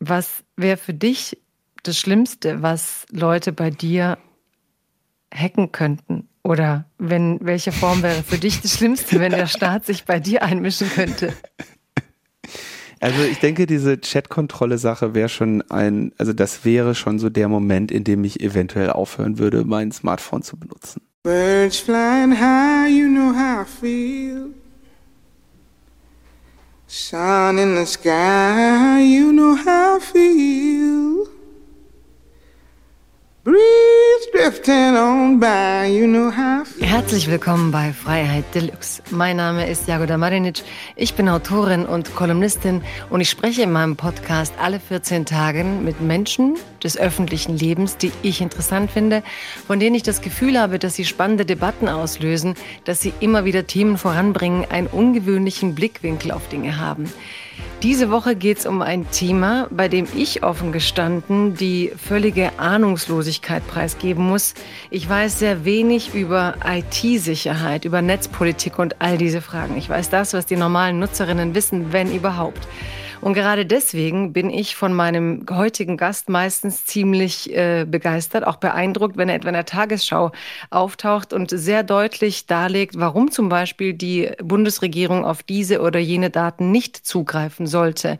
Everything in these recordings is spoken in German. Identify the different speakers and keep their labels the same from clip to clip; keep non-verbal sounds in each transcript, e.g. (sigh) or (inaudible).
Speaker 1: Was wäre für dich das Schlimmste, was Leute bei dir hacken könnten? Oder wenn, welche Form wäre für dich das Schlimmste, wenn der Staat sich bei dir einmischen könnte?
Speaker 2: Also ich denke, diese Chat-Kontrolle-Sache wäre schon ein, also das wäre schon so der Moment, in dem ich eventuell aufhören würde, mein Smartphone zu benutzen. Birds flying high, you know how I feel. Sun in the sky, you know how I feel.
Speaker 1: Herzlich willkommen bei Freiheit Deluxe. Mein Name ist Jagoda Marinic. Ich bin Autorin und Kolumnistin und ich spreche in meinem Podcast alle 14 Tage mit Menschen des öffentlichen Lebens, die ich interessant finde, von denen ich das Gefühl habe, dass sie spannende Debatten auslösen, dass sie immer wieder Themen voranbringen, einen ungewöhnlichen Blickwinkel auf Dinge haben. Diese Woche geht es um ein Thema, bei dem ich offen gestanden die völlige Ahnungslosigkeit preisgeben muss. Ich weiß sehr wenig über IT-Sicherheit, über Netzpolitik und all diese Fragen. Ich weiß das, was die normalen Nutzerinnen wissen, wenn überhaupt. Und gerade deswegen bin ich von meinem heutigen Gast meistens ziemlich äh, begeistert, auch beeindruckt, wenn er etwa in der Tagesschau auftaucht und sehr deutlich darlegt, warum zum Beispiel die Bundesregierung auf diese oder jene Daten nicht zugreifen sollte.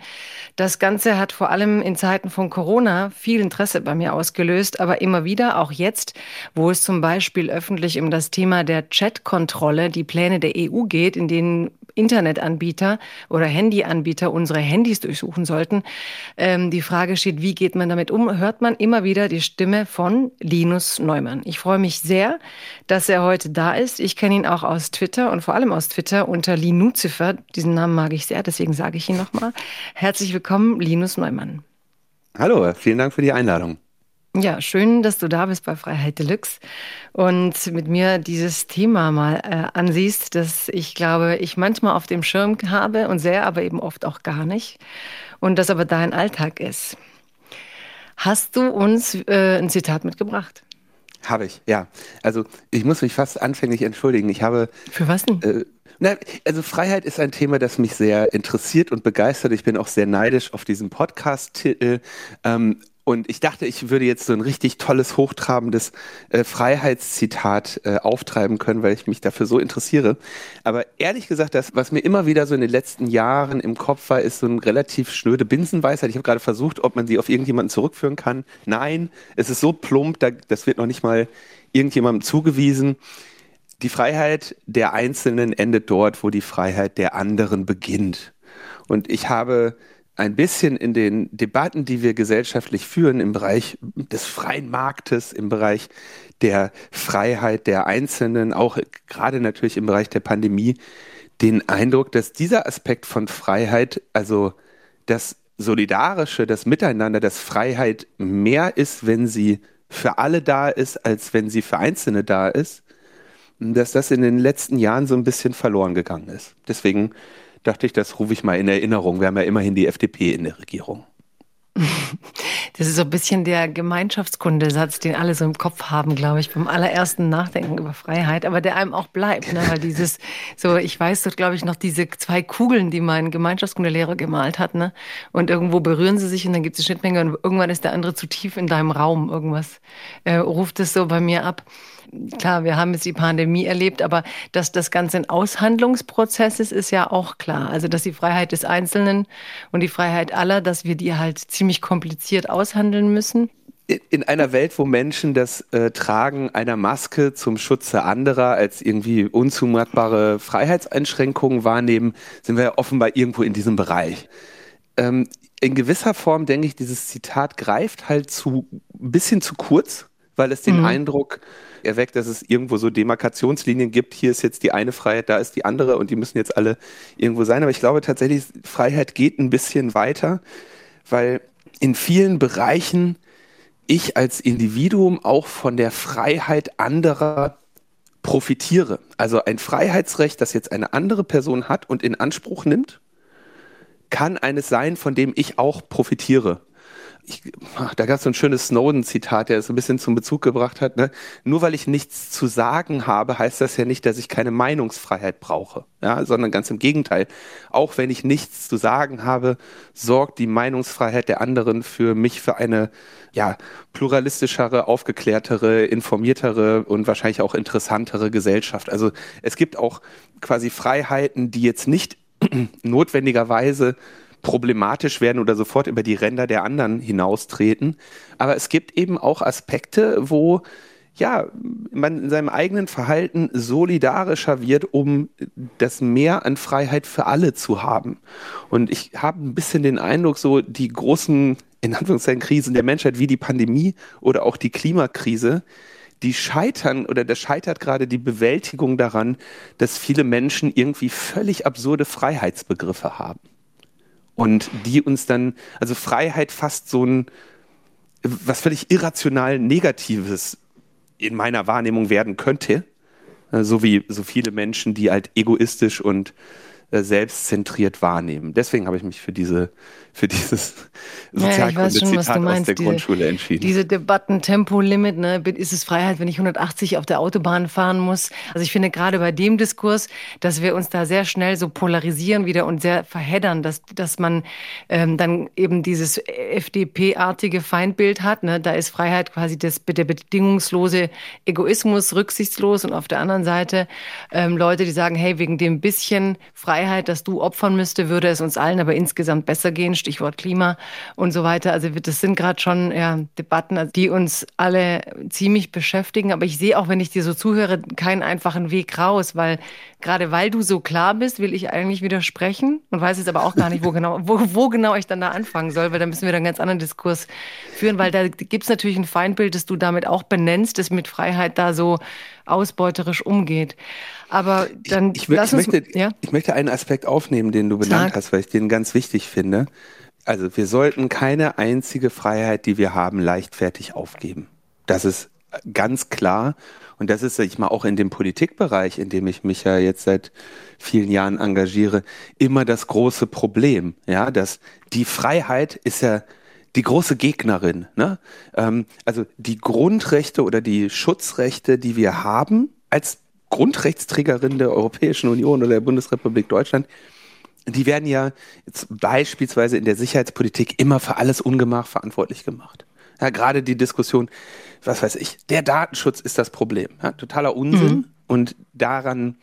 Speaker 1: Das Ganze hat vor allem in Zeiten von Corona viel Interesse bei mir ausgelöst, aber immer wieder, auch jetzt, wo es zum Beispiel öffentlich um das Thema der Chat-Kontrolle, die Pläne der EU geht, in denen Internetanbieter oder Handyanbieter unsere Handys durchsuchen sollten. Ähm, die Frage steht, wie geht man damit um? Hört man immer wieder die Stimme von Linus Neumann. Ich freue mich sehr, dass er heute da ist. Ich kenne ihn auch aus Twitter und vor allem aus Twitter unter Linuzifer. Diesen Namen mag ich sehr, deswegen sage ich ihn nochmal. Herzlich willkommen, Linus Neumann.
Speaker 2: Hallo, vielen Dank für die Einladung.
Speaker 1: Ja, schön, dass du da bist bei Freiheit Deluxe und mit mir dieses Thema mal äh, ansiehst, das ich glaube, ich manchmal auf dem Schirm habe und sehr, aber eben oft auch gar nicht und das aber dein Alltag ist. Hast du uns äh, ein Zitat mitgebracht?
Speaker 2: Habe ich, ja. Also ich muss mich fast anfänglich entschuldigen. Ich habe.
Speaker 1: Für was denn? Äh,
Speaker 2: na, also Freiheit ist ein Thema, das mich sehr interessiert und begeistert. Ich bin auch sehr neidisch auf diesen Podcast-Titel. Ähm, und ich dachte, ich würde jetzt so ein richtig tolles, hochtrabendes äh, Freiheitszitat äh, auftreiben können, weil ich mich dafür so interessiere. Aber ehrlich gesagt, das, was mir immer wieder so in den letzten Jahren im Kopf war, ist so ein relativ schnöde Binsenweisheit. Ich habe gerade versucht, ob man sie auf irgendjemanden zurückführen kann. Nein, es ist so plump, da, das wird noch nicht mal irgendjemandem zugewiesen. Die Freiheit der Einzelnen endet dort, wo die Freiheit der anderen beginnt. Und ich habe ein bisschen in den Debatten, die wir gesellschaftlich führen im Bereich des freien Marktes, im Bereich der Freiheit der Einzelnen, auch gerade natürlich im Bereich der Pandemie, den Eindruck, dass dieser Aspekt von Freiheit, also das Solidarische, das Miteinander, dass Freiheit mehr ist, wenn sie für alle da ist, als wenn sie für Einzelne da ist, dass das in den letzten Jahren so ein bisschen verloren gegangen ist. Deswegen dachte ich, das rufe ich mal in Erinnerung. Wir haben ja immerhin die FDP in der Regierung. (laughs)
Speaker 1: Das ist so ein bisschen der Gemeinschaftskundesatz, den alle so im Kopf haben, glaube ich, beim allerersten Nachdenken über Freiheit, aber der einem auch bleibt. Ne? Weil dieses, so, ich weiß doch, glaube ich, noch diese zwei Kugeln, die mein Gemeinschaftskundelehrer gemalt hat, ne? Und irgendwo berühren sie sich und dann gibt es eine Schnittmenge und irgendwann ist der andere zu tief in deinem Raum. Irgendwas äh, ruft es so bei mir ab klar, wir haben jetzt die Pandemie erlebt, aber dass das Ganze ein Aushandlungsprozess ist, ist ja auch klar. Also, dass die Freiheit des Einzelnen und die Freiheit aller, dass wir die halt ziemlich kompliziert aushandeln müssen
Speaker 2: in einer Welt, wo Menschen das äh, Tragen einer Maske zum Schutze anderer als irgendwie unzumutbare Freiheitseinschränkungen wahrnehmen, sind wir ja offenbar irgendwo in diesem Bereich. Ähm, in gewisser Form denke ich, dieses Zitat greift halt zu ein bisschen zu kurz, weil es den mhm. Eindruck erweckt, dass es irgendwo so Demarkationslinien gibt. Hier ist jetzt die eine Freiheit, da ist die andere und die müssen jetzt alle irgendwo sein. Aber ich glaube tatsächlich, Freiheit geht ein bisschen weiter, weil in vielen Bereichen ich als Individuum auch von der Freiheit anderer profitiere. Also ein Freiheitsrecht, das jetzt eine andere Person hat und in Anspruch nimmt, kann eines sein, von dem ich auch profitiere ich, da gab es so ein schönes Snowden-Zitat, der es ein bisschen zum Bezug gebracht hat. Ne? Nur weil ich nichts zu sagen habe, heißt das ja nicht, dass ich keine Meinungsfreiheit brauche, ja? sondern ganz im Gegenteil. Auch wenn ich nichts zu sagen habe, sorgt die Meinungsfreiheit der anderen für mich für eine ja, pluralistischere, aufgeklärtere, informiertere und wahrscheinlich auch interessantere Gesellschaft. Also es gibt auch quasi Freiheiten, die jetzt nicht (clears throat) notwendigerweise problematisch werden oder sofort über die Ränder der anderen hinaustreten. Aber es gibt eben auch Aspekte, wo ja, man in seinem eigenen Verhalten solidarischer wird, um das Mehr an Freiheit für alle zu haben. Und ich habe ein bisschen den Eindruck, so die großen, in Anführungszeichen, Krisen der Menschheit wie die Pandemie oder auch die Klimakrise, die scheitern oder da scheitert gerade die Bewältigung daran, dass viele Menschen irgendwie völlig absurde Freiheitsbegriffe haben. Und die uns dann, also Freiheit fast so ein, was völlig irrational Negatives in meiner Wahrnehmung werden könnte. So wie so viele Menschen, die halt egoistisch und äh, selbstzentriert wahrnehmen. Deswegen habe ich mich für diese für dieses
Speaker 1: Sozialkunde-Zitat ja, aus der diese, Grundschule entschieden. Diese Debatten, Tempolimit, ne, ist es Freiheit, wenn ich 180 auf der Autobahn fahren muss? Also ich finde gerade bei dem Diskurs, dass wir uns da sehr schnell so polarisieren wieder und sehr verheddern, dass, dass man ähm, dann eben dieses FDP-artige Feindbild hat. Ne? Da ist Freiheit quasi das, der bedingungslose Egoismus, rücksichtslos und auf der anderen Seite ähm, Leute, die sagen, hey, wegen dem bisschen Freiheit, das du opfern müsste, würde es uns allen aber insgesamt besser gehen Stichwort Klima und so weiter. Also das sind gerade schon ja, Debatten, also die uns alle ziemlich beschäftigen. Aber ich sehe auch, wenn ich dir so zuhöre, keinen einfachen Weg raus, weil gerade weil du so klar bist, will ich eigentlich widersprechen und weiß jetzt aber auch gar nicht, wo genau, wo, wo genau ich dann da anfangen soll, weil da müssen wir dann einen ganz anderen Diskurs führen, weil da gibt es natürlich ein Feindbild, das du damit auch benennst, das mit Freiheit da so ausbeuterisch umgeht. Aber dann
Speaker 2: ich, ich, lass uns, möchte, ja? ich möchte einen Aspekt aufnehmen, den du benannt Sag. hast, weil ich den ganz wichtig finde. Also wir sollten keine einzige Freiheit, die wir haben, leichtfertig aufgeben. Das ist ganz klar. Und das ist, sag ich mal, auch in dem Politikbereich, in dem ich mich ja jetzt seit vielen Jahren engagiere, immer das große Problem. Ja, dass die Freiheit ist ja die große Gegnerin. Ne? Ähm, also die Grundrechte oder die Schutzrechte, die wir haben als Grundrechtsträgerin der Europäischen Union oder der Bundesrepublik Deutschland, die werden ja jetzt beispielsweise in der Sicherheitspolitik immer für alles Ungemach verantwortlich gemacht. Ja, gerade die Diskussion, was weiß ich, der Datenschutz ist das Problem. Ja, totaler Unsinn. Mhm. Und daran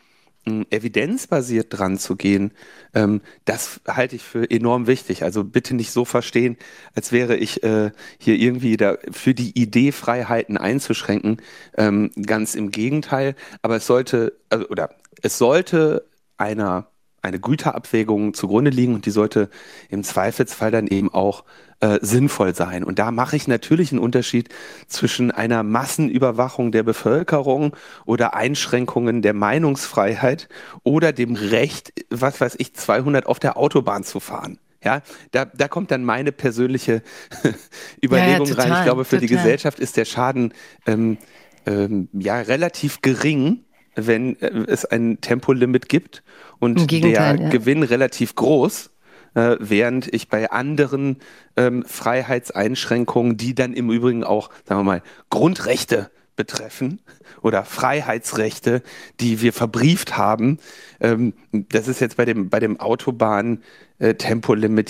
Speaker 2: äh, evidenzbasiert dran zu gehen, ähm, das halte ich für enorm wichtig. Also bitte nicht so verstehen, als wäre ich äh, hier irgendwie da für die Idee, Freiheiten einzuschränken. Ähm, ganz im Gegenteil. Aber es sollte, also, oder es sollte einer eine Güterabwägung zugrunde liegen und die sollte im Zweifelsfall dann eben auch äh, sinnvoll sein. Und da mache ich natürlich einen Unterschied zwischen einer Massenüberwachung der Bevölkerung oder Einschränkungen der Meinungsfreiheit oder dem Recht, was weiß ich, 200 auf der Autobahn zu fahren. Ja, da, da kommt dann meine persönliche Überlegung (laughs) ja, ja, total, rein. Ich glaube, für total. die Gesellschaft ist der Schaden ähm, ähm, ja relativ gering, wenn äh, es ein Tempolimit gibt und der ja. Gewinn relativ groß, äh, während ich bei anderen ähm, Freiheitseinschränkungen, die dann im Übrigen auch, sagen wir mal, Grundrechte betreffen oder Freiheitsrechte, die wir verbrieft haben. Ähm, das ist jetzt bei dem, bei dem Autobahn äh,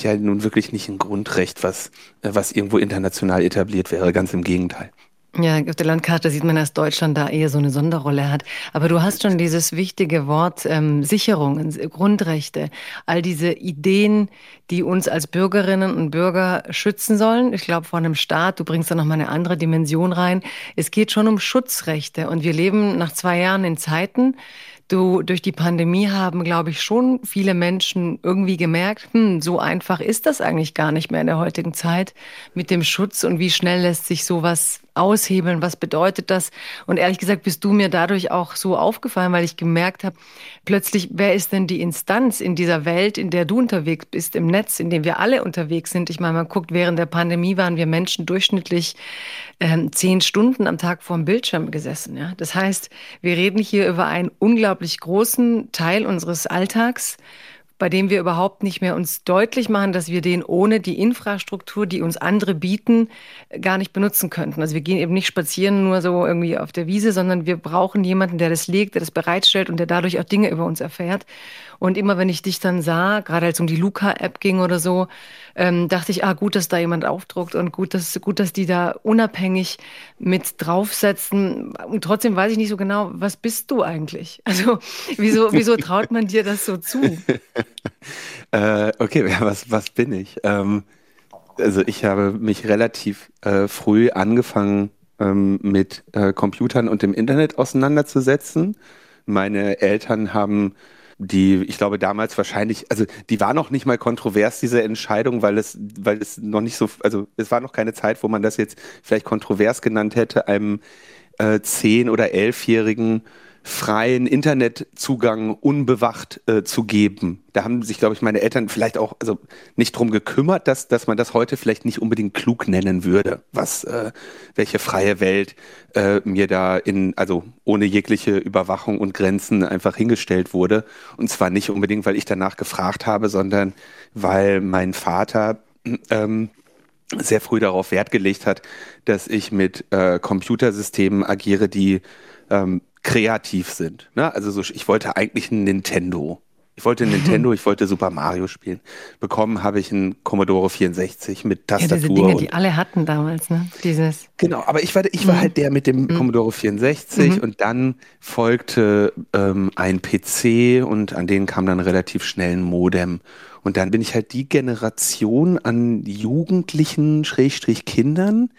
Speaker 2: ja nun wirklich nicht ein Grundrecht, was, äh, was irgendwo international etabliert wäre, ganz im Gegenteil.
Speaker 1: Ja, auf der Landkarte sieht man, dass Deutschland da eher so eine Sonderrolle hat. Aber du hast schon dieses wichtige Wort ähm, Sicherungen, Grundrechte, all diese Ideen, die uns als Bürgerinnen und Bürger schützen sollen. Ich glaube, vor einem Staat, du bringst da noch mal eine andere Dimension rein. Es geht schon um Schutzrechte. Und wir leben nach zwei Jahren in Zeiten, Du, durch die Pandemie haben, glaube ich, schon viele Menschen irgendwie gemerkt, hm, so einfach ist das eigentlich gar nicht mehr in der heutigen Zeit mit dem Schutz und wie schnell lässt sich sowas aushebeln, was bedeutet das? Und ehrlich gesagt bist du mir dadurch auch so aufgefallen, weil ich gemerkt habe, plötzlich, wer ist denn die Instanz in dieser Welt, in der du unterwegs bist, im Netz, in dem wir alle unterwegs sind? Ich meine, man guckt, während der Pandemie waren wir Menschen durchschnittlich ähm, zehn Stunden am Tag vor dem Bildschirm gesessen. Ja? Das heißt, wir reden hier über einen unglaublich großen Teil unseres Alltags bei dem wir überhaupt nicht mehr uns deutlich machen, dass wir den ohne die Infrastruktur, die uns andere bieten, gar nicht benutzen könnten. Also wir gehen eben nicht spazieren nur so irgendwie auf der Wiese, sondern wir brauchen jemanden, der das legt, der das bereitstellt und der dadurch auch Dinge über uns erfährt. Und immer wenn ich dich dann sah, gerade als um die Luca-App ging oder so, ähm, dachte ich, ah, gut, dass da jemand aufdruckt und gut, dass, gut, dass die da unabhängig mit draufsetzen. Und trotzdem weiß ich nicht so genau, was bist du eigentlich? (laughs) Also, wieso, wieso traut man dir das so zu? (laughs)
Speaker 2: äh, okay, (laughs) was, was bin ich? Ähm, also, ich habe mich relativ äh, früh angefangen, ähm, mit äh, Computern und dem Internet auseinanderzusetzen. Meine Eltern haben die, ich glaube, damals wahrscheinlich, also die war noch nicht mal kontrovers, diese Entscheidung, weil es, weil es noch nicht so, also es war noch keine Zeit, wo man das jetzt vielleicht kontrovers genannt hätte, einem äh, zehn- oder elfjährigen freien Internetzugang unbewacht äh, zu geben. Da haben sich, glaube ich, meine Eltern vielleicht auch also nicht drum gekümmert, dass, dass man das heute vielleicht nicht unbedingt klug nennen würde, was äh, welche freie Welt äh, mir da in, also ohne jegliche Überwachung und Grenzen einfach hingestellt wurde. Und zwar nicht unbedingt, weil ich danach gefragt habe, sondern weil mein Vater ähm, sehr früh darauf Wert gelegt hat, dass ich mit äh, Computersystemen agiere, die ähm, kreativ sind. Ne? Also so, ich wollte eigentlich ein Nintendo. Ich wollte ein Nintendo, ich wollte Super Mario spielen. Bekommen habe ich einen Commodore 64 mit Tastatur. Ja,
Speaker 1: diese Dinge, die alle hatten damals, ne? Dieses.
Speaker 2: Genau, aber ich war, ich war mhm. halt der mit dem mhm. Commodore 64 mhm. und dann folgte ähm, ein PC und an den kam dann relativ schnell ein Modem. Und dann bin ich halt die Generation an Jugendlichen, Schrägstrich Kindern,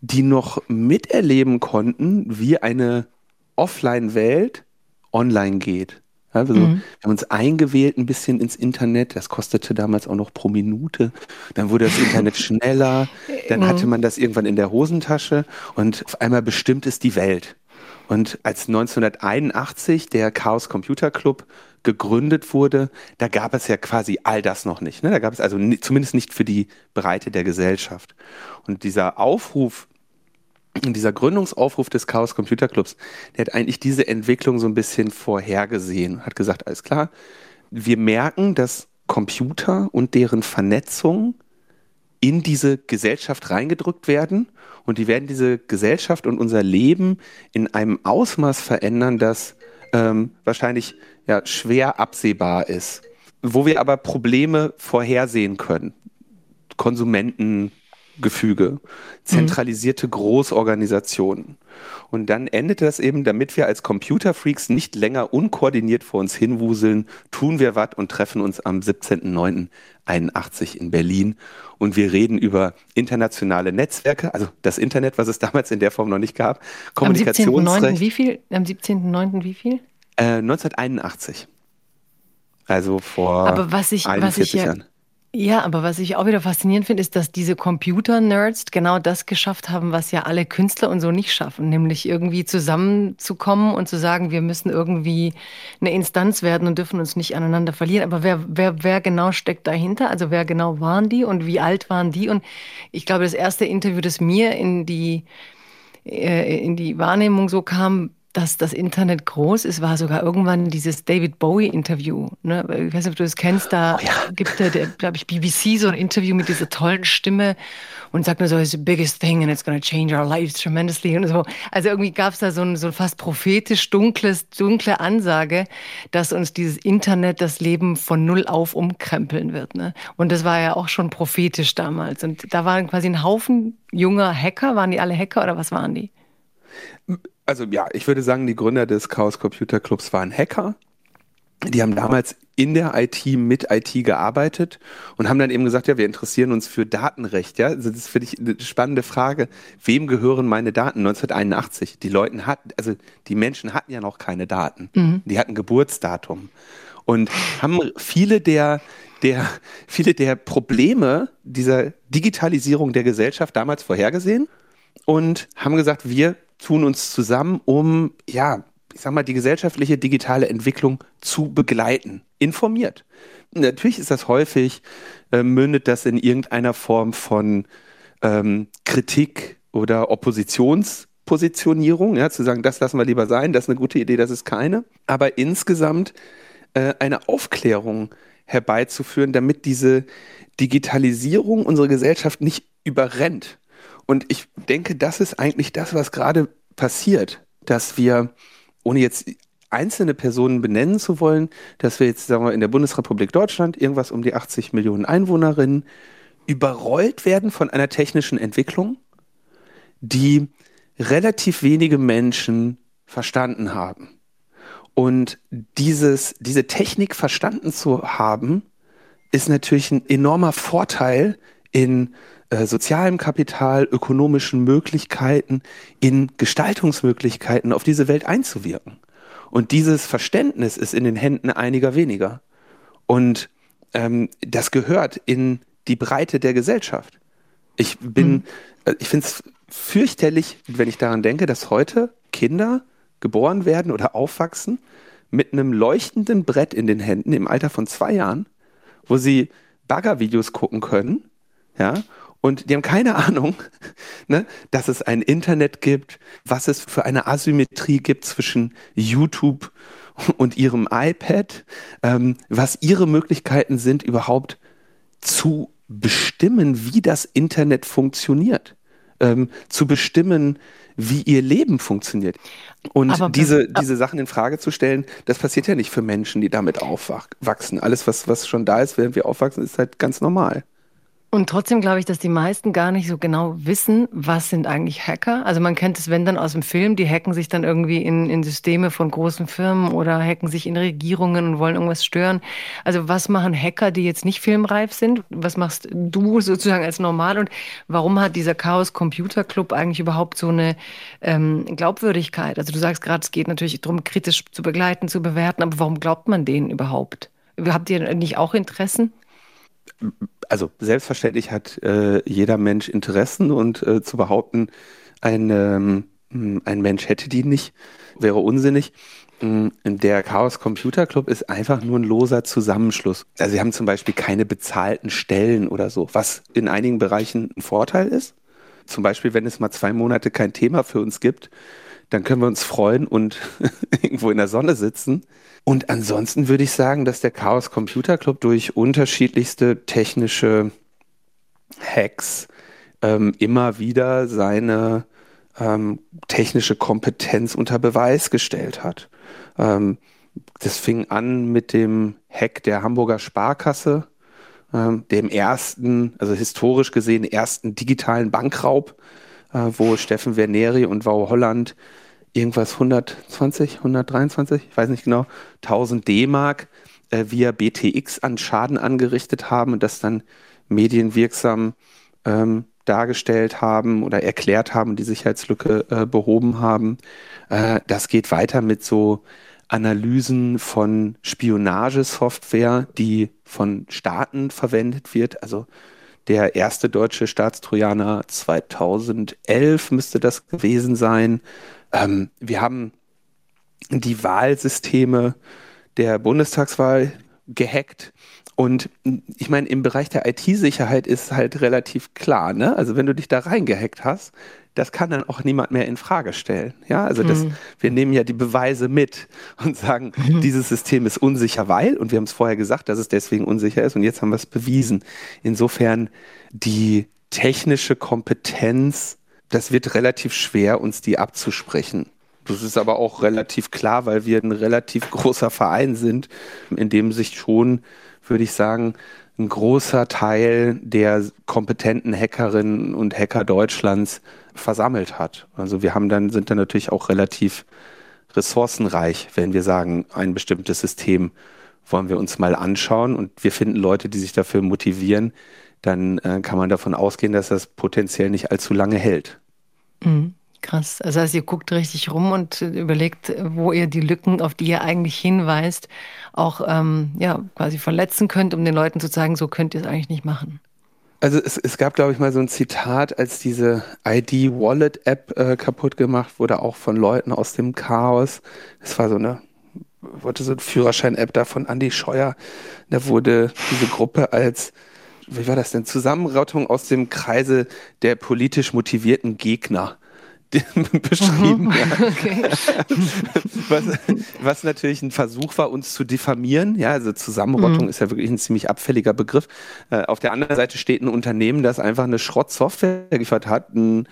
Speaker 2: die noch miterleben konnten, wie eine Offline-Welt online geht. Also, mhm. Wir haben uns eingewählt ein bisschen ins Internet. Das kostete damals auch noch pro Minute. Dann wurde das Internet (laughs) schneller. Dann mhm. hatte man das irgendwann in der Hosentasche und auf einmal bestimmt es die Welt. Und als 1981 der Chaos Computer Club gegründet wurde, da gab es ja quasi all das noch nicht. Ne? Da gab es also zumindest nicht für die Breite der Gesellschaft. Und dieser Aufruf dieser Gründungsaufruf des Chaos Computer Clubs, der hat eigentlich diese Entwicklung so ein bisschen vorhergesehen, hat gesagt, alles klar, wir merken, dass Computer und deren Vernetzung in diese Gesellschaft reingedrückt werden. Und die werden diese Gesellschaft und unser Leben in einem Ausmaß verändern, das ähm, wahrscheinlich ja, schwer absehbar ist, wo wir aber Probleme vorhersehen können. Konsumenten, Gefüge, zentralisierte Großorganisationen. Und dann endet das eben, damit wir als Computerfreaks nicht länger unkoordiniert vor uns hinwuseln, tun wir was und treffen uns am 17.09.81 in Berlin. Und wir reden über internationale Netzwerke, also das Internet, was es (laughs) damals in der Form noch nicht gab.
Speaker 1: Kommunikationsrecht. Am 17.09. wie viel? Am 17.09. wie viel?
Speaker 2: Äh, 1981. Also vor
Speaker 1: Aber was ich, was ich ja, Jahren. Ja, aber was ich auch wieder faszinierend finde, ist, dass diese Computer-Nerds genau das geschafft haben, was ja alle Künstler und so nicht schaffen, nämlich irgendwie zusammenzukommen und zu sagen, wir müssen irgendwie eine Instanz werden und dürfen uns nicht aneinander verlieren. Aber wer, wer, wer genau steckt dahinter? Also wer genau waren die und wie alt waren die? Und ich glaube, das erste Interview, das mir in die, äh, in die Wahrnehmung so kam, dass das Internet groß ist, war sogar irgendwann dieses David Bowie-Interview. Ne? Ich weiß nicht, ob du das kennst, da oh, ja. gibt der, der glaube ich, BBC so ein Interview mit dieser tollen Stimme und sagt nur so, it's the biggest thing and it's gonna change our lives tremendously und so. Also irgendwie gab es da so ein so fast prophetisch dunkles, dunkle Ansage, dass uns dieses Internet das Leben von null auf umkrempeln wird. Ne? Und das war ja auch schon prophetisch damals. Und da waren quasi ein Haufen junger Hacker. Waren die alle Hacker oder was waren die?
Speaker 2: Also ja, ich würde sagen, die Gründer des Chaos Computer Clubs waren Hacker. Die haben damals in der IT mit IT gearbeitet und haben dann eben gesagt, ja, wir interessieren uns für Datenrecht. Ja, also das ist für dich eine spannende Frage. Wem gehören meine Daten? 1981. Die Leute hatten, also die Menschen hatten ja noch keine Daten. Mhm. Die hatten Geburtsdatum und haben viele der der, viele der Probleme dieser Digitalisierung der Gesellschaft damals vorhergesehen und haben gesagt, wir tun uns zusammen, um, ja, ich sag mal, die gesellschaftliche digitale Entwicklung zu begleiten. Informiert. Natürlich ist das häufig, äh, mündet das in irgendeiner Form von ähm, Kritik oder Oppositionspositionierung, ja, zu sagen, das lassen wir lieber sein, das ist eine gute Idee, das ist keine. Aber insgesamt äh, eine Aufklärung herbeizuführen, damit diese Digitalisierung unsere Gesellschaft nicht überrennt. Und ich denke, das ist eigentlich das, was gerade passiert, dass wir, ohne jetzt einzelne Personen benennen zu wollen, dass wir jetzt, sagen wir, in der Bundesrepublik Deutschland irgendwas um die 80 Millionen Einwohnerinnen überrollt werden von einer technischen Entwicklung, die relativ wenige Menschen verstanden haben. Und dieses, diese Technik verstanden zu haben, ist natürlich ein enormer Vorteil in äh, sozialem Kapital, ökonomischen Möglichkeiten, in Gestaltungsmöglichkeiten auf diese Welt einzuwirken. Und dieses Verständnis ist in den Händen einiger weniger. Und ähm, das gehört in die Breite der Gesellschaft. Ich bin, mhm. ich finde es fürchterlich, wenn ich daran denke, dass heute Kinder geboren werden oder aufwachsen mit einem leuchtenden Brett in den Händen im Alter von zwei Jahren, wo sie Baggervideos gucken können, ja, und die haben keine (laughs) Ahnung, ne, dass es ein Internet gibt, was es für eine Asymmetrie gibt zwischen YouTube und ihrem iPad, ähm, was ihre Möglichkeiten sind, überhaupt zu bestimmen, wie das Internet funktioniert, ähm, zu bestimmen, wie ihr Leben funktioniert. Und Aber, diese, diese Sachen in Frage zu stellen, das passiert ja nicht für Menschen, die damit aufwachsen. Alles, was, was schon da ist, während wir aufwachsen, ist halt ganz normal.
Speaker 1: Und trotzdem glaube ich, dass die meisten gar nicht so genau wissen, was sind eigentlich Hacker. Also man kennt es, wenn dann aus dem Film, die hacken sich dann irgendwie in, in Systeme von großen Firmen oder hacken sich in Regierungen und wollen irgendwas stören. Also was machen Hacker, die jetzt nicht filmreif sind? Was machst du sozusagen als normal? Und warum hat dieser Chaos Computer Club eigentlich überhaupt so eine ähm, Glaubwürdigkeit? Also du sagst gerade, es geht natürlich darum, kritisch zu begleiten, zu bewerten, aber warum glaubt man denen überhaupt? Habt ihr nicht auch Interessen?
Speaker 2: Also selbstverständlich hat äh, jeder Mensch Interessen und äh, zu behaupten, ein, ähm, ein Mensch hätte die nicht, wäre unsinnig. Mm, der Chaos Computer Club ist einfach nur ein loser Zusammenschluss. Also sie haben zum Beispiel keine bezahlten Stellen oder so, was in einigen Bereichen ein Vorteil ist. Zum Beispiel, wenn es mal zwei Monate kein Thema für uns gibt, dann können wir uns freuen und (laughs) irgendwo in der Sonne sitzen. Und ansonsten würde ich sagen, dass der Chaos Computer Club durch unterschiedlichste technische Hacks ähm, immer wieder seine ähm, technische Kompetenz unter Beweis gestellt hat. Ähm, das fing an mit dem Hack der Hamburger Sparkasse, ähm, dem ersten, also historisch gesehen ersten digitalen Bankraub, äh, wo Steffen Verneri und Wau Holland irgendwas 120, 123, ich weiß nicht genau, 1000 D-Mark äh, via BTX an Schaden angerichtet haben und das dann medienwirksam ähm, dargestellt haben oder erklärt haben, die Sicherheitslücke äh, behoben haben. Äh, das geht weiter mit so Analysen von Spionagesoftware, die von Staaten verwendet wird. Also der erste deutsche Staatstrojaner 2011 müsste das gewesen sein, ähm, wir haben die Wahlsysteme der Bundestagswahl gehackt. Und ich meine, im Bereich der IT-Sicherheit ist halt relativ klar, ne? Also wenn du dich da reingehackt hast, das kann dann auch niemand mehr in Frage stellen. Ja, also das, mhm. wir nehmen ja die Beweise mit und sagen, mhm. dieses System ist unsicher, weil, und wir haben es vorher gesagt, dass es deswegen unsicher ist und jetzt haben wir es bewiesen. Insofern die technische Kompetenz das wird relativ schwer, uns die abzusprechen. Das ist aber auch relativ klar, weil wir ein relativ großer Verein sind, in dem sich schon, würde ich sagen, ein großer Teil der kompetenten Hackerinnen und Hacker Deutschlands versammelt hat. Also wir haben dann, sind dann natürlich auch relativ ressourcenreich, wenn wir sagen, ein bestimmtes System wollen wir uns mal anschauen und wir finden Leute, die sich dafür motivieren, dann äh, kann man davon ausgehen, dass das potenziell nicht allzu lange hält.
Speaker 1: Mhm. Krass. Also heißt, ihr guckt richtig rum und überlegt, wo ihr die Lücken, auf die ihr eigentlich hinweist, auch ähm, ja, quasi verletzen könnt, um den Leuten zu zeigen, so könnt ihr es eigentlich nicht machen.
Speaker 2: Also es, es gab, glaube ich, mal so ein Zitat, als diese ID-Wallet-App äh, kaputt gemacht wurde, auch von Leuten aus dem Chaos. Es war so eine, wurde so eine Führerschein-App da von Andy Scheuer. Da wurde diese Gruppe als wie war das denn? Zusammenrottung aus dem Kreise der politisch motivierten Gegner (laughs) beschrieben. Mhm. (laughs) Okay. was, was, natürlich ein Versuch war, uns zu diffamieren. Ja, also Zusammenrottung mhm. ist ja wirklich ein ziemlich abfälliger Begriff. Äh, auf der anderen Seite steht ein Unternehmen, das einfach eine Schrottsoftware geliefert hat, ein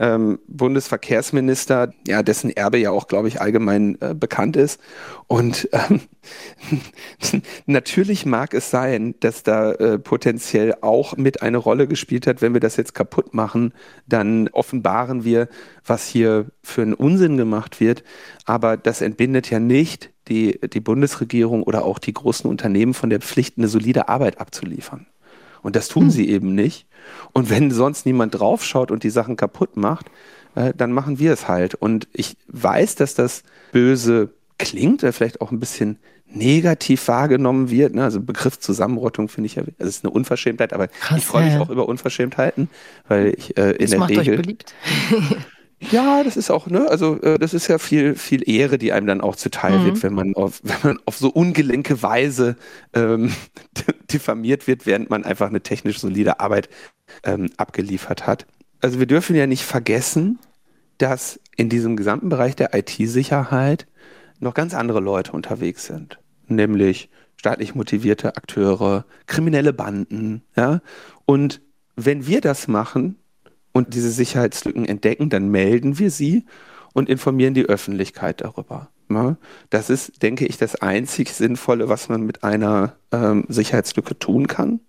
Speaker 2: ähm, Bundesverkehrsminister, ja, dessen Erbe ja auch, glaube ich, allgemein äh, bekannt ist. Und ähm, (laughs) natürlich mag es sein, dass da äh, potenziell auch mit eine Rolle gespielt hat, wenn wir das jetzt kaputt machen, dann offenbaren wir, was hier für einen Unsinn gemacht wird. Aber das entbindet ja nicht die, die Bundesregierung oder auch die großen Unternehmen von der Pflicht, eine solide Arbeit abzuliefern. Und das tun hm. sie eben nicht. Und wenn sonst niemand draufschaut und die Sachen kaputt macht, äh, dann machen wir es halt. Und ich weiß, dass das böse klingt, oder vielleicht auch ein bisschen negativ wahrgenommen wird. Ne? Also Begriff Zusammenrottung finde ich ja, das ist eine Unverschämtheit, aber Krass, ich freue mich ja. auch über Unverschämtheiten, weil ich äh, in das der macht Regel. Euch beliebt. (laughs) Ja, das ist auch, ne, also äh, das ist ja viel, viel Ehre, die einem dann auch zuteil mhm. wird, wenn man auf, (laughs) wenn man auf so ungelenke Weise ähm, (laughs) diffamiert wird, während man einfach eine technisch solide Arbeit ähm, abgeliefert hat. Also wir dürfen ja nicht vergessen, dass in diesem gesamten Bereich der IT-Sicherheit noch ganz andere Leute unterwegs sind, nämlich staatlich motivierte Akteure, kriminelle Banden, ja. Und wenn wir das machen, und diese Sicherheitslücken entdecken, dann melden wir sie und informieren die Öffentlichkeit darüber. Das ist, denke ich, das einzig Sinnvolle, was man mit einer ähm, Sicherheitslücke tun kann,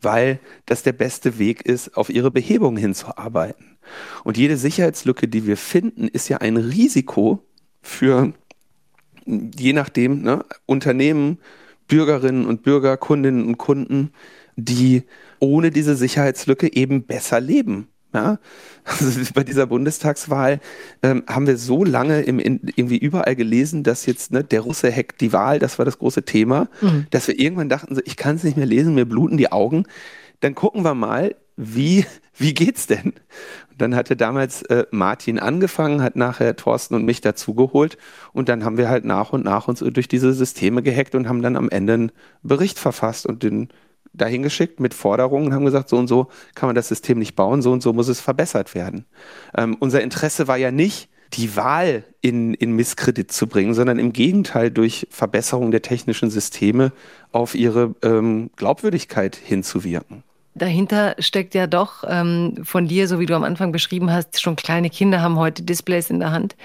Speaker 2: weil das der beste Weg ist, auf ihre Behebung hinzuarbeiten. Und jede Sicherheitslücke, die wir finden, ist ja ein Risiko für, je nachdem, ne, Unternehmen, Bürgerinnen und Bürger, Kundinnen und Kunden, die ohne diese Sicherheitslücke eben besser leben. Ja? Also (laughs) bei dieser Bundestagswahl ähm, haben wir so lange im, in, irgendwie überall gelesen, dass jetzt ne, der Russe hackt die Wahl, das war das große Thema, mhm. dass wir irgendwann dachten, so, ich kann es nicht mehr lesen, mir bluten die Augen. Dann gucken wir mal, wie, (laughs) wie geht's denn? Und dann hatte damals äh, Martin angefangen, hat nachher Thorsten und mich dazugeholt und dann haben wir halt nach und nach uns durch diese Systeme gehackt und haben dann am Ende einen Bericht verfasst und den dahin geschickt mit Forderungen und haben gesagt, so und so kann man das System nicht bauen, so und so muss es verbessert werden. Ähm, unser Interesse war ja nicht, die Wahl in, in Misskredit zu bringen, sondern im Gegenteil durch Verbesserung der technischen Systeme auf ihre ähm, Glaubwürdigkeit hinzuwirken
Speaker 1: dahinter steckt ja doch ähm, von dir, so wie du am Anfang beschrieben hast, schon kleine Kinder haben heute Displays in der Hand,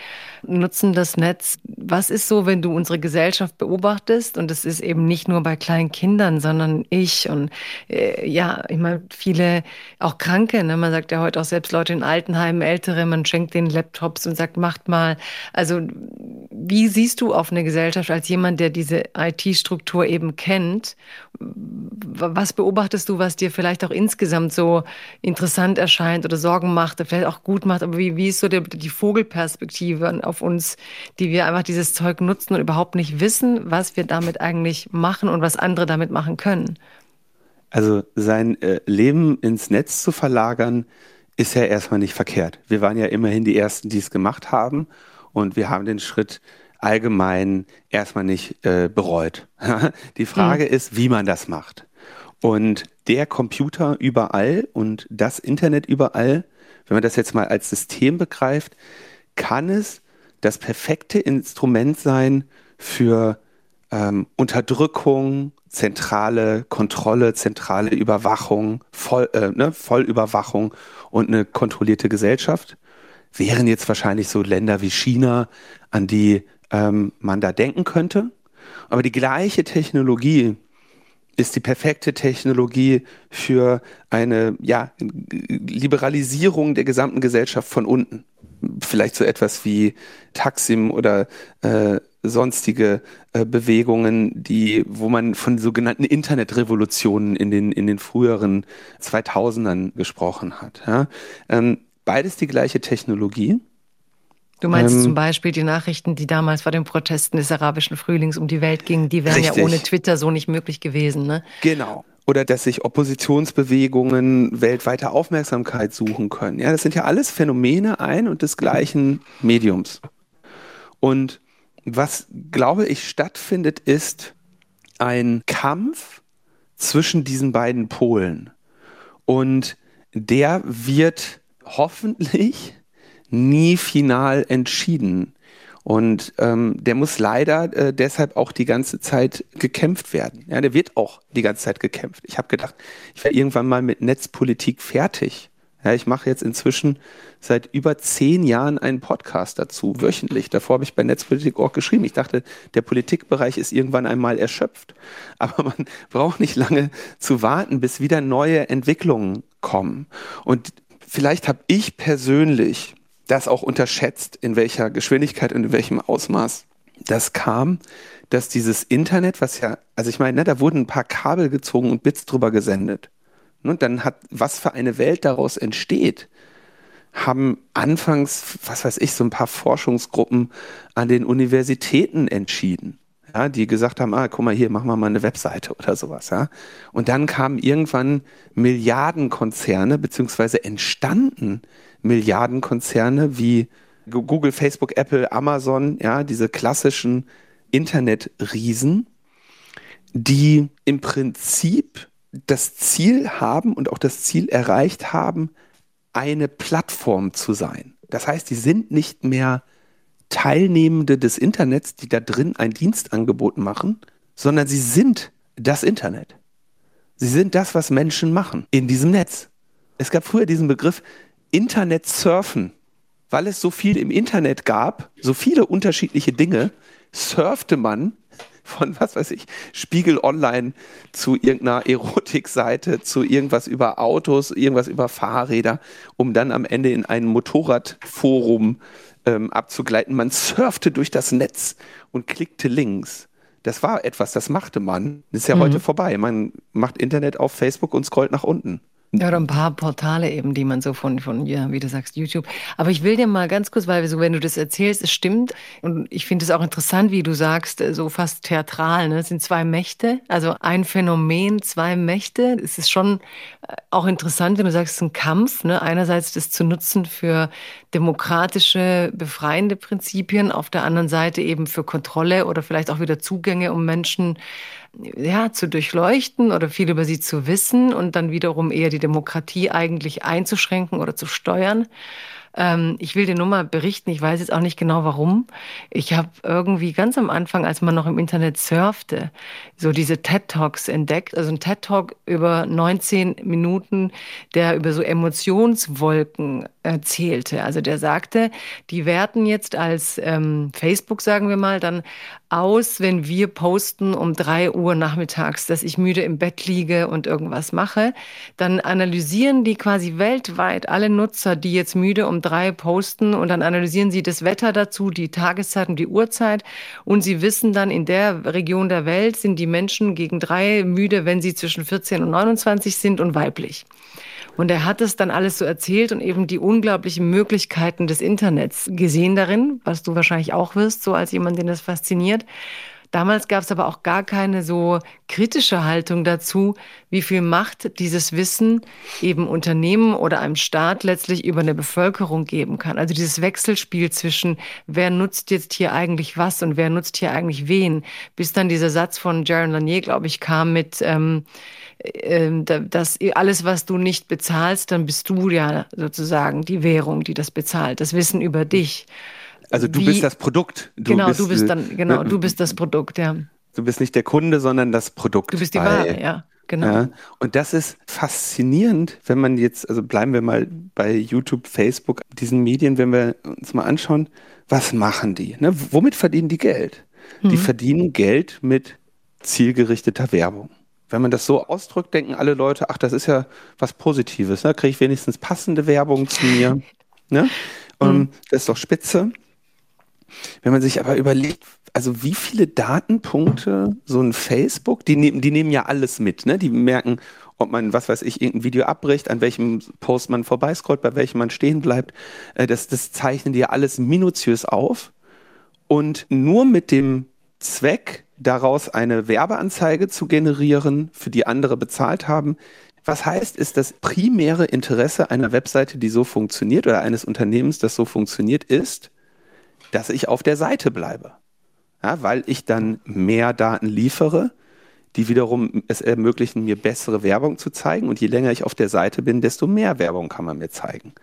Speaker 1: nutzen das Netz. Was ist so, wenn du unsere Gesellschaft beobachtest? Und es ist eben nicht nur bei kleinen Kindern, sondern ich und äh, ja, ich meine, viele auch Kranke. Ne? Man sagt ja heute auch selbst Leute in Altenheimen, Ältere, man schenkt den Laptops und sagt, macht mal. Also wie siehst du auf eine Gesellschaft als jemand, der diese IT-Struktur eben kennt? Was beobachtest du, was dir vielleicht auch insgesamt so interessant erscheint oder Sorgen macht, oder vielleicht auch gut macht. Aber wie, wie ist so der, die Vogelperspektive auf uns, die wir einfach dieses Zeug nutzen und überhaupt nicht wissen, was wir damit eigentlich machen und was andere damit machen können?
Speaker 2: Also sein äh, Leben ins Netz zu verlagern, ist ja erstmal nicht verkehrt. Wir waren ja immerhin die Ersten, die es gemacht haben und wir haben den Schritt allgemein erstmal nicht äh, bereut. (laughs) die Frage mhm. ist, wie man das macht. Und der Computer überall und das Internet überall, wenn man das jetzt mal als System begreift, kann es das perfekte Instrument sein für ähm, Unterdrückung, zentrale Kontrolle, zentrale Überwachung, Voll, äh, ne, Vollüberwachung und eine kontrollierte Gesellschaft. Wären jetzt wahrscheinlich so Länder wie China, an die ähm, man da denken könnte. Aber die gleiche Technologie, ist die perfekte Technologie für eine ja, Liberalisierung der gesamten Gesellschaft von unten. Vielleicht so etwas wie Taksim oder äh, sonstige äh, Bewegungen, die, wo man von sogenannten Internetrevolutionen in den, in den früheren 2000ern gesprochen hat. Ja? Ähm, beides die gleiche Technologie
Speaker 1: Du meinst ähm, zum Beispiel die Nachrichten, die damals vor den Protesten des arabischen Frühlings um die Welt gingen, die wären richtig. ja ohne Twitter so nicht möglich gewesen, ne?
Speaker 2: Genau. Oder dass sich Oppositionsbewegungen weltweite Aufmerksamkeit suchen können. Ja, das sind ja alles Phänomene ein und des gleichen Mediums. Und was, glaube ich, stattfindet, ist ein Kampf zwischen diesen beiden Polen. Und der wird hoffentlich nie final entschieden. Und ähm, der muss leider äh, deshalb auch die ganze Zeit gekämpft werden. Ja, der wird auch die ganze Zeit gekämpft. Ich habe gedacht, ich wäre irgendwann mal mit Netzpolitik fertig. Ja, ich mache jetzt inzwischen seit über zehn Jahren einen Podcast dazu, wöchentlich. Davor habe ich bei Netzpolitik auch geschrieben. Ich dachte, der Politikbereich ist irgendwann einmal erschöpft. (laughs) Aber man braucht nicht lange zu warten, bis wieder neue Entwicklungen kommen. Und vielleicht habe ich persönlich das auch unterschätzt, in welcher Geschwindigkeit und in welchem Ausmaß das kam, dass dieses Internet, was ja, also ich meine, ne, da wurden ein paar Kabel gezogen und Bits drüber gesendet. Und ne, dann hat, was für eine Welt daraus entsteht, haben anfangs, was weiß ich, so ein paar Forschungsgruppen an den Universitäten entschieden. Ja, die gesagt haben, ah, guck mal hier, machen wir mal eine Webseite oder sowas, ja. Und dann kamen irgendwann Milliardenkonzerne, beziehungsweise entstanden Milliardenkonzerne wie Google, Facebook, Apple, Amazon, ja, diese klassischen Internetriesen, die im Prinzip das Ziel haben und auch das Ziel erreicht haben, eine Plattform zu sein. Das heißt, die sind nicht mehr Teilnehmende des Internets, die da drin ein Dienstangebot machen, sondern sie sind das Internet. Sie sind das, was Menschen machen in diesem Netz. Es gab früher diesen Begriff Internet surfen, weil es so viel im Internet gab, so viele unterschiedliche Dinge, surfte man (laughs) von, was weiß ich, Spiegel Online zu irgendeiner Erotikseite, zu irgendwas über Autos, irgendwas über Fahrräder, um dann am Ende in ein Motorradforum ähm, abzugleiten. Man surfte durch das Netz und klickte links. Das war etwas, das machte man. Das ist ja mhm. heute vorbei. Man macht Internet auf Facebook und scrollt nach unten.
Speaker 1: Ja, oder ein paar Portale eben, die man so von, von, ja, wie du sagst, YouTube. Aber ich will dir mal ganz kurz, weil so, wenn du das erzählst, es stimmt. Und ich finde es auch interessant, wie du sagst, so fast theatral, ne? Es sind zwei Mächte, also ein Phänomen, zwei Mächte. Es ist schon äh, auch interessant, wenn du sagst, es ist ein Kampf, ne? Einerseits das zu nutzen für demokratische, befreiende Prinzipien, auf der anderen Seite eben für Kontrolle oder vielleicht auch wieder Zugänge, um Menschen ja, zu durchleuchten oder viel über sie zu wissen und dann wiederum eher die Demokratie eigentlich einzuschränken oder zu steuern. Ähm, ich will dir nur mal berichten, ich weiß jetzt auch nicht genau warum. Ich habe irgendwie ganz am Anfang, als man noch im Internet surfte, so diese TED Talks entdeckt. Also ein TED Talk über 19 Minuten, der über so Emotionswolken erzählte. Also der sagte, die werten jetzt als ähm, Facebook, sagen wir mal, dann aus, wenn wir posten um drei Uhr nachmittags, dass ich müde im Bett liege und irgendwas mache. Dann analysieren die quasi weltweit alle Nutzer, die jetzt müde um drei posten und dann analysieren sie das Wetter dazu, die Tageszeit und die Uhrzeit und sie wissen dann, in der Region der Welt sind die Menschen gegen drei müde, wenn sie zwischen 14 und 29 sind und weiblich. Und er hat es dann alles so erzählt und eben die unglaublichen Möglichkeiten des Internets gesehen darin, was du wahrscheinlich auch wirst, so als jemand, den das fasziniert. Damals gab es aber auch gar keine so kritische Haltung dazu, wie viel Macht dieses Wissen eben Unternehmen oder einem Staat letztlich über eine Bevölkerung geben kann. Also dieses Wechselspiel zwischen, wer nutzt jetzt hier eigentlich was und wer nutzt hier eigentlich wen, bis dann dieser Satz von Jaron Lanier, glaube ich, kam mit, ähm, ähm, dass alles, was du nicht bezahlst, dann bist du ja sozusagen die Währung, die das bezahlt, das Wissen über dich.
Speaker 2: Also du Wie, bist das Produkt.
Speaker 1: Du genau, bist, du bist dann, genau, du bist das Produkt, ja.
Speaker 2: Du bist nicht der Kunde, sondern das Produkt.
Speaker 1: Du bist die Ware, ja. Genau. Ja,
Speaker 2: und das ist faszinierend, wenn man jetzt, also bleiben wir mal bei YouTube, Facebook, diesen Medien, wenn wir uns mal anschauen, was machen die? Ne? Womit verdienen die Geld? Mhm. Die verdienen Geld mit zielgerichteter Werbung wenn man das so ausdrückt, denken alle Leute, ach, das ist ja was Positives, ne? kriege ich wenigstens passende Werbung zu mir. ne? Und mhm. Das ist doch spitze. Wenn man sich aber überlegt, also wie viele Datenpunkte so ein Facebook, die nehmen, die nehmen ja alles mit, ne? Die merken, ob man, was weiß ich, irgendein Video abbricht, an welchem Post man vorbeiscrollt, bei welchem man stehen bleibt. Äh, das, das zeichnen die ja alles minutiös auf. Und nur mit dem Zweck, daraus eine Werbeanzeige zu generieren, für die andere bezahlt haben. Was heißt, ist das primäre Interesse einer Webseite, die so funktioniert oder eines Unternehmens, das so funktioniert, ist, dass ich auf der Seite bleibe. Ja, weil ich dann mehr Daten liefere, die wiederum es ermöglichen, mir bessere Werbung zu zeigen. Und je länger ich auf der Seite bin, desto mehr Werbung kann man mir zeigen.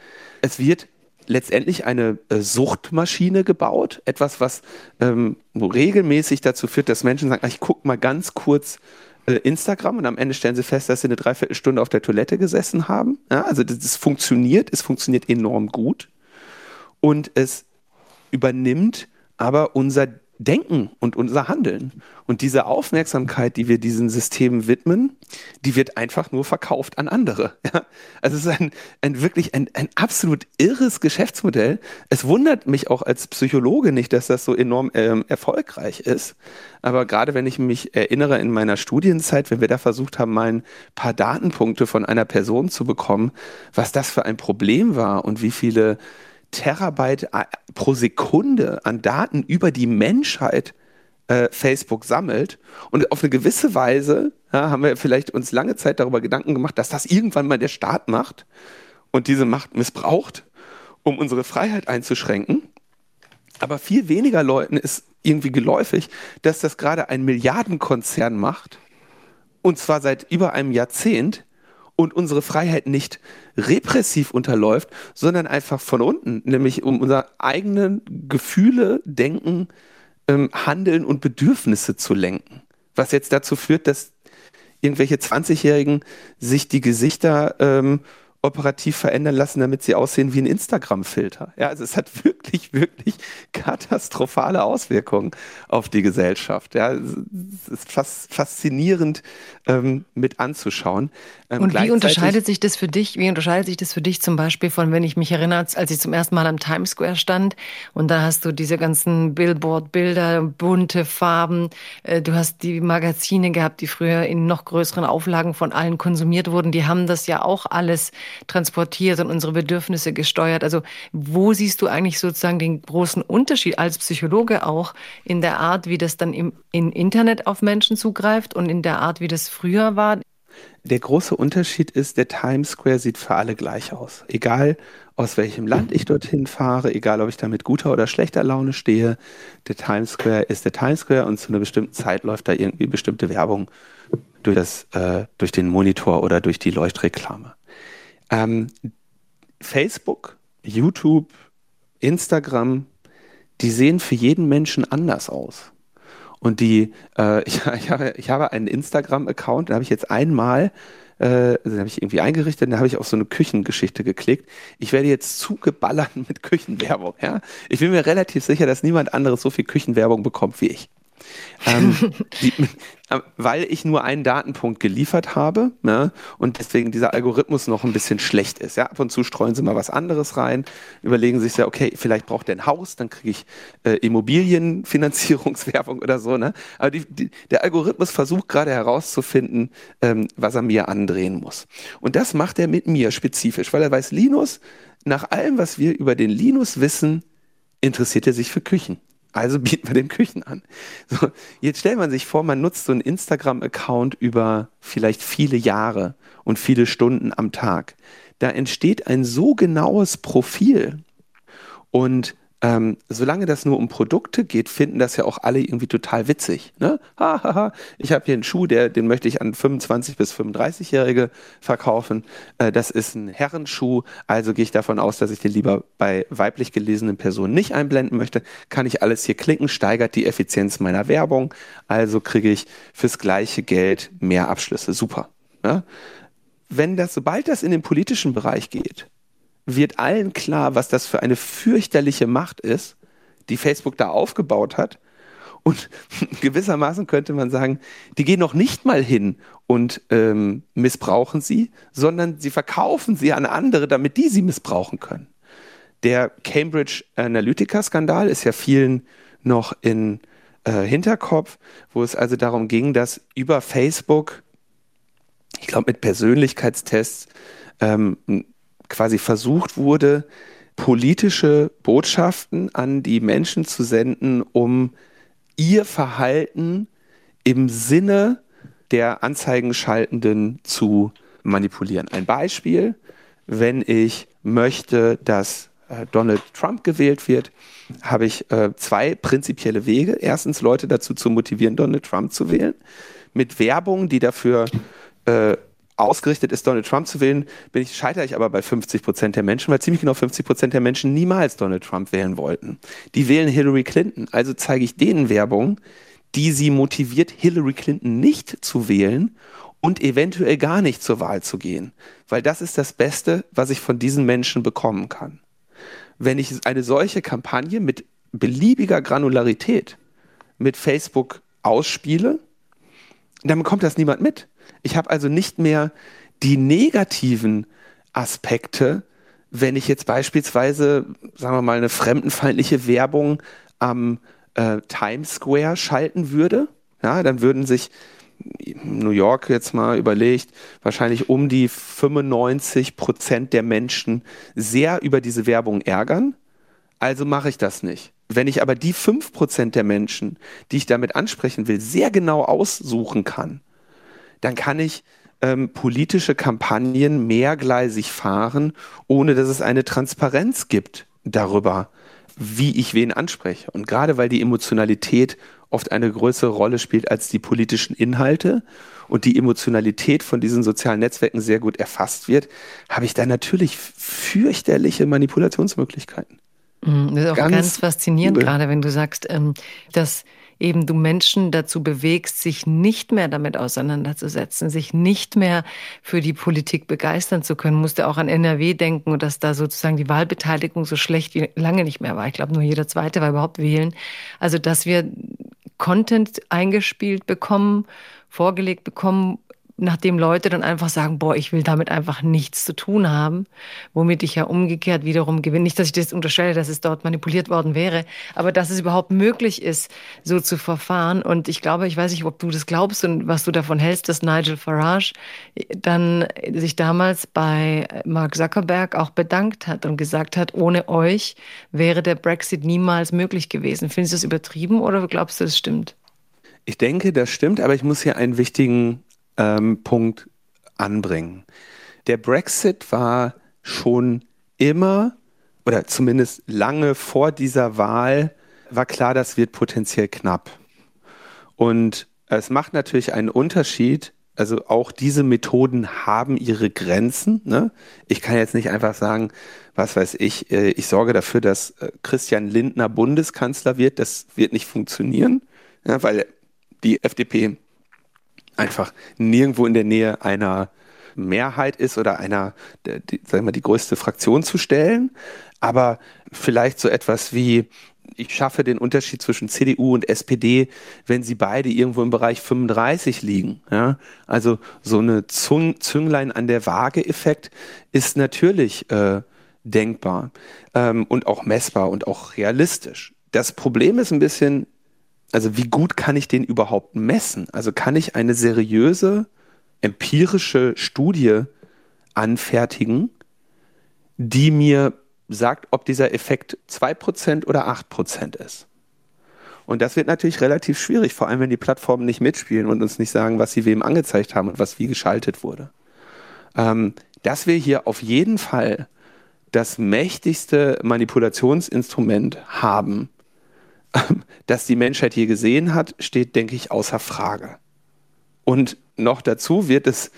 Speaker 2: Es wird letztendlich eine äh, Suchtmaschine gebaut. Etwas, was ähm, regelmäßig dazu führt, dass Menschen sagen, ach, ich gucke mal ganz kurz äh, Instagram und am Ende stellen sie fest, dass sie eine Dreiviertelstunde auf der Toilette gesessen haben. Ja, also das, das funktioniert, es funktioniert enorm gut. Und es übernimmt aber unser Denken und unser Handeln. Und diese Aufmerksamkeit, die wir diesen Systemen widmen, die wird einfach nur verkauft an andere. (laughs) Ja? Also es ist ein, ein wirklich ein, ein absolut irres Geschäftsmodell. Es wundert mich auch als Psychologe nicht, dass das so enorm ähm, erfolgreich ist. Aber gerade wenn ich mich erinnere in meiner Studienzeit, wenn wir da versucht haben, mal ein paar Datenpunkte von einer Person zu bekommen, was das für ein Problem war und wie viele Terabyte äh, pro Sekunde an Daten über die Menschheit äh, Facebook sammelt. Und auf eine gewisse Weise ja, haben wir vielleicht uns lange Zeit darüber Gedanken gemacht, dass das irgendwann mal der Staat macht und diese Macht missbraucht, um unsere Freiheit einzuschränken. Aber viel weniger Leuten ist irgendwie geläufig, dass das gerade ein Milliardenkonzern macht. Und zwar seit über einem Jahrzehnt, und unsere Freiheit nicht repressiv unterläuft, sondern einfach von unten, nämlich um unsere eigenen Gefühle, Denken, ähm, Handeln und Bedürfnisse zu lenken. Was jetzt dazu führt, dass irgendwelche 20-Jährigen sich die Gesichter ähm, operativ verändern lassen, damit sie aussehen wie ein Instagram-Filter. Ja, also es hat (laughs) wirklich, wirklich katastrophale Auswirkungen auf die Gesellschaft. Ja, es ist fast faszinierend ähm, mit anzuschauen.
Speaker 1: Ähm, Und wie unterscheidet sich das für dich? Wie unterscheidet sich das für dich zum Beispiel von, wenn ich mich erinnere, als ich zum ersten Mal am Times Square stand und da hast du diese ganzen Billboard-Bilder, bunte Farben, äh, du hast die Magazine gehabt, die früher in noch größeren Auflagen von allen konsumiert wurden. Die haben das ja auch alles transportiert und unsere Bedürfnisse gesteuert. Also wo siehst du eigentlich sozusagen den großen Unterschied als Psychologe auch in der Art, wie das dann im, im Internet auf Menschen zugreift und in der Art, wie das früher war?
Speaker 2: Der große Unterschied ist, der Times Square sieht für alle gleich aus. Egal aus welchem Land ich dorthin fahre, egal ob ich da mit guter oder schlechter Laune stehe, der Times Square ist der Times Square und zu einer bestimmten Zeit läuft da irgendwie bestimmte Werbung durch, das, äh, durch den Monitor oder durch die Leuchtreklame. Ähm, Facebook, YouTube, Instagram, die sehen für jeden Menschen anders aus. Und die, äh, (laughs) ich, ich, habe, ich habe einen Instagram-Account, da habe ich jetzt einmal, äh, also den habe ich irgendwie eingerichtet, da habe ich auf so eine Küchengeschichte geklickt. Ich werde jetzt zugeballert (laughs) mit Küchenwerbung. Ja? Ich bin mir relativ sicher, dass niemand anderes so viel Küchenwerbung bekommt wie ich. Ähm, (laughs) die, äh, weil ich nur einen Datenpunkt geliefert habe ne, und deswegen dieser Algorithmus noch ein bisschen schlecht ist. Ja, ab und zu streuen sie mal was anderes rein, überlegen sich ja, okay, vielleicht braucht der ein Haus, dann kriege ich äh, Immobilienfinanzierungswerbung (laughs) oder so. Ne? Aber die, die, der Algorithmus versucht gerade herauszufinden, ähm, was er mir andrehen muss. Und das macht er mit mir spezifisch, weil er weiß, Linus, nach allem, was wir über den Linus wissen, interessiert er sich für Küchen. Also (laughs) bieten wir dem Küchen an. So, jetzt stellt man sich vor, man nutzt so einen Instagram-Account über vielleicht viele Jahre und viele Stunden am Tag. Da entsteht ein so genaues Profil und ähm, solange das nur um Produkte geht, finden das ja auch alle irgendwie total witzig. Ne? Ha, ha, ha. Ich habe hier einen Schuh, der, den möchte ich an 25 bis 35-Jährige verkaufen. Äh, das ist ein Herrenschuh, also gehe ich davon aus, dass ich den lieber bei weiblich gelesenen Personen nicht einblenden möchte. Kann ich alles hier klicken, steigert die Effizienz meiner Werbung, also kriege ich fürs gleiche Geld mehr Abschlüsse. Super. Ne? Wenn das, sobald das in den politischen Bereich geht, wird allen klar, was das für eine fürchterliche Macht ist, die Facebook da aufgebaut hat. Und (laughs) gewissermaßen könnte man sagen, die gehen noch nicht mal hin und ähm, missbrauchen sie, sondern sie verkaufen sie an andere, damit die sie missbrauchen können. Der Cambridge Analytica-Skandal ist ja vielen noch in äh, Hinterkopf, wo es also darum ging, dass über Facebook, ich glaube mit Persönlichkeitstests, ähm, quasi versucht wurde, politische Botschaften an die Menschen zu senden, um ihr Verhalten im Sinne der Anzeigenschaltenden zu manipulieren. Ein Beispiel, wenn ich möchte, dass äh, Donald Trump gewählt wird, habe ich äh, zwei prinzipielle Wege. Erstens, Leute dazu zu motivieren, Donald Trump zu wählen, mit Werbung, die dafür äh, ausgerichtet ist, Donald Trump zu wählen, bin ich, scheitere ich aber bei 50 Prozent der Menschen, weil ziemlich genau 50 Prozent der Menschen niemals Donald Trump wählen wollten. Die wählen Hillary Clinton. Also zeige ich denen Werbung, die sie motiviert, Hillary Clinton nicht zu wählen und eventuell gar nicht zur Wahl zu gehen. Weil das ist das Beste, was ich von diesen Menschen bekommen kann. Wenn ich eine solche Kampagne mit beliebiger Granularität mit Facebook ausspiele, dann bekommt das niemand mit. Ich habe also nicht mehr die negativen Aspekte, wenn ich jetzt beispielsweise, sagen wir mal, eine fremdenfeindliche Werbung am äh, Times Square schalten würde. Ja, dann würden sich New York jetzt mal überlegt, wahrscheinlich um die 95 Prozent der Menschen sehr über diese Werbung ärgern. Also mache ich das nicht. Wenn ich aber die 5 Prozent der Menschen, die ich damit ansprechen will, sehr genau aussuchen kann, dann kann ich ähm, politische Kampagnen mehrgleisig fahren, ohne dass es eine Transparenz gibt darüber, wie ich wen anspreche. Und gerade weil die Emotionalität oft eine größere Rolle spielt als die politischen Inhalte und die Emotionalität von diesen sozialen Netzwerken sehr gut erfasst wird, habe ich da natürlich fürchterliche Manipulationsmöglichkeiten.
Speaker 1: Mhm, das ist auch ganz, ganz faszinierend, übel. gerade wenn du sagst, ähm, dass eben du Menschen dazu bewegst, sich nicht mehr damit auseinanderzusetzen, sich nicht mehr für die Politik begeistern zu können. Musste auch an NRW denken und dass da sozusagen die Wahlbeteiligung so schlecht wie lange nicht mehr war. Ich glaube, nur jeder Zweite war überhaupt wählen. Also, dass wir Content eingespielt bekommen, vorgelegt bekommen, nachdem Leute dann einfach sagen, boah, ich will damit einfach nichts zu tun haben, womit ich ja umgekehrt wiederum gewinne. Nicht, dass ich das unterstelle, dass es dort manipuliert worden wäre, aber dass es überhaupt möglich ist, so zu verfahren. Und ich glaube, ich weiß nicht, ob du das glaubst und was du davon hältst, dass Nigel Farage dann sich damals bei Mark Zuckerberg auch bedankt hat und gesagt hat, ohne euch wäre der Brexit niemals möglich gewesen. Findest du das übertrieben oder glaubst du, das stimmt?
Speaker 2: Ich denke, das stimmt, aber ich muss hier einen wichtigen ähm, Punkt anbringen. Der Brexit war schon immer oder zumindest lange vor dieser Wahl war klar, das wird potenziell knapp. Und es macht natürlich einen Unterschied. Also auch diese Methoden haben ihre Grenzen. Ne? Ich kann jetzt nicht einfach sagen, was weiß ich, äh, ich sorge dafür, dass äh, Christian Lindner Bundeskanzler wird. Das wird nicht funktionieren, ja, weil die FDP einfach nirgendwo in der Nähe einer Mehrheit ist oder einer, die, sagen wir, die größte Fraktion zu stellen. Aber vielleicht so etwas wie, ich schaffe den Unterschied zwischen CDU und SPD, wenn sie beide irgendwo im Bereich 35 liegen. Ja? Also so eine Zung, Zünglein an der Waage-Effekt ist natürlich äh, denkbar ähm, und auch messbar und auch realistisch. Das Problem ist ein bisschen, also wie gut kann ich den überhaupt messen? Also kann ich eine seriöse empirische Studie anfertigen, die mir sagt, ob dieser Effekt 2% oder 8% ist. Und das wird natürlich relativ schwierig, vor allem wenn die Plattformen nicht mitspielen und uns nicht sagen, was sie wem angezeigt haben und was wie geschaltet wurde. Ähm, dass wir hier auf jeden Fall das mächtigste Manipulationsinstrument haben, (laughs) dass die Menschheit hier gesehen hat, steht, denke ich, außer Frage. Und noch dazu wird es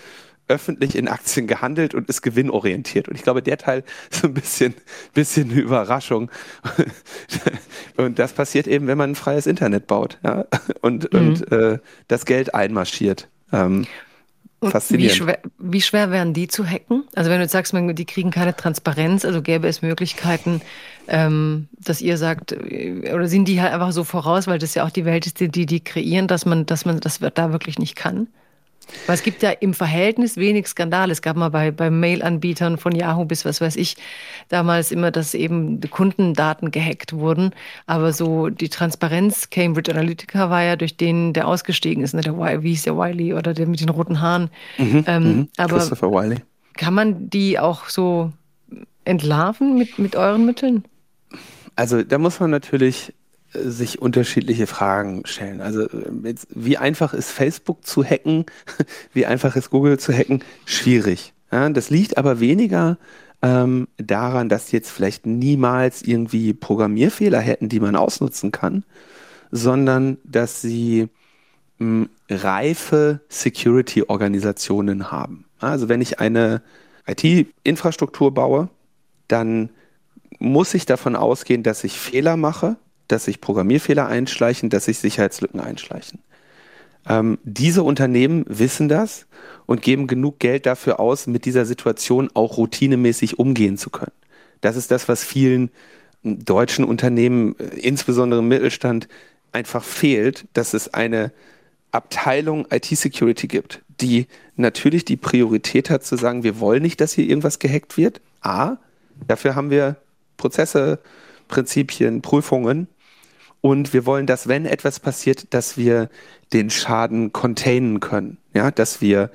Speaker 2: öffentlich in Aktien gehandelt und ist gewinnorientiert. Und ich glaube, der Teil ist ein bisschen, bisschen eine Überraschung. (laughs) Und das passiert eben, wenn man ein freies Internet baut ja? und, mhm. und äh, das Geld einmarschiert. Ähm,
Speaker 1: und wie schwer, wie schwer wären die zu hacken? Also wenn du jetzt sagst, die kriegen keine Transparenz, also gäbe es Möglichkeiten, ähm, dass ihr sagt, äh, oder sind die halt einfach so voraus, weil das ja auch die Welt ist, die die kreieren, dass man, dass man das da wirklich nicht kann? Weil es gibt ja im Verhältnis wenig Skandale. Es gab mal bei, bei Mail-Anbietern von Yahoo bis was weiß ich damals immer, dass eben Kundendaten gehackt wurden. Aber so die Transparenz, Cambridge Analytica war ja durch den, der ausgestiegen ist, ne? der, wie hieß der Wiley oder der mit den roten Haaren. Mhm, ähm, mhm. aber Christopher Wiley. Kann man die auch so entlarven mit, mit euren Mitteln?
Speaker 2: Also da muss man natürlich sich unterschiedliche Fragen stellen. Also jetzt, wie einfach ist Facebook zu hacken? (laughs) Wie einfach ist Google zu hacken? Schwierig. Ja, das liegt aber weniger ähm, daran, dass jetzt vielleicht niemals irgendwie Programmierfehler hätten, die man ausnutzen kann, sondern dass sie mh, reife Security-Organisationen haben. Also wenn ich eine IT-Infrastruktur baue, dann muss ich davon ausgehen, dass ich Fehler mache, dass sich Programmierfehler einschleichen, dass sich Sicherheitslücken einschleichen. Ähm, diese Unternehmen wissen das und geben genug Geld dafür aus, mit dieser Situation auch routinemäßig umgehen zu können. Das ist das, was vielen deutschen Unternehmen, äh, insbesondere im Mittelstand, einfach fehlt, dass es eine Abteilung IT-Security gibt, die natürlich die Priorität hat zu sagen, wir wollen nicht, dass hier irgendwas gehackt wird. A, dafür haben wir Prozesse, Prinzipien, Prüfungen. Und wir wollen, dass wenn etwas passiert, dass wir den Schaden containen können. Ja, dass wir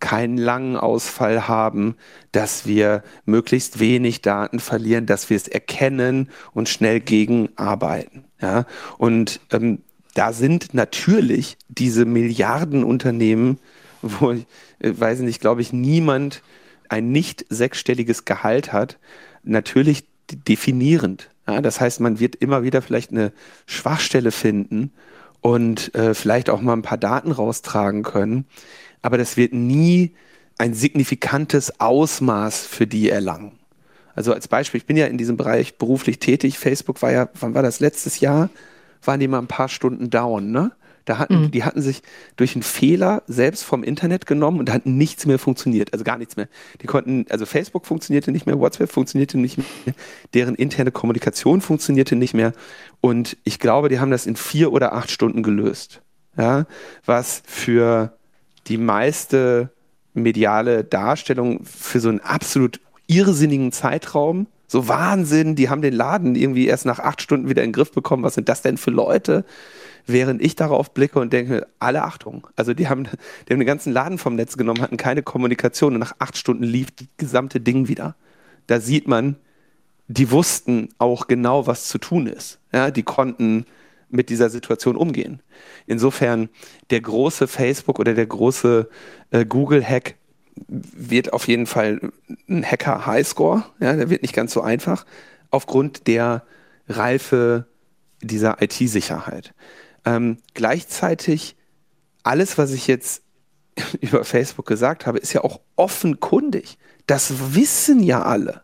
Speaker 2: keinen langen Ausfall haben, dass wir möglichst wenig Daten verlieren, dass wir es erkennen und schnell gegenarbeiten. Ja, und ähm, da sind natürlich diese Milliardenunternehmen, (laughs) wo ich äh, weiß nicht, glaube ich, niemand ein nicht sechsstelliges Gehalt hat, natürlich definierend. Ja, das heißt, man wird immer wieder vielleicht eine Schwachstelle finden und äh, vielleicht auch mal ein paar Daten raustragen können. Aber das wird nie ein signifikantes Ausmaß für die erlangen. Also als Beispiel, ich bin ja in diesem Bereich beruflich tätig. Facebook war ja, wann war das letztes Jahr? Waren die mal ein paar Stunden down, ne? Da hatten, mhm. Die hatten sich durch einen Fehler selbst vom Internet genommen und da hat nichts mehr funktioniert. Also gar nichts mehr. Die konnten, also Facebook funktionierte nicht mehr, WhatsApp funktionierte nicht mehr, deren interne Kommunikation funktionierte nicht mehr. Und ich glaube, die haben das in vier oder acht Stunden gelöst. Ja, was für die meiste mediale Darstellung für so einen absolut irrsinnigen Zeitraum so Wahnsinn, die haben den Laden irgendwie erst nach acht Stunden wieder in den Griff bekommen. Was sind das denn für Leute? Während ich darauf blicke und denke, alle Achtung. Also die haben, die haben den ganzen Laden vom Netz genommen, hatten keine Kommunikation und nach acht Stunden lief das gesamte Ding wieder. Da sieht man, die wussten auch genau, was zu tun ist. Ja, die konnten mit dieser Situation umgehen. Insofern der große Facebook oder der große äh, Google-Hack wird auf jeden Fall ein Hacker-Highscore. Ja, der wird nicht ganz so einfach aufgrund der Reife dieser IT-Sicherheit. Ähm, gleichzeitig, alles, was ich jetzt (laughs) über Facebook gesagt habe, ist ja auch offenkundig. Das wissen ja alle.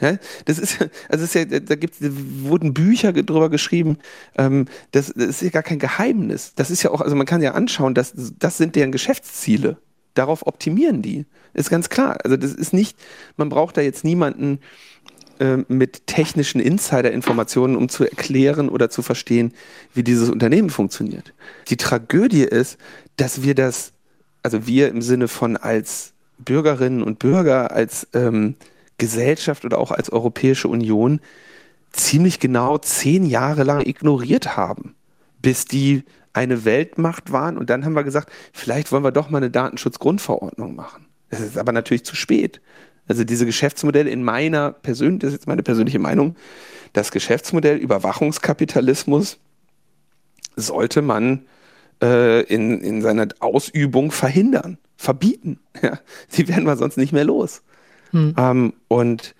Speaker 2: Ja, das ist (laughs) also ist ja, da gibt's, wurden Bücher drüber geschrieben. Ähm, das, das, ist ja gar kein Geheimnis. Das ist ja auch, also man kann ja anschauen, dass das sind deren Geschäftsziele. Darauf optimieren die. Ist ganz klar. Also das ist nicht, man braucht da jetzt niemanden, äh, mit technischen Insider-Informationen, um zu erklären oder zu verstehen, wie dieses Unternehmen funktioniert. Die Tragödie ist, dass wir das, also wir im Sinne von als Bürgerinnen und Bürger, als ähm, Gesellschaft oder auch als Europäische Union ziemlich genau zehn Jahre lang ignoriert haben, bis die eine Weltmacht waren. Und dann haben wir gesagt, vielleicht wollen wir doch mal eine Datenschutzgrundverordnung machen. Das ist aber natürlich zu spät. Also diese Geschäftsmodelle in meiner persönlichen, das ist jetzt meine persönliche Meinung, das Geschäftsmodell Überwachungskapitalismus sollte man äh, in, in seiner Ausübung verhindern, verbieten. (laughs) Ja, die werden wir sonst nicht mehr los. Hm. Ähm, und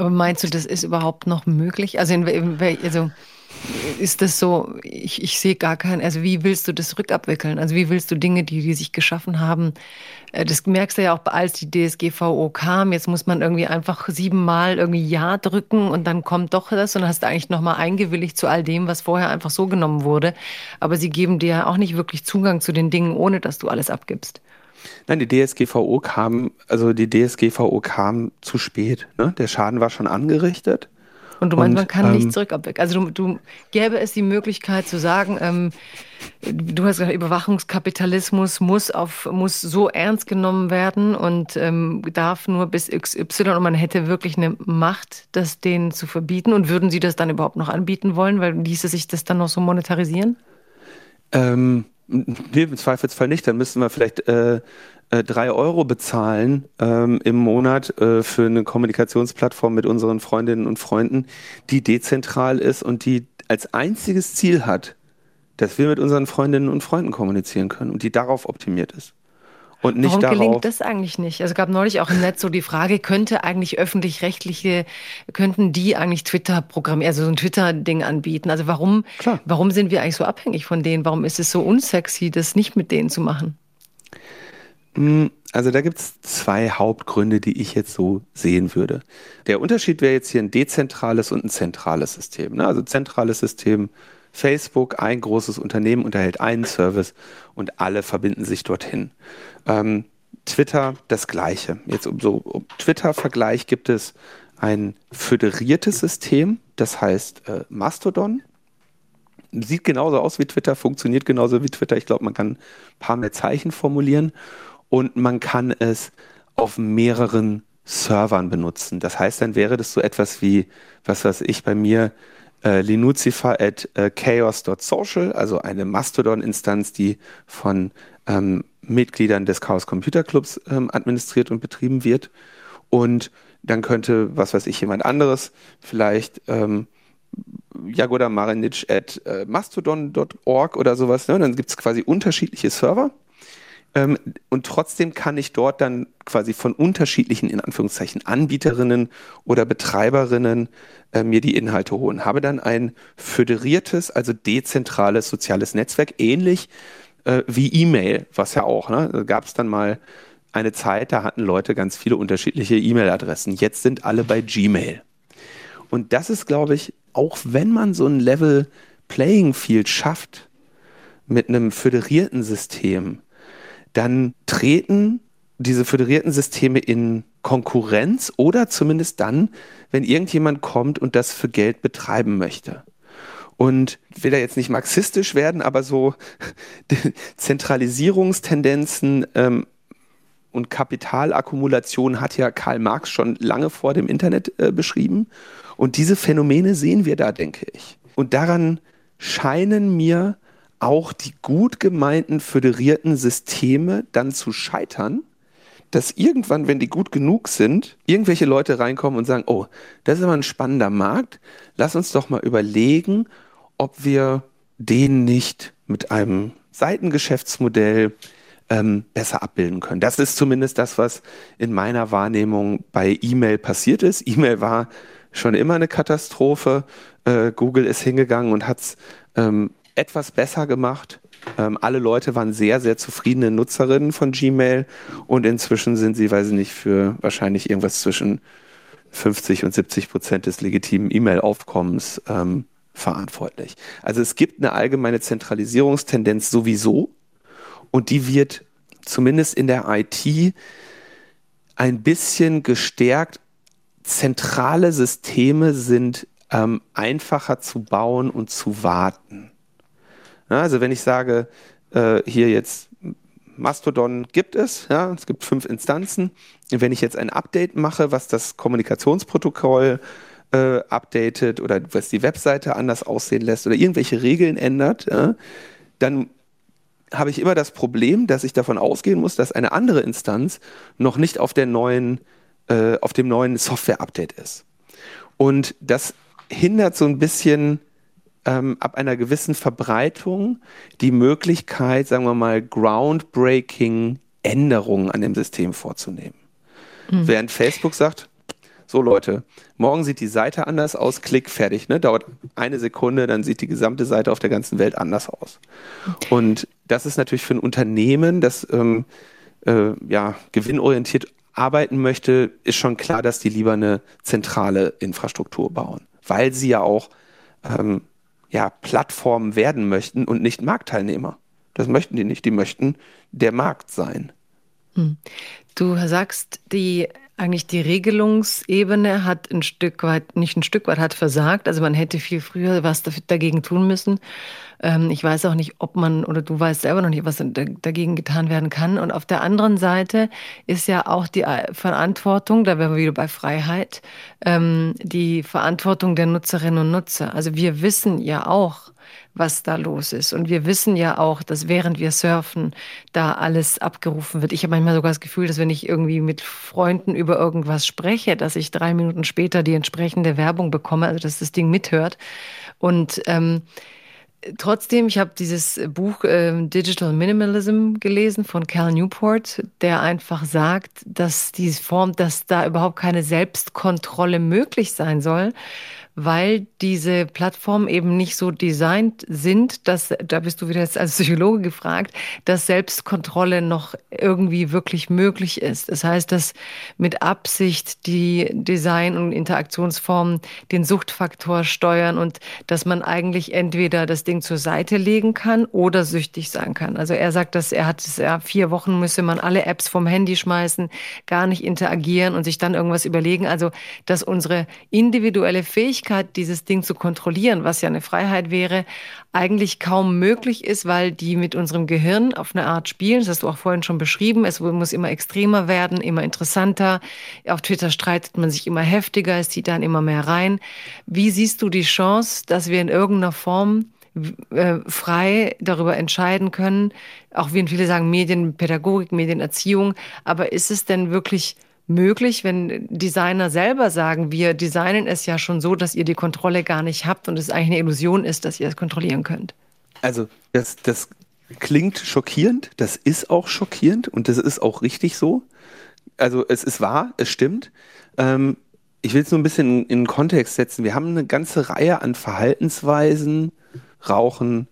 Speaker 1: aber meinst du, das ist überhaupt noch möglich? Also, in, in, also ist das so, ich, ich sehe gar keinen, also wie willst du das rückabwickeln? Also wie willst du Dinge, die die sich geschaffen haben, äh, das merkst du ja auch, als die DSGVO kam, jetzt muss man irgendwie einfach siebenmal irgendwie Ja drücken und dann kommt doch das und hast du eigentlich nochmal eingewilligt zu all dem, was vorher einfach so genommen wurde. Aber sie geben dir auch nicht wirklich Zugang zu den Dingen, ohne dass du alles abgibst.
Speaker 2: Nein, die DSGVO kam, also die DSGVO kam zu spät. Ne? Der Schaden war schon angerichtet.
Speaker 1: Und du meinst, man kann ähm, nicht zurück abwickeln. Also du, du gäbe es die Möglichkeit zu sagen, ähm, du hast gesagt, Überwachungskapitalismus muss auf muss so ernst genommen werden und ähm, darf nur bis XY und man hätte wirklich eine Macht, das denen zu verbieten. Und würden Sie das dann überhaupt noch anbieten wollen, weil ließe sich das dann noch so monetarisieren?
Speaker 2: Ähm, nee, im Zweifelsfall nicht. Dann müssten wir vielleicht äh, äh, drei Euro bezahlen ähm, im Monat äh, für eine Kommunikationsplattform mit unseren Freundinnen und Freunden, die dezentral ist und die als einziges Ziel hat, dass wir mit unseren Freundinnen und Freunden kommunizieren können und die darauf optimiert ist. Und nicht
Speaker 1: Warum
Speaker 2: darauf,
Speaker 1: gelingt das eigentlich nicht? Also gab neulich auch im Netz so die Frage, könnte eigentlich öffentlich-rechtliche, könnten die eigentlich Twitter programmieren, also so ein Twitter-Ding anbieten? Also warum, warum sind wir eigentlich so abhängig von denen? Warum ist es so unsexy, das nicht mit denen zu machen?
Speaker 2: Hm, Also da gibt es zwei Hauptgründe, die ich jetzt so sehen würde. Der Unterschied wäre jetzt hier ein dezentrales und ein zentrales System. Ne? Also zentrales System, Facebook, ein großes Unternehmen unterhält einen Service und alle verbinden sich dorthin. Ähm, Twitter das gleiche. Jetzt um so um Twitter-Vergleich gibt es ein föderiertes System, das heißt äh, Mastodon. Sieht genauso aus wie Twitter, funktioniert genauso wie Twitter. Ich glaube, man kann ein paar mehr Zeichen formulieren und man kann es auf mehreren Servern benutzen. Das heißt, dann wäre das so etwas wie, was weiß ich, bei mir äh, linucifer at äh, chaos.social, also eine Mastodon-Instanz, die von ähm, Mitgliedern des Chaos Computer Clubs ähm, administriert und betrieben wird. Und dann könnte, was weiß ich, jemand anderes vielleicht ähm, Jagoda Marinic at äh, mastodon.org oder sowas. Ne? Dann gibt es quasi unterschiedliche Server. Ähm, und trotzdem kann ich dort dann quasi von unterschiedlichen, in Anführungszeichen, Anbieterinnen oder Betreiberinnen äh, mir die Inhalte holen. Habe dann ein föderiertes, also dezentrales soziales Netzwerk, ähnlich äh, wie E-Mail, was ja auch, ne? Da gab es dann mal eine Zeit, da hatten Leute ganz viele unterschiedliche E-Mail-Adressen. Jetzt sind alle bei Gmail. Und das ist, glaube ich, auch wenn man so ein Level Playing Field schafft mit einem föderierten System, dann treten diese föderierten Systeme in Konkurrenz oder zumindest dann, wenn irgendjemand kommt und das für Geld betreiben möchte. Und will da jetzt nicht marxistisch werden, aber so (laughs) Zentralisierungstendenzen ähm, und Kapitalakkumulation hat ja Karl Marx schon lange vor dem Internet äh, beschrieben. Und diese Phänomene sehen wir da, denke ich. Und daran scheinen mir auch die gut gemeinten föderierten Systeme dann zu scheitern, dass irgendwann, wenn die gut genug sind, irgendwelche Leute reinkommen und sagen, oh, das ist aber ein spannender Markt, lass uns doch mal überlegen, ob wir den nicht mit einem Seitengeschäftsmodell ähm, besser abbilden können. Das ist zumindest das, was in meiner Wahrnehmung bei E-Mail passiert ist. E-Mail war schon immer eine Katastrophe. Äh, Google ist hingegangen und hat es ähm, etwas besser gemacht. Ähm, alle Leute waren sehr, sehr zufriedene Nutzerinnen von Gmail und inzwischen sind sie, weiß ich nicht, für wahrscheinlich irgendwas zwischen 50 und 70 Prozent des legitimen E-Mail-Aufkommens ähm, verantwortlich. Also es gibt eine allgemeine Zentralisierungstendenz sowieso und die wird zumindest in der IT ein bisschen gestärkt. Zentrale Systeme sind ähm, einfacher zu bauen und zu warten. Ja, also wenn ich sage, äh, hier jetzt Mastodon gibt es, ja, es gibt fünf Instanzen. Wenn ich jetzt ein Update mache, was das Kommunikationsprotokoll äh, updatet oder was die Webseite anders aussehen lässt oder irgendwelche Regeln ändert, ja, dann habe ich immer das Problem, dass ich davon ausgehen muss, dass eine andere Instanz noch nicht auf der neuen, äh, auf dem neuen Software-Update ist. Und das hindert so ein bisschen ähm, ab einer gewissen Verbreitung die Möglichkeit, sagen wir mal, groundbreaking Änderungen an dem System vorzunehmen. Mhm. Während Facebook sagt, so Leute, morgen sieht die Seite anders aus, klick, fertig. Ne? Dauert eine Sekunde, dann sieht die gesamte Seite auf der ganzen Welt anders aus. Und das ist natürlich für ein Unternehmen, das ähm, äh, ja, gewinnorientiert arbeiten möchte, ist schon klar, dass die lieber eine zentrale Infrastruktur bauen, weil sie ja auch ähm, ja, Plattformen werden möchten und nicht Marktteilnehmer. Das möchten die nicht, die möchten der Markt sein.
Speaker 1: Hm. Du sagst, die eigentlich die Regelungsebene hat ein Stück weit, nicht ein Stück weit, hat versagt. Also man hätte viel früher was dagegen tun müssen. Ähm, ich weiß auch nicht, ob man, oder du weißt selber noch nicht, was dagegen getan werden kann. Und auf der anderen Seite ist ja auch die Verantwortung, da wären wir wieder bei Freiheit, ähm, die Verantwortung der Nutzerinnen und Nutzer. Also wir wissen ja auch, was da los ist. Und wir wissen ja auch, dass während wir surfen, da alles abgerufen wird. Ich habe manchmal sogar das Gefühl, dass wenn ich irgendwie mit Freunden über irgendwas spreche, dass ich drei Minuten später die entsprechende Werbung bekomme, also dass das Ding mithört. Und ähm, Trotzdem, ich habe dieses Buch äh, Digital Minimalism gelesen von Cal Newport, der einfach sagt, dass diese Form, dass da überhaupt keine Selbstkontrolle möglich sein soll, weil diese Plattformen eben nicht so designt sind, dass, da bist du wieder jetzt als Psychologe gefragt, dass Selbstkontrolle noch irgendwie wirklich möglich ist. Das heißt, dass mit Absicht die Design- und Interaktionsformen den Suchtfaktor steuern und dass man eigentlich entweder das Ding zur Seite legen kann oder süchtig sein kann. Also er sagt, dass er hat ja, vier Wochen müsse man alle Apps vom Handy schmeißen, gar nicht interagieren und sich dann irgendwas überlegen. Also, dass unsere individuelle Fähigkeit, dieses Ding zu kontrollieren, was ja eine Freiheit wäre, eigentlich kaum möglich ist, weil die mit unserem Gehirn auf eine Art spielen. Das hast du auch vorhin schon beschrieben. Es muss immer extremer werden, immer interessanter. Auf Twitter streitet man sich immer heftiger, es zieht dann immer mehr rein. Wie siehst du die Chance, dass wir in irgendeiner Form äh, frei darüber entscheiden können, auch wie viele sagen Medienpädagogik, Medienerziehung, aber ist es denn wirklich möglich, wenn Designer selber sagen, wir designen es ja schon so, dass ihr die Kontrolle gar nicht habt und es eigentlich eine Illusion ist, dass ihr es kontrollieren könnt?
Speaker 2: Also das, das klingt schockierend, das ist auch schockierend und das ist auch richtig so. Also es ist wahr, es stimmt. Ähm, ich will es nur ein bisschen in, in Kontext setzen. Wir haben eine ganze Reihe an Verhaltensweisen, Rauchen,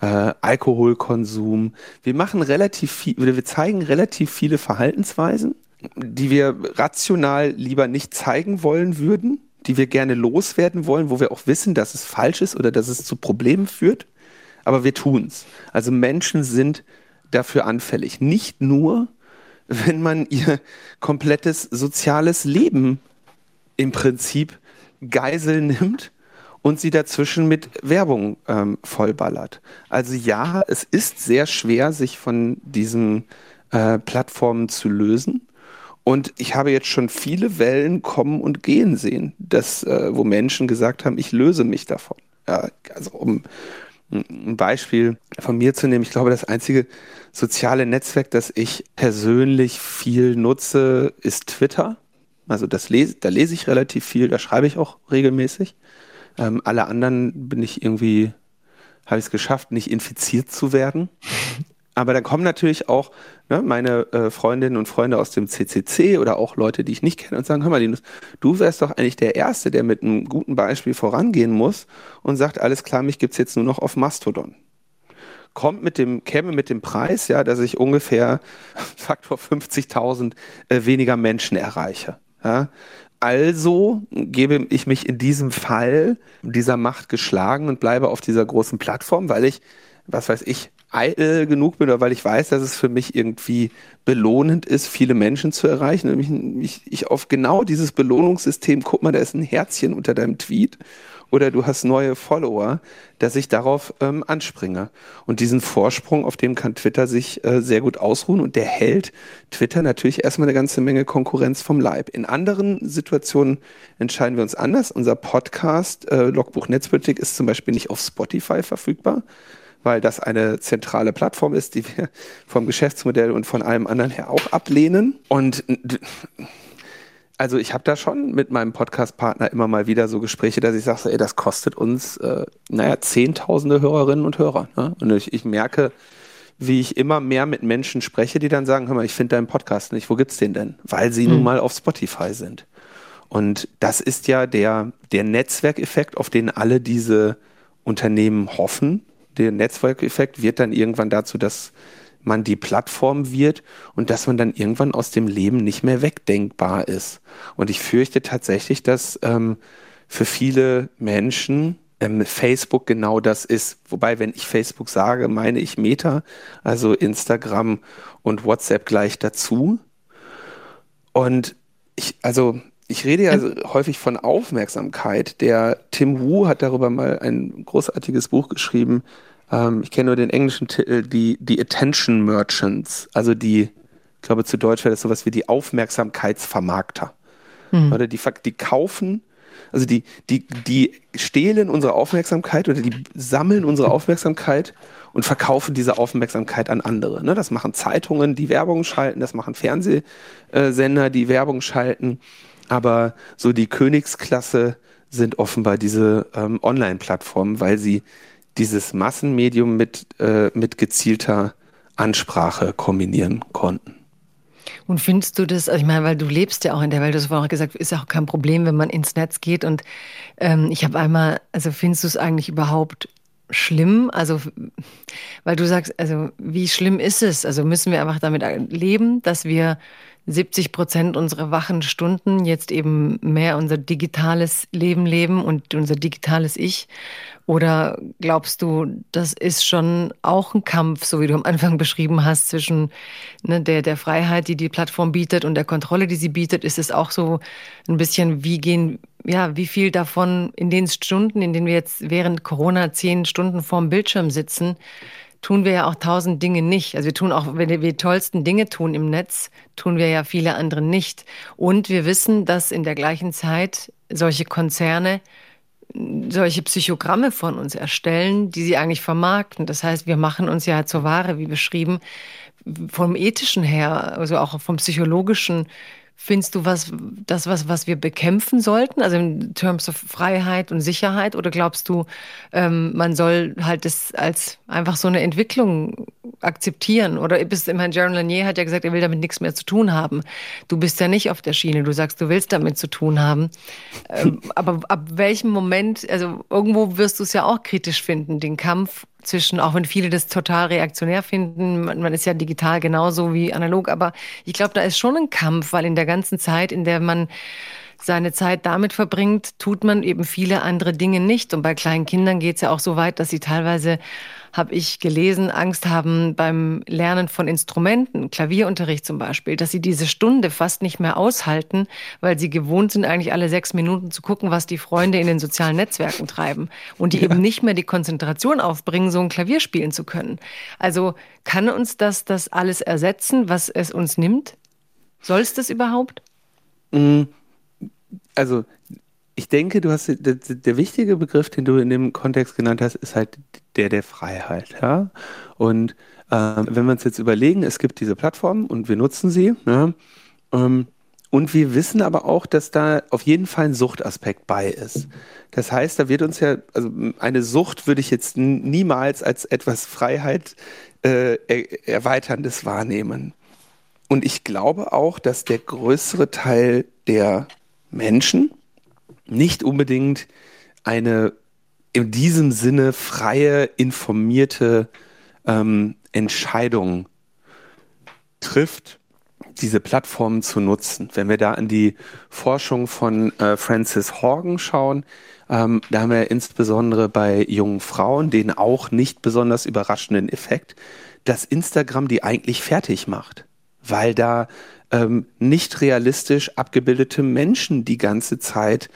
Speaker 2: äh, Alkoholkonsum. Wir machen relativ viel, wir zeigen relativ viele Verhaltensweisen die wir rational lieber nicht zeigen wollen würden, die wir gerne loswerden wollen, wo wir auch wissen, dass es falsch ist oder dass es zu Problemen führt, aber wir tun es. Also Menschen sind dafür anfällig. Nicht nur, wenn man ihr komplettes soziales Leben im Prinzip Geisel nimmt und sie dazwischen mit Werbung ähm, vollballert. Also ja, es ist sehr schwer, sich von diesen äh, Plattformen zu lösen. Und ich habe jetzt schon viele Wellen kommen und gehen sehen, dass, äh, wo Menschen gesagt haben, ich löse mich davon. Ja, also um ein Beispiel von mir zu nehmen, ich glaube, das einzige soziale Netzwerk, das ich persönlich viel nutze, ist Twitter. Also das lese, da lese ich relativ viel, da schreibe ich auch regelmäßig. Ähm, alle anderen bin ich irgendwie, habe ich es geschafft, nicht infiziert zu werden. (laughs) Aber dann kommen natürlich auch ne, meine äh, Freundinnen und Freunde aus dem CCC oder auch Leute, die ich nicht kenne und sagen, hör mal, Linus, du wärst doch eigentlich der Erste, der mit einem guten Beispiel vorangehen muss und sagt, alles klar, mich gibt's jetzt nur noch auf Mastodon. Kommt mit dem, käme mit dem Preis, ja, dass ich ungefähr (laughs) Faktor 50.000 äh, weniger Menschen erreiche. Ja. Also gebe ich mich in diesem Fall dieser Macht geschlagen und bleibe auf dieser großen Plattform, weil ich, was weiß ich, eitel genug bin oder weil ich weiß, dass es für mich irgendwie belohnend ist, viele Menschen zu erreichen. Und ich, ich auf genau dieses Belohnungssystem, guck mal, da ist ein Herzchen unter deinem Tweet oder du hast neue Follower, dass ich darauf ähm, anspringe. Und diesen Vorsprung, auf dem kann Twitter sich äh, sehr gut ausruhen und der hält Twitter natürlich erstmal eine ganze Menge Konkurrenz vom Leib. In anderen Situationen entscheiden wir uns anders. Unser Podcast äh, Logbuch Netzpolitik ist zum Beispiel nicht auf Spotify verfügbar weil das eine zentrale Plattform ist, die wir vom Geschäftsmodell und von allem anderen her auch ablehnen. Und also ich habe da schon mit meinem Podcast-Partner immer mal wieder so Gespräche, dass ich sage, ey, das kostet uns, äh, naja, zehntausende Hörerinnen und Hörer. Ne? Und ich, ich merke, wie ich immer mehr mit Menschen spreche, die dann sagen, hör mal, ich finde deinen Podcast nicht, wo gibt's den denn? Weil sie mhm. nun mal auf Spotify sind. Und das ist ja der, der Netzwerkeffekt, auf den alle diese Unternehmen hoffen, der Netzwerkeffekt wird dann irgendwann dazu, dass man die Plattform wird und dass man dann irgendwann aus dem Leben nicht mehr wegdenkbar ist. Und ich fürchte tatsächlich, dass ähm, für viele Menschen ähm, Facebook genau das ist. Wobei, wenn ich Facebook sage, meine ich Meta, also Instagram und WhatsApp gleich dazu. Und ich, also ich rede ja also häufig von Aufmerksamkeit. Der Tim Wu hat darüber mal ein großartiges Buch geschrieben. Ähm, ich kenne nur den englischen Titel, die, die Attention Merchants, also die, ich glaube zu Deutsch wäre das sowas wie die Aufmerksamkeitsvermarkter. Mhm. Oder die, die kaufen, also die, die, die stehlen unsere Aufmerksamkeit oder die sammeln unsere Aufmerksamkeit und verkaufen diese Aufmerksamkeit an andere. Ne? Das machen Zeitungen, die Werbung schalten, das machen Fernsehsender, die Werbung schalten. Aber so die Königsklasse sind offenbar diese ähm, Online-Plattformen, weil sie dieses Massenmedium mit, äh, mit gezielter Ansprache kombinieren konnten.
Speaker 1: Und findest du das, also ich meine, weil du lebst ja auch in der Welt, du hast vorhin auch gesagt, ist auch kein Problem, wenn man ins Netz geht. Und ähm, ich habe einmal, also findest du es eigentlich überhaupt schlimm? Also, weil du sagst, also wie schlimm ist es? Also müssen wir einfach damit leben, dass wir 70 Prozent unserer wachen Stunden jetzt eben mehr unser digitales Leben leben und unser digitales Ich? Oder glaubst du, das ist schon auch ein Kampf, so wie du am Anfang beschrieben hast, zwischen ne, der, der Freiheit, die die Plattform bietet und der Kontrolle, die sie bietet? Ist es auch so ein bisschen, wie gehen, ja, wie viel davon in den Stunden, in denen wir jetzt während Corona zehn Stunden vorm Bildschirm sitzen, tun wir ja auch tausend Dinge nicht. Also wir tun auch, wenn wir die tollsten Dinge tun im Netz, tun wir ja viele andere nicht. Und wir wissen, dass in der gleichen Zeit solche Konzerne solche Psychogramme von uns erstellen, die sie eigentlich vermarkten. Das heißt, wir machen uns ja zur Ware, wie beschrieben, vom ethischen her, also auch vom psychologischen Findest du was, das was, was wir bekämpfen sollten, also in Terms of Freiheit und Sicherheit, oder glaubst du, ähm, man soll halt das als einfach so eine Entwicklung akzeptieren? Oder bist immerhin Jaron Lanier hat ja gesagt, er will damit nichts mehr zu tun haben. Du bist ja nicht auf der Schiene. Du sagst, du willst damit zu tun haben. ähm, (laughs) aber ab welchem Moment, also irgendwo wirst du es ja auch kritisch finden, den Kampf zwischen, auch wenn viele das total reaktionär finden, man, man ist ja digital genauso wie analog, aber ich glaube, da ist schon ein Kampf, weil in der ganzen Zeit, in der man seine Zeit damit verbringt, tut man eben viele andere Dinge nicht. Und bei kleinen Kindern geht es ja auch so weit, dass sie teilweise habe ich gelesen, Angst haben beim Lernen von Instrumenten, Klavierunterricht zum Beispiel, dass sie diese Stunde fast nicht mehr aushalten, weil sie gewohnt sind, eigentlich alle sechs Minuten zu gucken, was die Freunde in den sozialen Netzwerken treiben und die ja. eben nicht mehr die Konzentration aufbringen, so ein Klavier spielen zu können. Also kann uns das das alles ersetzen, was es uns nimmt? Soll es das überhaupt?
Speaker 2: Mm, also ich denke, du hast der, der, wichtige Begriff, den du in dem Kontext genannt hast, ist halt der der Freiheit. Ja? Und äh, wenn wir uns jetzt überlegen, es gibt diese Plattformen und wir nutzen sie. Ja? Ähm, und wir wissen aber auch, dass da auf jeden Fall ein Suchtaspekt bei ist. Das heißt, da wird uns ja, also eine Sucht würde ich jetzt niemals als etwas Freiheit äh, er, erweiterndes wahrnehmen. Und ich glaube auch, dass der größere Teil der Menschen, nicht unbedingt eine in diesem Sinne freie, informierte ähm, Entscheidung trifft, diese Plattformen zu nutzen. Wenn wir da an die Forschung von äh, Francis Horgan schauen, ähm, da haben wir insbesondere bei jungen Frauen den auch nicht besonders überraschenden Effekt, dass Instagram die eigentlich fertig macht, weil da ähm, nicht realistisch abgebildete Menschen die ganze Zeit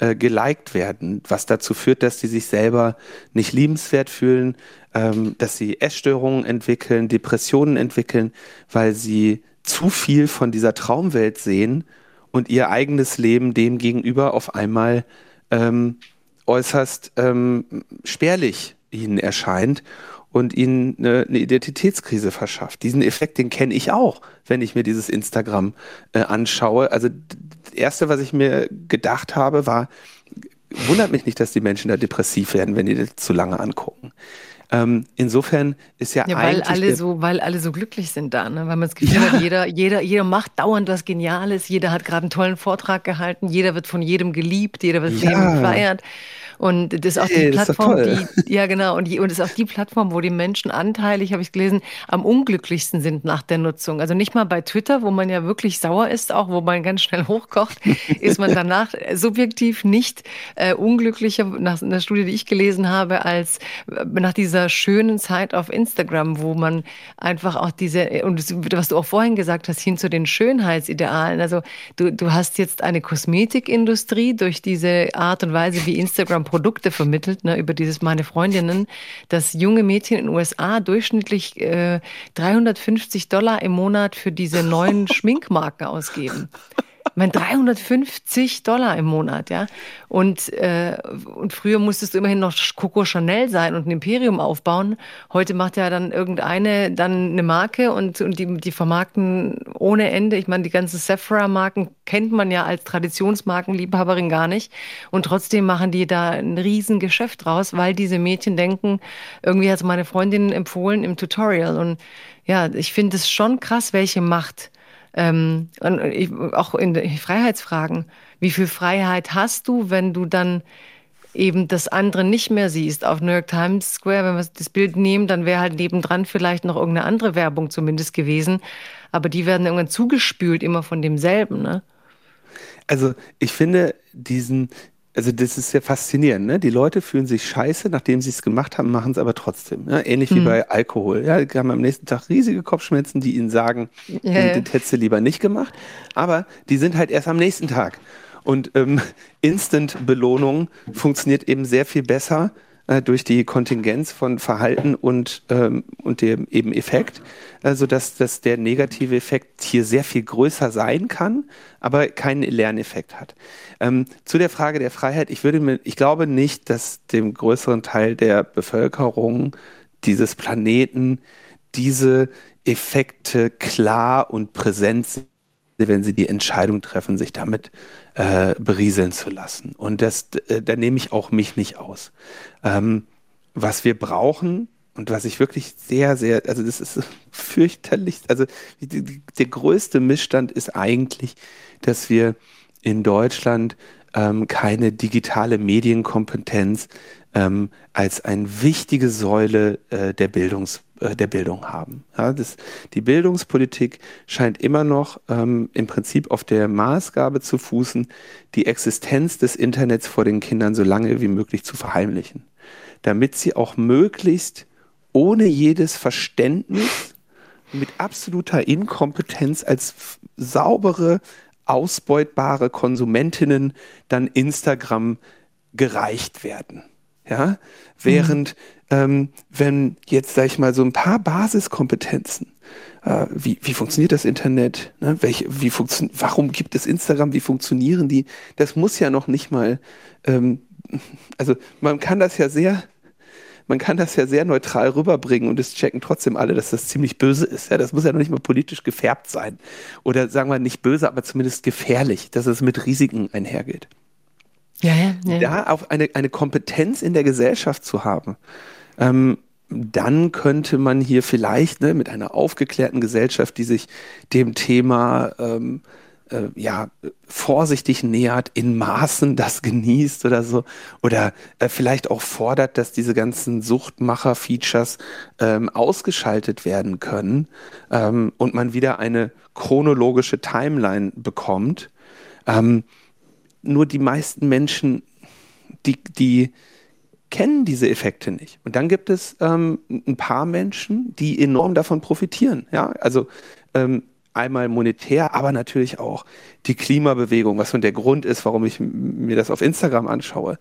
Speaker 2: äh, geliked werden, was dazu führt, dass sie sich selber nicht liebenswert fühlen, ähm, dass sie Essstörungen entwickeln, Depressionen entwickeln, weil sie zu viel von dieser Traumwelt sehen und ihr eigenes Leben dem gegenüber auf einmal ähm, äußerst ähm, spärlich ihnen erscheint und ihnen eine, eine, Identitätskrise verschafft. Diesen Effekt, den kenne ich auch, wenn ich mir dieses Instagram äh, anschaue. Also das Erste, was ich mir gedacht habe, war, wundert mich nicht, dass die Menschen da depressiv werden, wenn die das zu lange angucken. Ähm, insofern ist ja, ja
Speaker 1: weil alle so, weil alle so glücklich sind da, ne? weil man das Gefühl ja. hat, jeder, jeder, jeder macht dauernd was Geniales, jeder hat gerade einen tollen Vortrag gehalten, jeder wird von jedem geliebt, jeder wird ja. jedem gefeiert. Und das ist auch die Plattform, die, ja genau, und, die, und das ist auch die Plattform, wo die Menschen anteilig, habe ich gelesen, am unglücklichsten sind nach der Nutzung. Also nicht mal bei Twitter, wo man ja wirklich sauer ist, auch wo man ganz schnell (laughs) hochkocht, ist man danach subjektiv nicht äh, unglücklicher nach einer Studie, die ich gelesen habe, als äh, nach dieser schönen Zeit auf Instagram, wo man einfach auch diese, und was du auch vorhin gesagt hast, hin zu den Schönheitsidealen. Also du, du hast jetzt eine Kosmetikindustrie durch diese Art und Weise, wie Instagram Produkte vermittelt, ne, über dieses Meine Freundinnen, dass junge Mädchen in den USA durchschnittlich äh, 350 Dollar im Monat für diese neuen (laughs) Schminkmarken ausgeben. Meine, 350 Dollar im Monat, ja. Und, äh, und früher musstest du immerhin noch Coco Chanel sein und ein Imperium aufbauen. Heute macht ja dann irgendeine dann eine Marke und, und die, die vermarkten ohne Ende. Ich meine, die ganzen Sephora-Marken kennt man ja als Traditionsmarkenliebhaberin gar nicht. Und trotzdem machen die da ein Riesengeschäft draus, weil diese Mädchen denken, irgendwie hat es meine Freundin empfohlen im Tutorial. Und ja, ich finde es schon krass, welche Macht Ähm, und ich, auch in Freiheitsfragen. Wie viel Freiheit hast du, wenn du dann eben das andere nicht mehr siehst. Auf New York Times Square, wenn wir das Bild nehmen, dann wäre halt nebendran vielleicht noch irgendeine andere Werbung zumindest gewesen. Aber die werden irgendwann zugespült, immer von demselben, ne?
Speaker 2: Also ich finde diesen, also das ist sehr faszinierend, ne? Die Leute fühlen sich scheiße, nachdem sie es gemacht haben, machen es aber trotzdem. Ne? Ähnlich wie mhm. bei Alkohol. Ja, die haben am nächsten Tag riesige Kopfschmerzen, die ihnen sagen, yeah. das hättest du lieber nicht gemacht. Aber die sind halt erst am nächsten Tag. Und ähm, Instant-Belohnung funktioniert eben sehr viel besser äh, durch die Kontingenz von Verhalten und, ähm, und dem eben Effekt, also dass, dass der negative Effekt hier sehr viel größer sein kann, aber keinen Lerneffekt hat. Ähm, zu der Frage der Freiheit, ich würde mir, ich glaube nicht, dass dem größeren Teil der Bevölkerung dieses Planeten diese Effekte klar und präsent sind wenn sie die Entscheidung treffen, sich damit äh, berieseln zu lassen. Und das, äh, da nehme ich auch mich nicht aus. Ähm, was wir brauchen und was ich wirklich sehr, sehr, also das ist (laughs) fürchterlich, also die, die, der größte Missstand ist eigentlich, dass wir in Deutschland ähm, keine digitale Medienkompetenz ähm, als eine wichtige Säule äh, der Bildungs äh, der Bildung haben. Ja, das, die Bildungspolitik scheint immer noch ähm, im Prinzip auf der Maßgabe zu fußen, die Existenz des Internets vor den Kindern so lange wie möglich zu verheimlichen, damit sie auch möglichst ohne jedes Verständnis mit absoluter Inkompetenz als saubere, ausbeutbare Konsumentinnen dann Instagram gereicht werden. Ja, während mhm ähm, wenn jetzt, sag ich mal, so ein paar Basiskompetenzen, äh, wie, wie funktioniert das Internet, ne? Welche, wie funktion warum gibt es Instagram, wie funktionieren die, das muss ja noch nicht mal, ähm, also man kann das ja sehr, man kann das ja sehr neutral rüberbringen und es checken trotzdem alle, dass das ziemlich böse ist. Ja, das muss ja noch nicht mal politisch gefärbt sein. Oder sagen wir nicht böse, aber zumindest gefährlich, dass es mit Risiken einhergeht. Ja, ja, ja. Da auch eine, eine Kompetenz in der Gesellschaft zu haben, ähm, dann könnte man hier vielleicht ne, mit einer aufgeklärten Gesellschaft, die sich dem Thema ähm, äh, ja vorsichtig nähert, in Maßen das genießt oder so, oder äh, vielleicht auch fordert, dass diese ganzen Suchtmacher-Features ähm, ausgeschaltet werden können ähm, und man wieder eine chronologische Timeline bekommt. Nur die meisten Menschen, die, die kennen diese Effekte nicht. Und dann gibt es ähm, ein paar Menschen, die enorm davon profitieren. Ja, also ähm, einmal monetär, aber natürlich auch die Klimabewegung, was nun der Grund ist, warum ich mir das auf Instagram anschaue.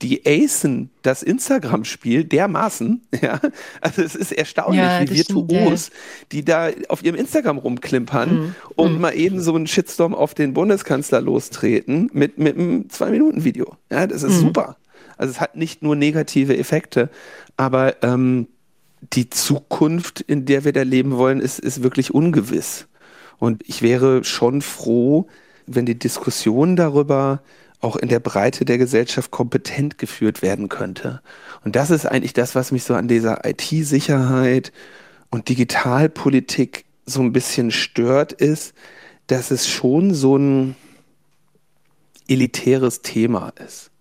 Speaker 2: Die acen das Instagram-Spiel dermaßen, (laughs) ja. Also es ist erstaunlich, ja, wie virtuos stimmt, die da auf ihrem Instagram rumklimpern mhm. und mhm. mal eben so einen Shitstorm auf den Bundeskanzler lostreten mit, mit einem Zwei-Minuten-Video. Ja, das ist mhm. super. Also es hat nicht nur negative Effekte, aber ähm, die Zukunft, in der wir da leben wollen, ist, ist wirklich ungewiss. Und ich wäre schon froh, wenn die Diskussion darüber auch in der Breite der Gesellschaft kompetent geführt werden könnte. Und das ist eigentlich das, was mich so an dieser IT-Sicherheit und Digitalpolitik so ein bisschen stört, ist, dass es schon so ein elitäres Thema ist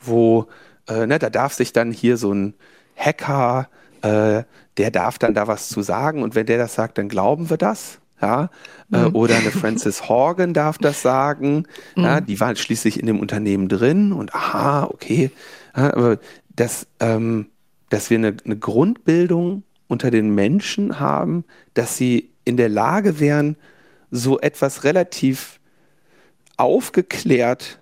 Speaker 2: wo äh, ne, da darf sich dann hier so ein Hacker, äh, der darf dann da was zu sagen und wenn der das sagt, dann glauben wir das. Ja, äh, mhm. oder eine Frances Horgan darf das sagen. Mhm. Ja, die war schließlich in dem Unternehmen drin und aha, okay. Ja, aber das, ähm, dass wir eine, eine Grundbildung unter den Menschen haben, dass sie in der Lage wären, so etwas relativ aufgeklärt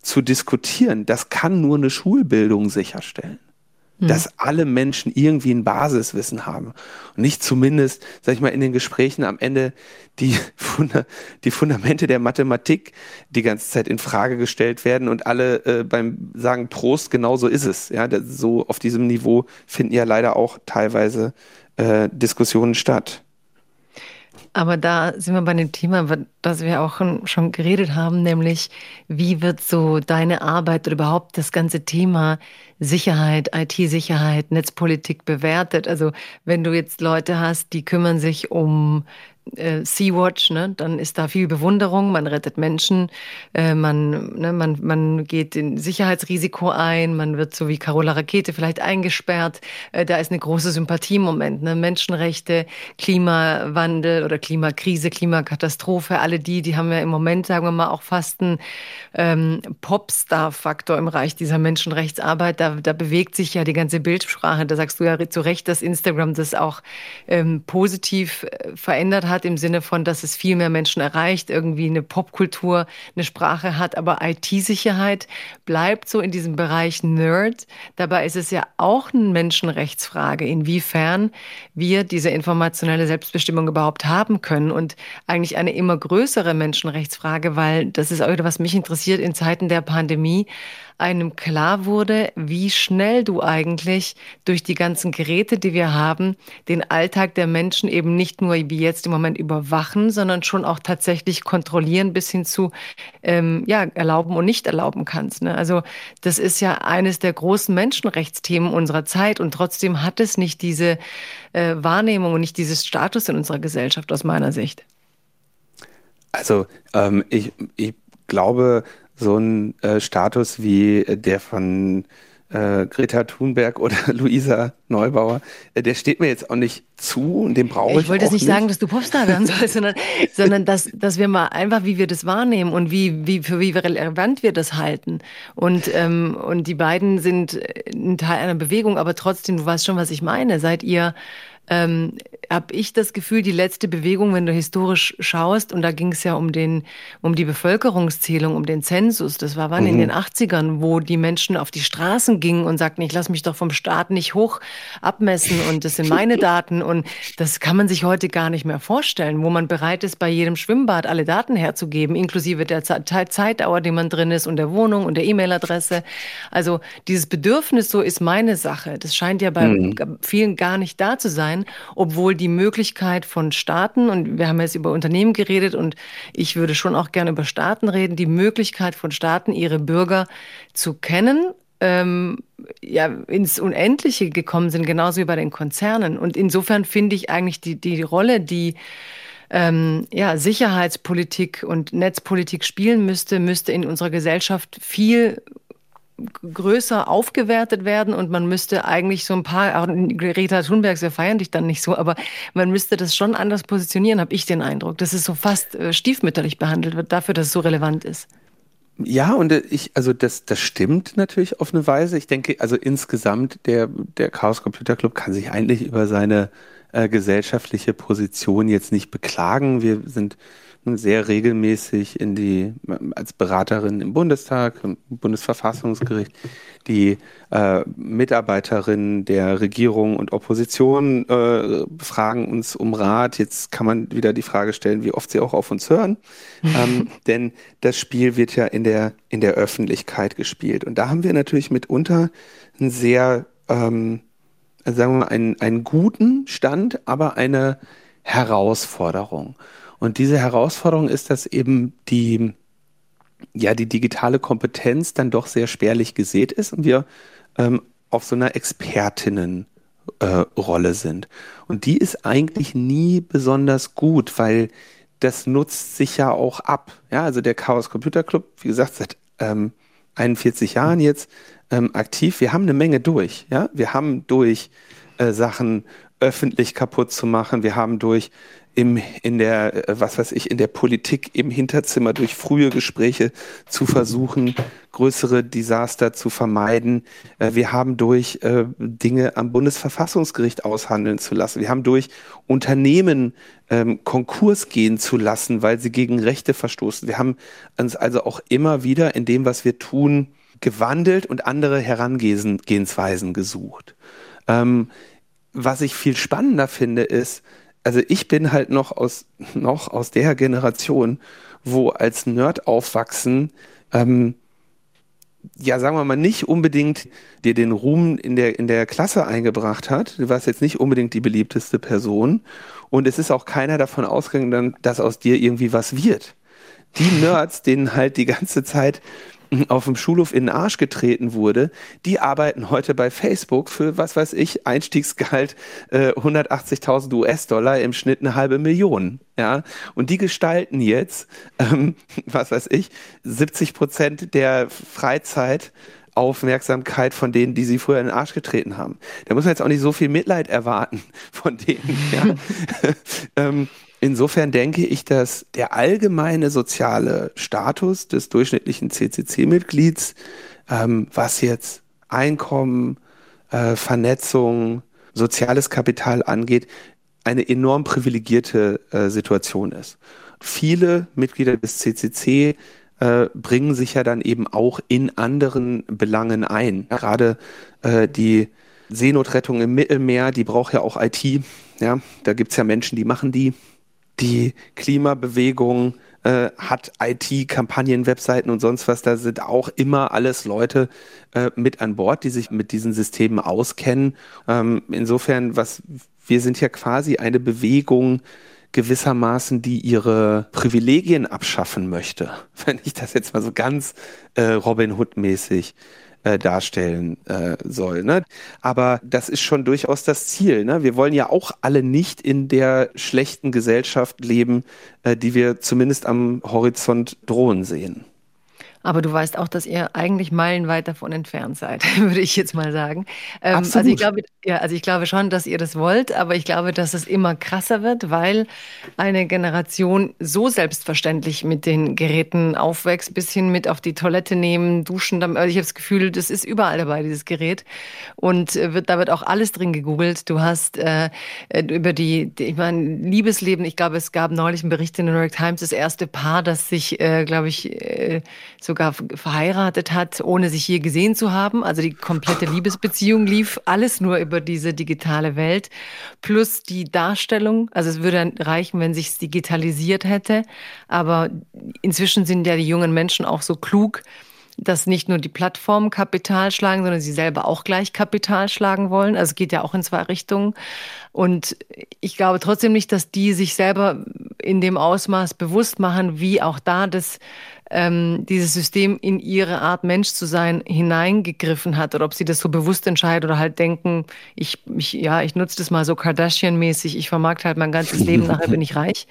Speaker 2: zu diskutieren, das kann nur eine Schulbildung sicherstellen. Hm. Dass alle Menschen irgendwie ein Basiswissen haben. Und nicht zumindest, sag ich mal, in den Gesprächen am Ende die, (laughs) Funda die Fundamente der Mathematik die ganze Zeit in Frage gestellt werden und alle äh, beim Sagen Prost, genau so ist es. Ja, so auf diesem Niveau finden ja leider auch teilweise äh, Diskussionen statt.
Speaker 1: Aber da sind wir bei dem Thema, das wir auch schon geredet haben, nämlich wie wird so deine Arbeit oder überhaupt das ganze Thema Sicherheit, IT-Sicherheit, Netzpolitik bewertet? Also wenn du jetzt Leute hast, die kümmern sich um äh, Sea-Watch, ne? dann ist da viel Bewunderung, man rettet Menschen, äh, man, ne, man, man geht in Sicherheitsrisiko ein, man wird so wie Carola Rakete vielleicht eingesperrt. Äh, da ist eine große Sympathie im Moment. Ne? Menschenrechte, Klimawandel oder Klimakrise, Klimakatastrophe, alle die, die haben ja im Moment, sagen wir mal, auch fast einen ähm, Popstar-Faktor im Bereich dieser Menschenrechtsarbeit. Da, da bewegt sich ja die ganze Bildsprache. Da sagst du ja zu Recht, dass Instagram das auch ähm, positiv äh, verändert hat, im Sinne von, dass es viel mehr Menschen erreicht, irgendwie eine Popkultur, eine Sprache hat. Aber IT-Sicherheit bleibt so in diesem Bereich Nerd. Dabei ist es ja auch eine Menschenrechtsfrage, inwiefern wir diese informationelle Selbstbestimmung überhaupt haben können. Und eigentlich eine immer größere Menschenrechtsfrage, weil das ist auch wieder, was mich interessiert in Zeiten der Pandemie einem klar wurde, wie schnell du eigentlich durch die ganzen Geräte, die wir haben, den Alltag der Menschen eben nicht nur wie jetzt im Moment überwachen, sondern schon auch tatsächlich kontrollieren bis hin zu ähm, ja, erlauben und nicht erlauben kannst. Ne? Also das ist ja eines der großen Menschenrechtsthemen unserer Zeit und trotzdem hat es nicht diese äh, Wahrnehmung und nicht dieses Status in unserer Gesellschaft aus meiner Sicht.
Speaker 2: Also ähm, ich, ich glaube, so ein äh, Status wie der von äh, Greta Thunberg oder (laughs) Luisa Neubauer, äh, der steht mir jetzt auch nicht zu und den brauche ich.
Speaker 1: Ich wollte jetzt nicht, nicht sagen, dass du Popstar werden (laughs) sollst, sondern, sondern dass, dass wir mal einfach, wie wir das wahrnehmen und wie, wie, für wie relevant wir das halten. Und, ähm, und die beiden sind ein Teil einer Bewegung, aber trotzdem, du weißt schon, was ich meine. Seid ihr ähm, habe ich das Gefühl, die letzte Bewegung, wenn du historisch schaust, und da ging es ja um, den, um die Bevölkerungszählung, um den Zensus, das war wann mhm. in den 80ern, wo die Menschen auf die Straßen gingen und sagten, ich lasse mich doch vom Staat nicht hoch abmessen und das sind meine Daten und das kann man sich heute gar nicht mehr vorstellen, wo man bereit ist, bei jedem Schwimmbad alle Daten herzugeben, inklusive der Zeitdauer, die man drin ist und der Wohnung und der E-Mail-Adresse. Also dieses Bedürfnis, so ist meine Sache. Das scheint ja bei mhm. vielen gar nicht da zu sein sein, obwohl die Möglichkeit von Staaten, und wir haben jetzt über Unternehmen geredet und ich würde schon auch gerne über Staaten reden, die Möglichkeit von Staaten, ihre Bürger zu kennen, ähm, ja, ins Unendliche gekommen sind, genauso wie bei den Konzernen. Und insofern finde ich eigentlich die, die Rolle, die ähm, ja, Sicherheitspolitik und Netzpolitik spielen müsste, müsste in unserer Gesellschaft viel größer aufgewertet werden und man müsste eigentlich so ein paar, auch Greta Thunberg, wir feiern dich dann nicht so, aber man müsste das schon anders positionieren, habe ich den Eindruck, dass es so fast äh, stiefmütterlich behandelt wird, dafür, dass es so relevant ist.
Speaker 2: Ja, und äh, ich, also das, das stimmt natürlich auf eine Weise. Ich denke, also insgesamt der, der Chaos Computer Club kann sich eigentlich über seine äh, gesellschaftliche Position jetzt nicht beklagen. Wir sind sehr regelmäßig in die, als Beraterin im Bundestag, im Bundesverfassungsgericht, die äh, Mitarbeiterinnen der Regierung und Opposition äh, fragen uns um Rat. Jetzt kann man wieder die Frage stellen, wie oft sie auch auf uns hören. (laughs) ähm, denn das Spiel wird ja in der, in der Öffentlichkeit gespielt. Und da haben wir natürlich mitunter einen sehr, ähm, sagen wir mal, einen, einen guten Stand, aber eine Herausforderung. Und diese Herausforderung ist, dass eben die, ja, die digitale Kompetenz dann doch sehr spärlich gesät ist und wir ähm, auf so einer Expertinnenrolle äh, sind. Und die ist eigentlich nie besonders gut, weil das nutzt sich ja auch ab. Ja, also der Chaos Computer Club, wie gesagt, seit ähm, 41 Jahren jetzt ähm, aktiv. Wir haben eine Menge durch. Ja, wir haben durch äh, Sachen öffentlich kaputt zu machen. Wir haben durch im, in der, äh, was weiß ich, in der Politik im Hinterzimmer durch frühe Gespräche zu versuchen, größere Desaster zu vermeiden. Äh, wir haben durch äh, Dinge am Bundesverfassungsgericht aushandeln zu lassen. Wir haben durch Unternehmen ähm, Konkurs gehen zu lassen, weil sie gegen Rechte verstoßen. Wir haben uns also auch immer wieder in dem, was wir tun, gewandelt und andere Herangehensweisen gesucht. Ähm, was ich viel spannender finde, ist, also ich bin halt noch aus, noch aus der Generation, wo als Nerd aufwachsen, ähm, ja, sagen wir mal, nicht unbedingt dir den Ruhm in der, in der Klasse eingebracht hat. Du warst jetzt nicht unbedingt die beliebteste Person. Und es ist auch keiner davon ausgegangen, dass aus dir irgendwie was wird. Die (laughs) Nerds, denen halt die ganze Zeit (laughs) auf dem Schulhof in den Arsch getreten wurde, die arbeiten heute bei Facebook für, was weiß ich, Einstiegsgehalt äh, 180.000 US-Dollar, im Schnitt eine halbe Million. Ja, und die gestalten jetzt, ähm, (laughs) was weiß ich, 70 Prozent der Freizeit Aufmerksamkeit von denen, die sie früher in den Arsch getreten haben. Da muss man jetzt auch nicht so viel Mitleid erwarten (laughs) von denen. Ja? ähm, insofern denke ich, dass der allgemeine soziale Status des durchschnittlichen CCC-Mitglieds, ähm, was jetzt Einkommen, äh, Vernetzung, soziales Kapital angeht, eine enorm privilegierte äh, Situation ist. Viele Mitglieder des CCC äh, bringen sich ja dann eben auch in anderen Belangen ein. Gerade äh, die Seenotrettung im Mittelmeer, die braucht ja auch IT. Ja, da gibt es ja Menschen, die machen die. Die Klimabewegung äh, hat IT, Kampagnen, Webseiten und sonst was. Da sind auch immer alles Leute äh, mit an Bord, die sich mit diesen Systemen auskennen. Ähm, insofern, was wir sind ja quasi eine Bewegung, gewissermaßen, die ihre Privilegien abschaffen möchte, (laughs) wenn ich das jetzt mal so ganz äh, Robin Hood-mäßig äh, darstellen äh, soll. Ne? Aber das ist schon durchaus das Ziel. Ne? Wir wollen ja auch alle nicht in der schlechten Gesellschaft leben, äh, die wir zumindest am Horizont drohen sehen.
Speaker 1: Aber du weißt auch, dass ihr eigentlich meilenweit davon entfernt seid, (laughs) würde ich jetzt mal sagen. Ähm, Absolut. Also ich glaube, ja, also ich glaube schon, dass ihr das wollt, aber ich glaube, dass es immer krasser wird, weil eine Generation so selbstverständlich mit den Geräten aufwächst, bis hin mit auf die Toilette nehmen, duschen. Also ich habe das Gefühl, das ist überall dabei, dieses Gerät. Und äh, wird, da wird auch alles drin gegoogelt. Du hast äh, äh, über die, die, ich meine, Liebesleben, ich glaube, es gab neulich einen Bericht in der New York Times, das erste Paar, das sich, äh, glaube ich, äh, so sogar verheiratet hat, ohne sich je gesehen zu haben. Also die komplette Liebesbeziehung lief alles nur über diese digitale Welt. Plus die Darstellung. Also es würde reichen, wenn sich digitalisiert hätte. Aber inzwischen sind ja die jungen Menschen auch so klug, dass nicht nur die Plattformen Kapital schlagen, sondern sie selber auch gleich Kapital schlagen wollen. Also es geht ja auch in zwei Richtungen. Und ich glaube trotzdem nicht, dass die sich selber in dem Ausmaß bewusst machen, wie auch da das ähm, dieses System in ihre Art Mensch zu sein hineingegriffen hat oder ob sie das so bewusst entscheiden oder halt denken, ich, ich ja, ich nutze das mal so Kardashian-mäßig, ich vermarkte halt mein ganzes Leben, (laughs) nachher bin ich reich.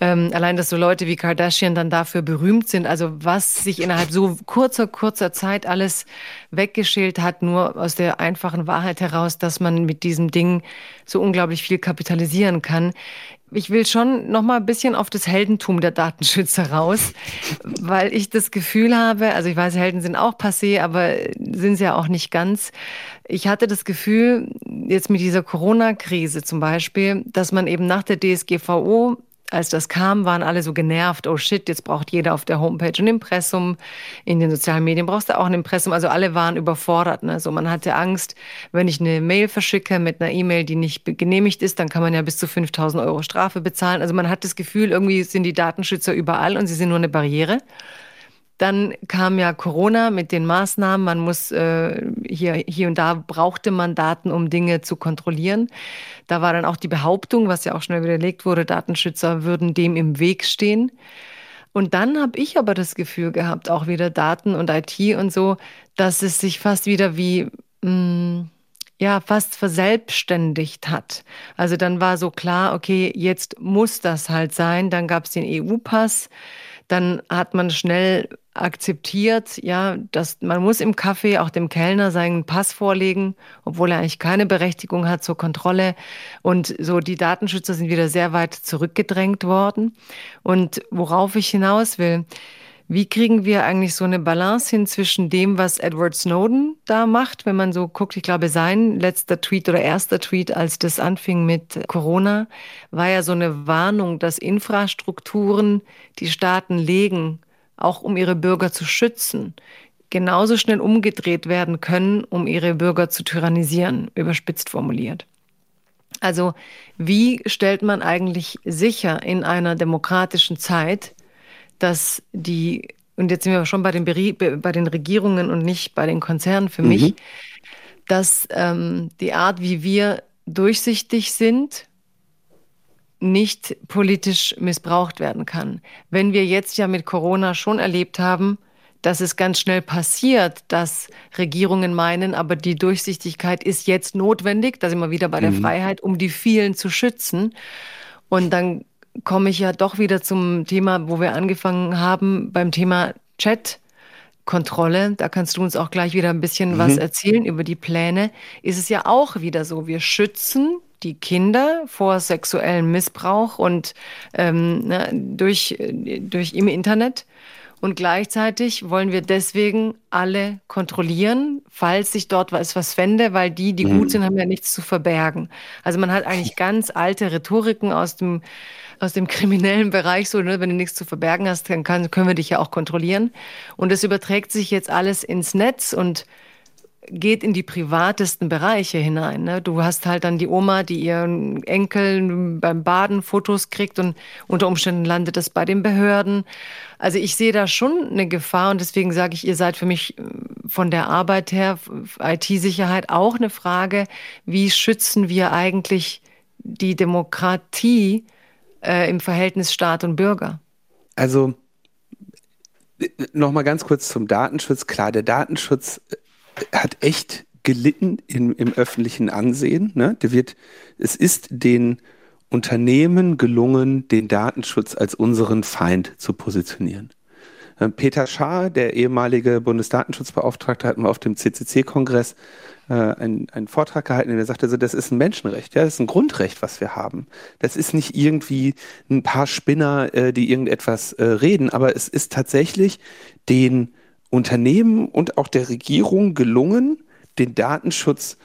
Speaker 1: Ähm, allein, dass so Leute wie Kardashian dann dafür berühmt sind, also was sich innerhalb so kurzer, kurzer Zeit alles weggeschält hat, nur aus der einfachen Wahrheit heraus, dass man mit diesem Ding so unglaublich viel kapitalisieren kann. Ich will schon noch mal ein bisschen auf das Heldentum der Datenschützer raus, weil ich das Gefühl habe, also ich weiß, Helden sind auch passé, aber sind sie ja auch nicht ganz. Ich hatte das Gefühl, jetzt mit dieser Corona-Krise zum Beispiel, dass man eben nach der DSGVO als das kam, waren alle so genervt. Oh shit, jetzt braucht jeder auf der Homepage ein Impressum. In den sozialen Medien brauchst du auch ein Impressum. Also alle waren überfordert. Ne? So, man hatte Angst, wenn ich eine Mail verschicke mit einer E-Mail, die nicht genehmigt ist, dann kann man ja bis zu 5000 Euro Strafe bezahlen. Also man hat das Gefühl, irgendwie sind die Datenschützer überall und sie sind nur eine Barriere. Dann kam ja Corona mit den Maßnahmen. Man muss äh, hier, hier und da brauchte man Daten, um Dinge zu kontrollieren. Da war dann auch die Behauptung, was ja auch schnell widerlegt wurde, Datenschützer würden dem im Weg stehen. Und dann habe ich aber das Gefühl gehabt, auch wieder Daten und IT und so, dass es sich fast wieder wie mh, mm, ja fast verselbstständigt hat. Also dann war so klar, okay, jetzt muss das halt sein. Dann gab es den EU-Pass dann hat man schnell akzeptiert, ja, dass man muss im Café auch dem Kellner seinen Pass vorlegen, obwohl er eigentlich keine Berechtigung hat zur Kontrolle. Und so die Datenschützer sind wieder sehr weit zurückgedrängt worden. Und worauf ich hinaus will, wie kriegen wir eigentlich so eine Balance hin zwischen dem, was Edward Snowden da macht, wenn man so guckt, ich glaube, sein letzter Tweet oder erster Tweet, als das anfing mit Corona, war ja so eine Warnung, dass Infrastrukturen, die Staaten legen, auch um ihre Bürger zu schützen, genauso schnell umgedreht werden können, um ihre Bürger zu tyrannisieren, überspitzt formuliert. Also wie stellt man eigentlich sicher in einer demokratischen Zeit, dass die, und jetzt sind wir schon bei den, bei den Regierungen und nicht bei den Konzernen für mhm. mich, dass ähm, die Art, wie wir durchsichtig sind, nicht politisch missbraucht werden kann. Wenn wir jetzt ja mit Corona schon erlebt haben, dass es ganz schnell passiert, dass Regierungen meinen, aber die Durchsichtigkeit ist jetzt notwendig, da sind wir wieder bei der mhm. Freiheit, um die vielen zu schützen. Und dann komme ich ja doch wieder zum Thema, wo wir angefangen haben, beim Thema Chat. Kontrolle, da kannst du uns auch gleich wieder ein bisschen mhm. was erzählen über die Pläne, ist es ja auch wieder so, wir schützen die Kinder vor sexuellem Missbrauch und ähm, ne, durch, durch im Internet. Und gleichzeitig wollen wir deswegen alle kontrollieren, falls sich dort was, was fände, weil die, die mhm. gut sind, haben ja nichts zu verbergen. Also man hat eigentlich ganz alte Rhetoriken aus dem, aus dem kriminellen Bereich, so, ne, wenn du nichts zu verbergen hast, dann kann, können wir dich ja auch kontrollieren. Und es überträgt sich jetzt alles ins Netz und geht in die privatesten Bereiche hinein. Ne? Du hast halt dann die Oma, die ihren Enkel beim Baden Fotos kriegt und unter Umständen landet das bei den Behörden. Also ich sehe da schon eine Gefahr und deswegen sage ich, ihr seid für mich äh, von der Arbeit her, IT-Sicherheit auch eine Frage, wie schützen wir eigentlich die Demokratie äh, im Verhältnis Staat und Bürger?
Speaker 2: Also äh, nochmal ganz kurz zum Datenschutz. Klar, der Datenschutz hat echt gelitten im, im öffentlichen Ansehen. Ne? Der wird, es ist den Unternehmen gelungen, den Datenschutz als unseren Feind zu positionieren. Äh, Peter Schaar, der ehemalige Bundesdatenschutzbeauftragte, hat mal auf dem CCC-Kongress äh, einen, einen Vortrag gehalten, in der sagte, also, das ist ein Menschenrecht, ja, das ist ein Grundrecht, was wir haben. Das ist nicht irgendwie ein paar Spinner, äh, die irgendetwas äh, reden, aber es ist tatsächlich den Unternehmen und auch der Regierung gelungen, den Datenschutz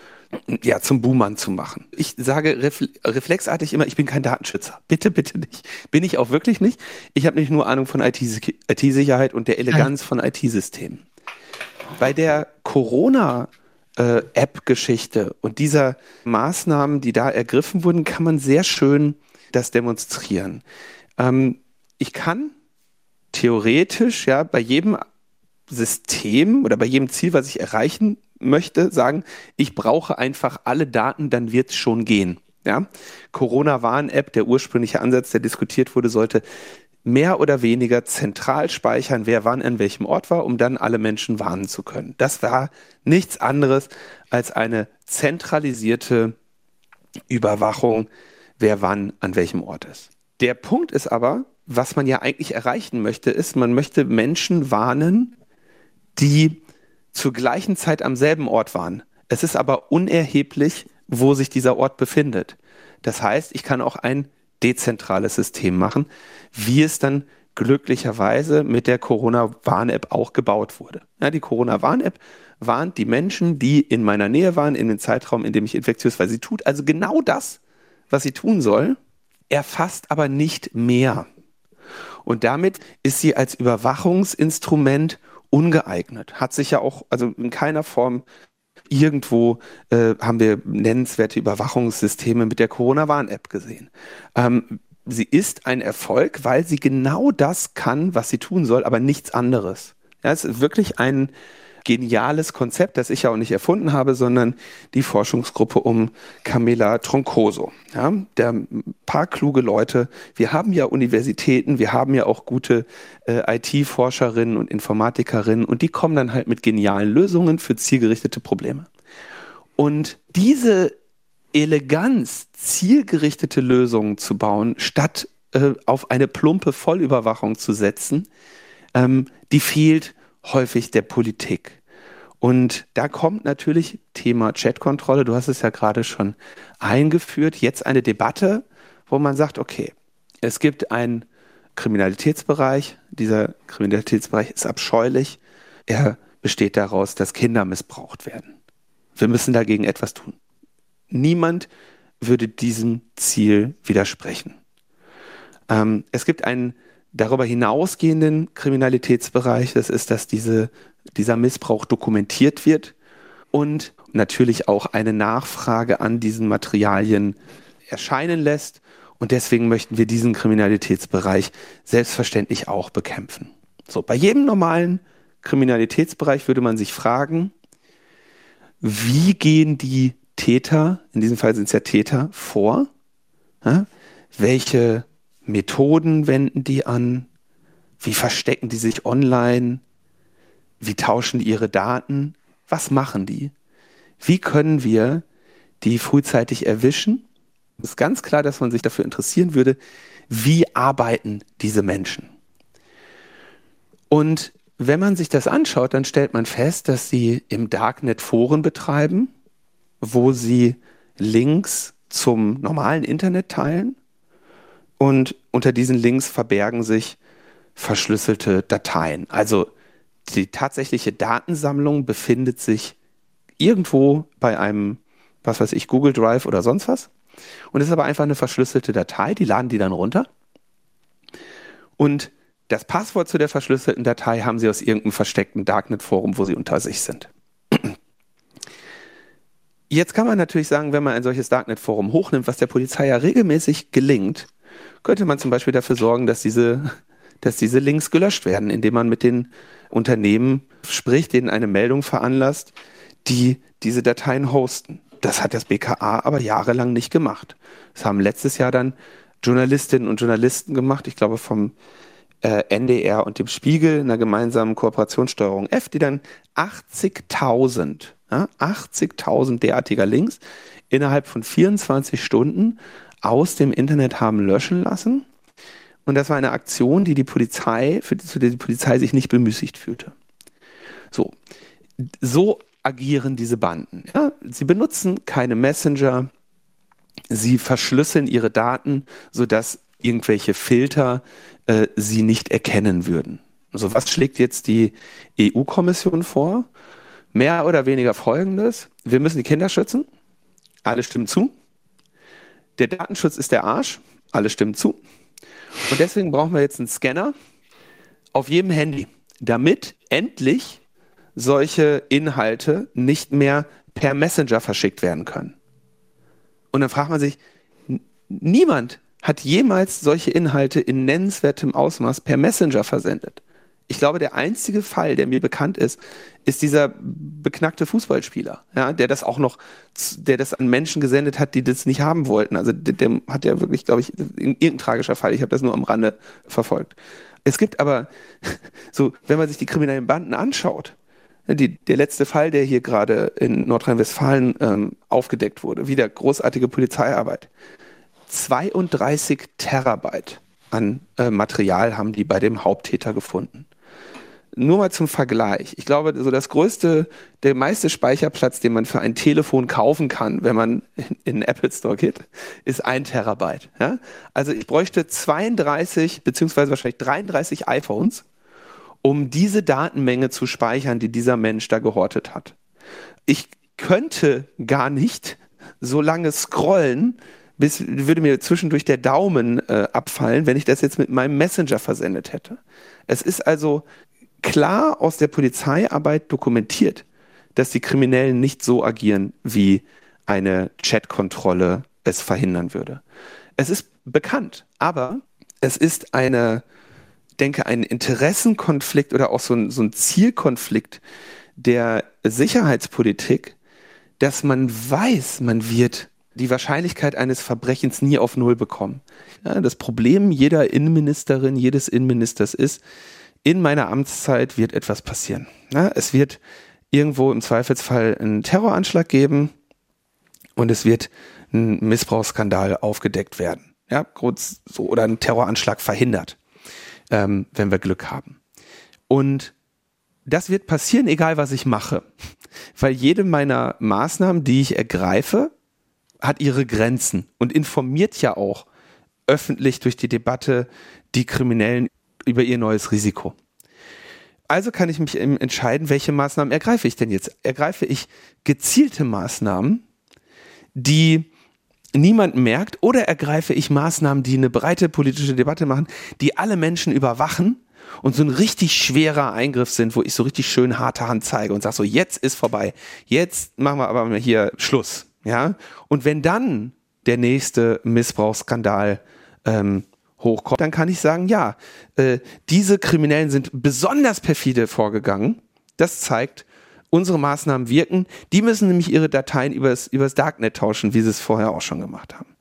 Speaker 2: ja, zum Buhmann zu machen. Ich sage reflexartig immer, ich bin kein Datenschützer. (laughs) Bitte, bitte nicht. Bin ich auch wirklich nicht. Ich habe nicht nur Ahnung von IT-Sicherheit und der Eleganz von IT-Systemen. Bei der Corona-App-Geschichte äh, und dieser Maßnahmen, die da ergriffen wurden, kann man sehr schön das demonstrieren. Ähm, ich kann theoretisch ja bei jedem System oder bei jedem Ziel, was ich erreichen möchte, sagen, ich brauche einfach alle Daten, dann wird es schon gehen. Ja? Corona-Warn-App, der ursprüngliche Ansatz, der diskutiert wurde, sollte mehr oder weniger zentral speichern, wer wann an welchem Ort war, um dann alle Menschen warnen zu können. Das war nichts anderes als eine zentralisierte Überwachung, wer wann an welchem Ort ist. Der Punkt ist aber, was man ja eigentlich erreichen möchte, ist, man möchte Menschen warnen, die zur gleichen Zeit am selben Ort waren. Es ist aber unerheblich, wo sich dieser Ort befindet. Das heißt, ich kann auch ein dezentrales System machen, wie es dann glücklicherweise mit der Corona-Warn-App auch gebaut wurde. Ja, die Corona-Warn-App warnt die Menschen, die in meiner Nähe waren, in dem Zeitraum, in dem ich infektiös war. Sie tut also genau das, was sie tun soll, erfasst aber nicht mehr. Und damit ist sie als Überwachungsinstrument ungeeignet. Hat sich ja auch, also in keiner Form irgendwo äh, haben wir nennenswerte Überwachungssysteme mit der Corona-Warn-App gesehen. Ähm, sie ist ein Erfolg, weil sie genau das kann, was sie tun soll, aber nichts anderes. Ja, es ist wirklich ein geniales Konzept, das ich ja auch nicht erfunden habe, sondern die Forschungsgruppe um Camilla Troncoso. Ja, der paar kluge Leute. Wir haben ja Universitäten, wir haben ja auch gute äh, IT-Forscherinnen und Informatikerinnen und die kommen dann halt mit genialen Lösungen für zielgerichtete Probleme. Und diese Eleganz, zielgerichtete Lösungen zu bauen, statt äh, auf eine plumpe Vollüberwachung zu setzen, ähm, die fehlt häufig der Politik. Und da kommt natürlich Thema Chatkontrolle, du hast es ja gerade schon eingeführt, jetzt eine Debatte, wo man sagt, okay, es gibt einen Kriminalitätsbereich, dieser Kriminalitätsbereich ist abscheulich, er besteht daraus, dass Kinder missbraucht werden. Wir müssen dagegen etwas tun. Niemand würde diesem Ziel widersprechen. Ähm, es gibt einen darüber hinausgehenden Kriminalitätsbereich, das ist, dass diese, dieser Missbrauch dokumentiert wird und natürlich auch eine Nachfrage an diesen Materialien erscheinen lässt. Und deswegen möchten wir diesen Kriminalitätsbereich selbstverständlich auch bekämpfen. So, bei jedem normalen Kriminalitätsbereich würde man sich fragen, wie gehen die Täter, in diesem Fall sind es ja Täter, vor? Ja? Welche Methoden wenden die an? Wie verstecken die sich online? Wie tauschen die ihre Daten? Was machen die? Wie können wir die frühzeitig erwischen? Es ist ganz klar, dass man sich dafür interessieren würde, wie arbeiten diese Menschen? Und wenn man sich das anschaut, dann stellt man fest, dass sie im Darknet Foren betreiben, wo sie Links zum normalen Internet teilen und unter diesen Links verbergen sich verschlüsselte Dateien. Also die tatsächliche Datensammlung befindet sich irgendwo bei einem, was weiß ich, Google Drive oder sonst was. Und es ist aber einfach eine verschlüsselte Datei, die laden die dann runter. Und das Passwort zu der verschlüsselten Datei haben sie aus irgendeinem versteckten Darknet-Forum, wo sie unter sich sind. Jetzt kann man natürlich sagen, wenn man ein solches Darknet-Forum hochnimmt, was der Polizei ja regelmäßig gelingt, könnte man zum Beispiel dafür sorgen, dass diese, dass diese Links gelöscht werden, indem man mit den Unternehmen spricht, denen eine Meldung veranlasst, die diese Dateien hosten. Das hat das BKA aber jahrelang nicht gemacht. Das haben letztes Jahr dann Journalistinnen und Journalisten gemacht, ich glaube vom äh, NDR und dem Spiegel in einer gemeinsamen Kooperationssteuerung F, die dann 80.000 ja, 80.000 derartiger Links innerhalb von 24 Stunden aus dem Internet haben löschen lassen. Und das war eine Aktion, die die Polizei, für die, für die, die Polizei sich nicht bemüßigt fühlte. So, so agieren diese Banden. Ja? Sie benutzen keine Messenger, sie verschlüsseln ihre Daten, sodass irgendwelche Filter äh, sie nicht erkennen würden. Also was schlägt jetzt die EU-Kommission vor? mehr oder weniger folgendes. Wir müssen die Kinder schützen. Alle stimmen zu. Der Datenschutz ist der Arsch. Alle stimmen zu. Und deswegen brauchen wir jetzt einen Scanner auf jedem Handy, damit endlich solche Inhalte nicht mehr per Messenger verschickt werden können. Und dann fragt man sich, niemand hat jemals solche Inhalte in nennenswertem Ausmaß per Messenger versendet. Ich glaube, der einzige Fall, der mir bekannt ist, ist dieser beknackte Fußballspieler, ja, der das auch noch, der das an Menschen gesendet hat, die das nicht haben wollten. Also der, der hat ja wirklich, glaube ich, irgendein tragischer Fall. Ich habe das nur am Rande verfolgt. Es gibt aber (laughs) so, wenn man sich die kriminellen Banden anschaut, die, der letzte Fall, der hier gerade in Nordrhein-Westfalen ähm, aufgedeckt wurde, wieder großartige Polizeiarbeit. 32 Terabyte an äh, Material haben die bei dem Haupttäter gefunden nur mal zum Vergleich. Ich glaube, so das größte, der meiste Speicherplatz, den man für ein Telefon kaufen kann, wenn man (laughs) in, den Apple Store geht, ist ein Terabyte. Ja? Also ich bräuchte 32 beziehungsweise wahrscheinlich 33 iPhones, um diese Datenmenge zu speichern, die dieser Mensch da gehortet hat. Ich könnte gar nicht so lange scrollen, bis würde mir zwischendurch der Daumen äh, abfallen, wenn ich das jetzt mit meinem Messenger versendet hätte. Es ist also klar aus der Polizeiarbeit dokumentiert, dass die Kriminellen nicht so agieren, wie eine Chatkontrolle es verhindern würde. Es ist bekannt, aber es ist eine, denke, ein Interessenkonflikt oder auch so ein, so ein Zielkonflikt der Sicherheitspolitik, dass man weiß, man wird die Wahrscheinlichkeit eines Verbrechens nie auf Null bekommen. Ja, das Problem jeder Innenministerin, jedes Innenministers ist, in meiner Amtszeit wird etwas passieren. Ja, es wird irgendwo im Zweifelsfall einen Terroranschlag geben und es wird ein Missbrauchsskandal aufgedeckt werden. Ja, kurz so, oder ein Terroranschlag verhindert, ähm, wenn wir Glück haben. Und das wird passieren, egal was ich mache. (laughs) Weil jede meiner Maßnahmen, die ich ergreife, hat ihre Grenzen und informiert ja auch öffentlich durch die Debatte die Kriminellen über ihr neues Risiko. Also kann ich mich entscheiden, welche Maßnahmen ergreife ich denn jetzt? Ergreife ich gezielte Maßnahmen, die niemand merkt, oder ergreife ich Maßnahmen, die eine breite politische Debatte machen, die alle Menschen überwachen und so ein richtig schwerer Eingriff sind, wo ich so richtig schön harte Hand zeige und sage so, jetzt ist vorbei, jetzt machen wir aber hier Schluss, ja? Und wenn dann der nächste Missbrauchsskandal ähm, hochkommt, dann kann ich sagen, ja, äh, diese Kriminellen sind besonders perfide vorgegangen. Das zeigt, unsere Maßnahmen wirken. Die müssen nämlich ihre Dateien übers, übers Darknet tauschen, wie sie es vorher auch schon gemacht haben.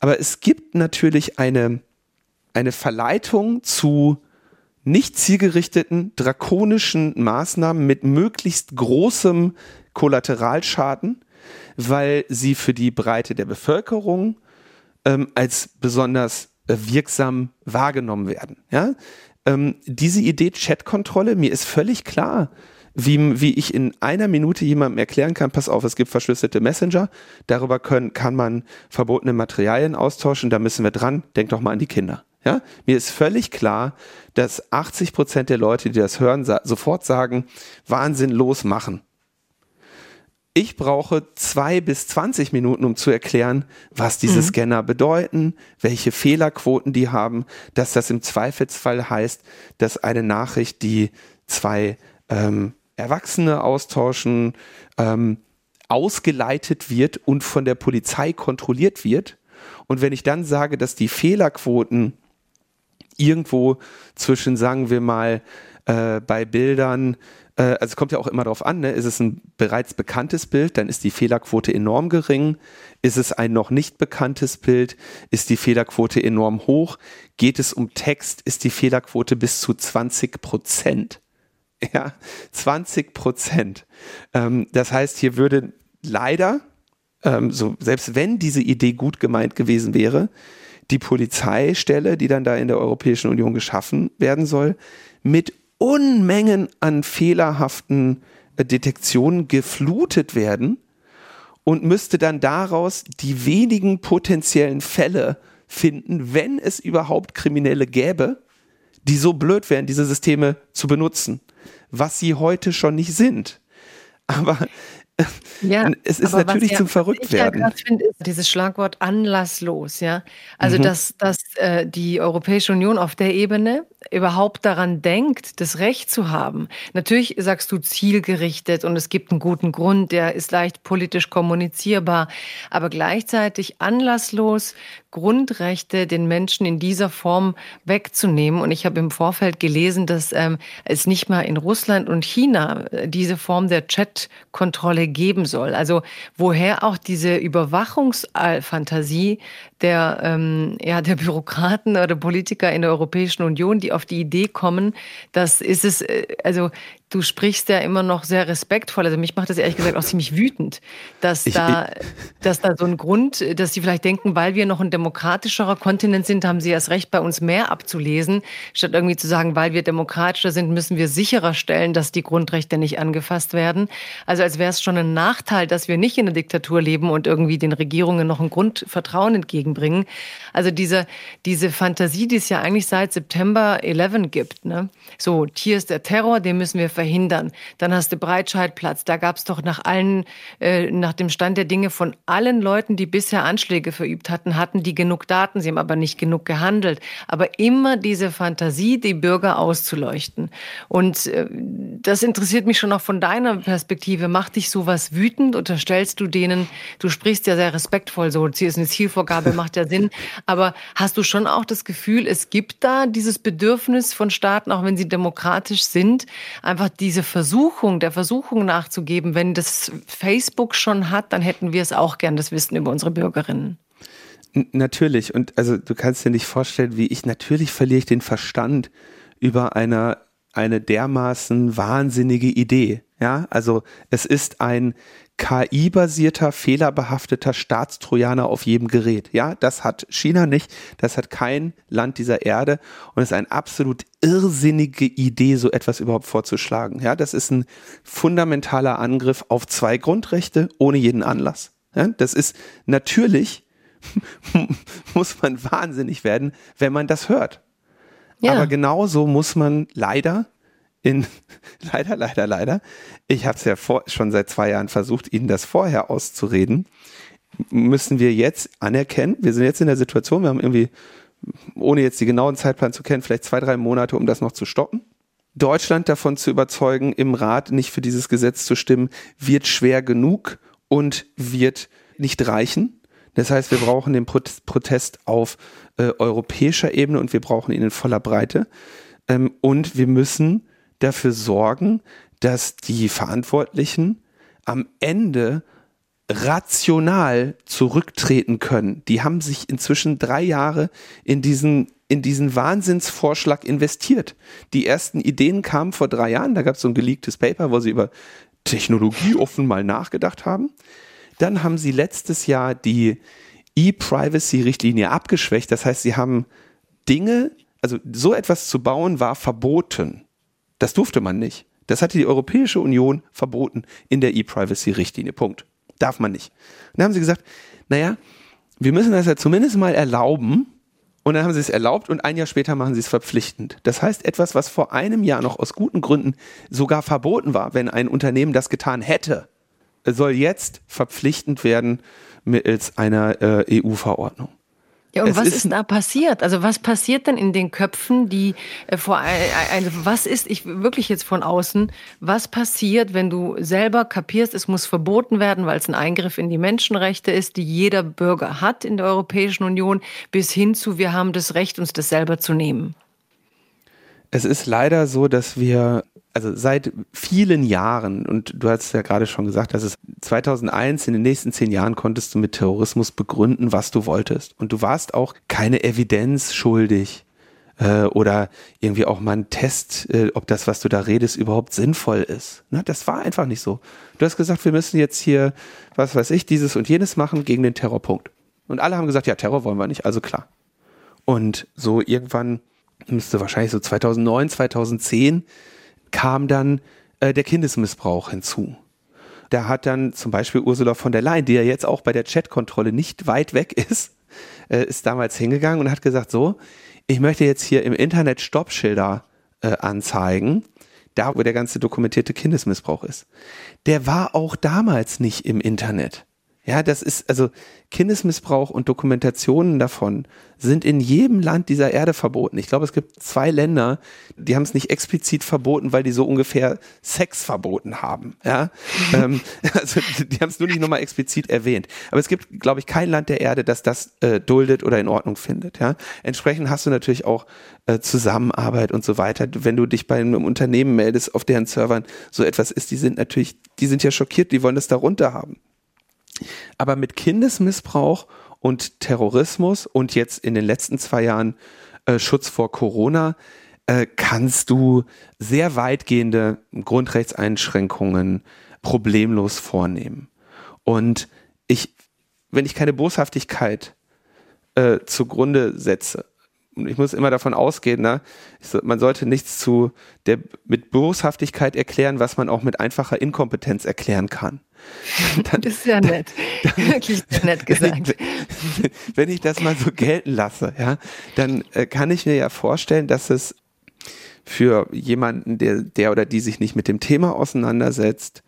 Speaker 2: Aber es gibt natürlich eine, eine Verleitung zu nicht zielgerichteten, drakonischen Maßnahmen mit möglichst großem Kollateralschaden, weil sie für die Breite der Bevölkerung ähm, als besonders wirksam wahrgenommen werden. Ja? Ähm, diese Idee Chatkontrolle, mir ist völlig klar, wie, wie ich in einer Minute jemandem erklären kann, pass auf, es gibt verschlüsselte Messenger, darüber können, kann man verbotene Materialien austauschen, da müssen wir dran, denk doch mal an die Kinder. Ja, mir ist völlig klar, dass 80 Prozent der Leute, die das hören, sa sofort sagen, Wahnsinn losmachen. Ich brauche zwei bis 20 Minuten, um zu erklären, was diese mhm. Scanner bedeuten, welche Fehlerquoten die haben, dass das im Zweifelsfall heißt, dass eine Nachricht, die zwei ähm, Erwachsene austauschen, ähm, ausgeleitet wird und von der Polizei kontrolliert wird. Und wenn ich dann sage, dass die Fehlerquoten irgendwo zwischen, sagen wir mal, äh, bei Bildern äh, also es kommt ja auch immer darauf an, ne? ist es ein bereits bekanntes Bild, dann ist die Fehlerquote enorm gering. Ist es ein noch nicht bekanntes Bild, ist die Fehlerquote enorm hoch. Geht es um Text, ist die Fehlerquote bis zu 20 Prozent. (laughs) Ja, 20 Prozent. Ähm, das heißt, hier würde leider, ähm, so, selbst wenn diese Idee gut gemeint gewesen wäre, die Polizeistelle, die dann da in der Europäischen Union geschaffen werden soll, mit Unmengen an fehlerhaften äh, Detektionen geflutet werden und müsste dann daraus die wenigen potenziellen Fälle finden, wenn es überhaupt Kriminelle gäbe, die so blöd wären, diese Systeme zu benutzen, was sie heute schon nicht sind. Aber (laughs) ja, es ist natürlich zum Verrücktwerden.
Speaker 1: Ja finde, ist dieses Schlagwort anlasslos, ja. Also, mhm. dass, dass äh, die Europäische Union auf der Ebene überhaupt daran denkt, das Recht zu haben. Natürlich sagst du zielgerichtet und es gibt einen guten Grund, der ist leicht politisch kommunizierbar, aber gleichzeitig anlasslos Grundrechte den Menschen in dieser Form wegzunehmen. Und ich habe im Vorfeld gelesen, dass ähm, es nicht mal in Russland und China äh, diese Form der Chat-Kontrolle geben soll. Also woher auch diese Überwachungsfantasie der, ähm, ja, der Bürokraten oder Politiker in der Europäischen Union, die auf die Idee kommen, das ist es, äh, also du sprichst ja immer noch sehr respektvoll. Also mich macht das ehrlich gesagt auch ziemlich wütend, dass ich, da, dass da so ein Grund, dass sie vielleicht denken, weil wir noch ein demokratischerer Kontinent sind, haben sie erst recht, bei uns mehr abzulesen, statt irgendwie zu sagen, weil wir demokratischer sind, müssen wir sicherer stellen, dass die Grundrechte nicht angefasst werden. Also als wäre es schon ein Nachteil, dass wir nicht in einer Diktatur leben und irgendwie den Regierungen noch ein Grundvertrauen entgegenbringen. Also diese, diese Fantasie, die es ja eigentlich seit September 11 gibt, ne? so, hier ist der Terror, den müssen wir verhindern. Dann hast du Breitscheidplatz. Da gab es doch nach allen, äh, nach dem Stand der Dinge von allen Leuten, die bisher Anschläge verübt hatten, hatten die genug Daten. Sie haben aber nicht genug gehandelt. Aber immer diese Fantasie, die Bürger auszuleuchten. Und äh, das interessiert mich schon auch von deiner Perspektive. Macht dich sowas wütend? Unterstellst du denen, du sprichst ja sehr respektvoll so, ist eine Zielvorgabe, (laughs) macht ja Sinn. Aber hast du schon auch das Gefühl, es gibt da dieses Bedürfnis von Staaten, auch wenn sie demokratisch sind, einfach diese Versuchung, der Versuchung nachzugeben, wenn das Facebook schon hat, dann hätten wir es auch gern, das Wissen über unsere Bürgerinnen.
Speaker 2: Natürlich. Und also du kannst dir nicht vorstellen, wie ich, natürlich verliere ich den Verstand über eine, eine dermaßen wahnsinnige Idee. Ja, also es ist ein KI-basierter, fehlerbehafteter Staatstrojaner auf jedem Gerät. Ja, das hat China nicht, das hat kein Land dieser Erde und es ist eine absolut irrsinnige Idee, so etwas überhaupt vorzuschlagen. Ja, das ist ein fundamentaler Angriff auf zwei Grundrechte ohne jeden Anlass. Ja, das ist natürlich, (laughs) muss man wahnsinnig werden, wenn man das hört. Ja. Aber genauso muss man leider in, (laughs) leider, leider, leider, ich habe es ja vor, schon seit zwei Jahren versucht, Ihnen das vorher auszureden, müssen wir jetzt anerkennen, wir sind jetzt in der Situation, wir haben irgendwie, ohne jetzt die genauen Zeitplan zu kennen, vielleicht zwei, drei Monate, um das noch zu stoppen. Deutschland davon zu überzeugen, im Rat nicht für dieses Gesetz zu stimmen, wird schwer genug und wird nicht reichen. Das heißt, wir brauchen den Protest auf äh, europäischer Ebene und wir brauchen ihn in voller Breite. Ähm, und wir müssen dafür sorgen, dass die Verantwortlichen am Ende rational zurücktreten können. Die haben sich inzwischen drei Jahre in diesen in diesen Wahnsinnsvorschlag investiert. Die ersten Ideen kamen vor drei Jahren, da gab es so ein geleaktes Paper, wo sie über Technologie offen mal nachgedacht haben. Dann haben sie letztes Jahr die E-Privacy-Richtlinie abgeschwächt. Das heißt, sie haben Dinge, also so etwas zu bauen, war verboten. Das durfte man nicht. Das hatte die Europäische Union verboten in der E-Privacy-Richtlinie. Punkt. Darf man nicht. Dann haben sie gesagt, naja, wir müssen das ja zumindest mal erlauben. Und dann haben sie es erlaubt und ein Jahr später machen sie es verpflichtend. Das heißt, etwas, was vor einem Jahr noch aus guten Gründen sogar verboten war, wenn ein Unternehmen das getan hätte, soll jetzt verpflichtend werden mittels einer äh, EU-Verordnung.
Speaker 1: Ja, und es was ist, ist da passiert? Also was passiert denn in den Köpfen, die äh, vor also was ist ich wirklich jetzt von außen, was passiert, wenn du selber kapierst, es muss verboten werden, weil es ein Eingriff in die Menschenrechte ist, die jeder Bürger hat in der Europäischen Union, bis hin zu wir haben das Recht uns das selber zu nehmen.
Speaker 2: Es ist leider so, dass wir also seit vielen Jahren, und du hast ja gerade schon gesagt, dass es 2001 in den nächsten zehn Jahren konntest du mit Terrorismus begründen, was du wolltest. Und du warst auch keine Evidenz schuldig äh, oder irgendwie auch mal ein Test, äh, ob das, was du da redest, überhaupt sinnvoll ist. Na, das war einfach nicht so. Du hast gesagt, wir müssen jetzt hier, was weiß ich, dieses und jenes machen gegen den Terrorpunkt. Und alle haben gesagt, ja, Terror wollen wir nicht, also klar. Und so irgendwann müsste wahrscheinlich so 2009, 2010 kam dann äh, der Kindesmissbrauch hinzu. Da hat dann zum Beispiel Ursula von der Leyen, die ja jetzt auch bei der Chatkontrolle nicht weit weg ist, äh, ist damals hingegangen und hat gesagt, so, ich möchte jetzt hier im Internet Stoppschilder äh, anzeigen, da wo der ganze dokumentierte Kindesmissbrauch ist. Der war auch damals nicht im Internet. Ja, das ist, also Kindesmissbrauch und Dokumentationen davon sind in jedem Land dieser Erde verboten. Ich glaube, es gibt zwei Länder, die haben es nicht explizit verboten, weil die so ungefähr Sex verboten haben. Ja, (laughs) ähm, also die haben es nur nicht nochmal explizit erwähnt. Aber es gibt, glaube ich, kein Land der Erde, das das äh, duldet oder in Ordnung findet. Ja, entsprechend hast du natürlich auch äh, Zusammenarbeit und so weiter. Wenn du dich bei einem Unternehmen meldest, auf deren Servern so etwas ist, die sind natürlich, die sind ja schockiert, die wollen das darunter haben. Aber mit Kindesmissbrauch und Terrorismus und jetzt in den letzten zwei Jahren äh, Schutz vor Corona äh, kannst du sehr weitgehende Grundrechtseinschränkungen problemlos vornehmen. Und ich, wenn ich keine Boshaftigkeit äh, zugrunde setze, ich muss immer davon ausgehen, ne? man sollte nichts zu der mit Boshaftigkeit erklären, was man auch mit einfacher Inkompetenz erklären kann. (laughs)
Speaker 1: Dann, das ist ja nett. (laughs) (laughs) Wirklich nett gesagt.
Speaker 2: Wenn ich, wenn ich, das mal so gelten lasse, ja, dann äh, kann ich mir ja vorstellen, dass es für jemanden, der, der oder die sich nicht mit dem Thema auseinandersetzt,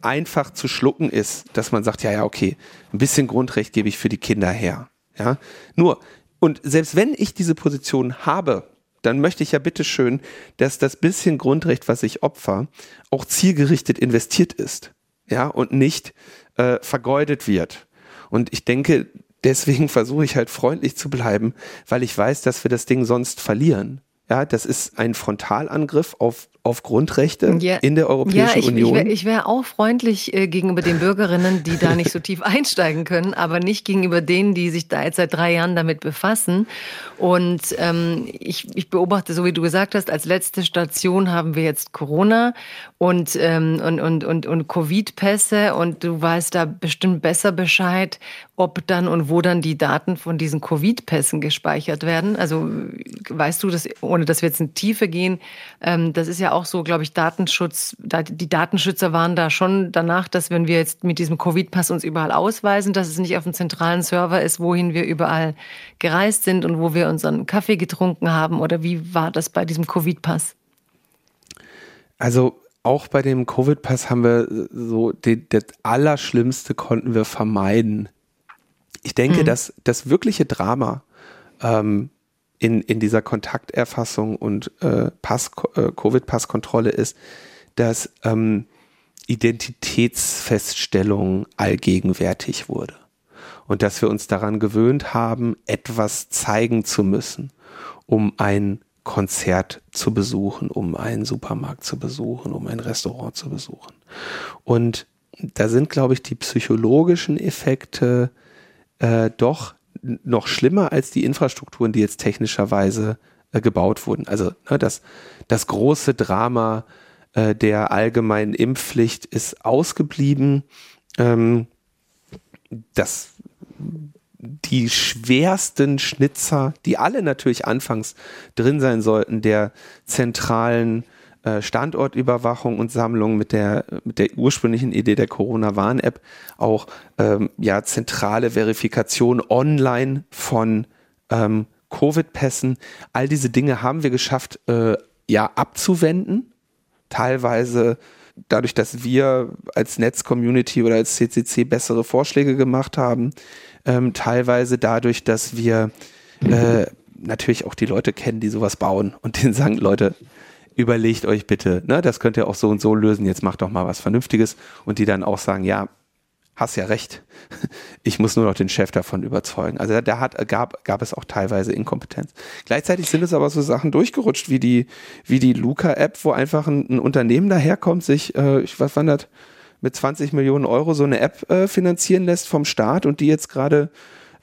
Speaker 2: einfach zu schlucken ist, dass man sagt, ja, ja, okay, ein bisschen Grundrecht gebe ich für die Kinder her. Ja, nur und selbst wenn ich diese Position habe, dann möchte ich ja bitteschön, dass das bisschen Grundrecht, was ich opfer, auch zielgerichtet investiert ist. Ja, und nicht äh, vergeudet wird. Und ich denke, deswegen (laughs) versuche ich halt freundlich zu bleiben, weil ich weiß, dass wir das Ding sonst verlieren. Ja, das ist ein Frontalangriff auf, auf Grundrechte ja. in der Europäischen ja,
Speaker 1: ich,
Speaker 2: Union.
Speaker 1: Ich wäre wär auch freundlich äh, gegenüber den Bürgerinnen, die da nicht so (laughs) tief einsteigen können, aber nicht gegenüber denen, die sich da jetzt seit drei Jahren damit befassen. Und ähm, ich, ich beobachte, so wie du gesagt hast, als letzte Station haben wir jetzt Corona und, ähm, und, und, und, und Covid-Pässe und du weißt da bestimmt besser Bescheid, ob dann und wo dann die Daten von diesen Covid-Pässen gespeichert werden. Also weißt du das, ohne dass wir jetzt in Tiefe gehen, ähm, das ist ja auch so, glaube ich, Datenschutz. Die Datenschützer waren da schon danach, dass wenn wir jetzt mit diesem Covid-Pass uns überall ausweisen, dass es nicht auf dem zentralen Server ist, wohin wir überall gereist sind und wo wir unseren Kaffee getrunken haben. Oder wie war das bei diesem Covid-Pass?
Speaker 2: Also auch bei dem Covid-Pass haben wir so, die, das Allerschlimmste konnten wir vermeiden ich denke, mhm. dass das wirkliche Drama ähm, in, in dieser Kontakterfassung und äh, Pass, äh, Covid-Passkontrolle ist, dass ähm, Identitätsfeststellung allgegenwärtig wurde. Und dass wir uns daran gewöhnt haben, etwas zeigen zu müssen, um ein Konzert zu besuchen, um einen Supermarkt zu besuchen, um ein Restaurant zu besuchen. Und da sind, glaube ich, die psychologischen Effekte äh, doch noch schlimmer als die Infrastrukturen, die jetzt technischerweise äh, gebaut wurden. Also ne, das, das große Drama äh, der allgemeinen Impfpflicht ist ausgeblieben. Ähm, das die schwersten Schnitzer, die alle natürlich anfangs drin sein sollten, der zentralen Standortüberwachung und Sammlung mit der, mit der ursprünglichen Idee der Corona-Warn-App auch ähm, ja, zentrale Verifikation online von ähm, Covid-Pässen. All diese Dinge haben wir geschafft, äh, ja, abzuwenden. Teilweise dadurch, dass wir als Netz-Community oder als CCC bessere Vorschläge gemacht haben. Ähm, teilweise dadurch, dass wir äh, natürlich auch die Leute kennen, die sowas bauen und denen sagen, Leute, überlegt euch bitte, ne, das könnt ihr auch so und so lösen, jetzt macht doch mal was Vernünftiges und die dann auch sagen, ja, hast ja recht, (laughs) ich muss nur noch den Chef davon überzeugen. Also da hat, gab, gab es auch teilweise Inkompetenz. Gleichzeitig sind es aber so Sachen durchgerutscht, wie die, wie die Luca-App, wo einfach ein, ein, Unternehmen daherkommt, sich, äh, ich was wandert, mit 20 Millionen Euro so eine App äh, finanzieren lässt vom Staat und die jetzt gerade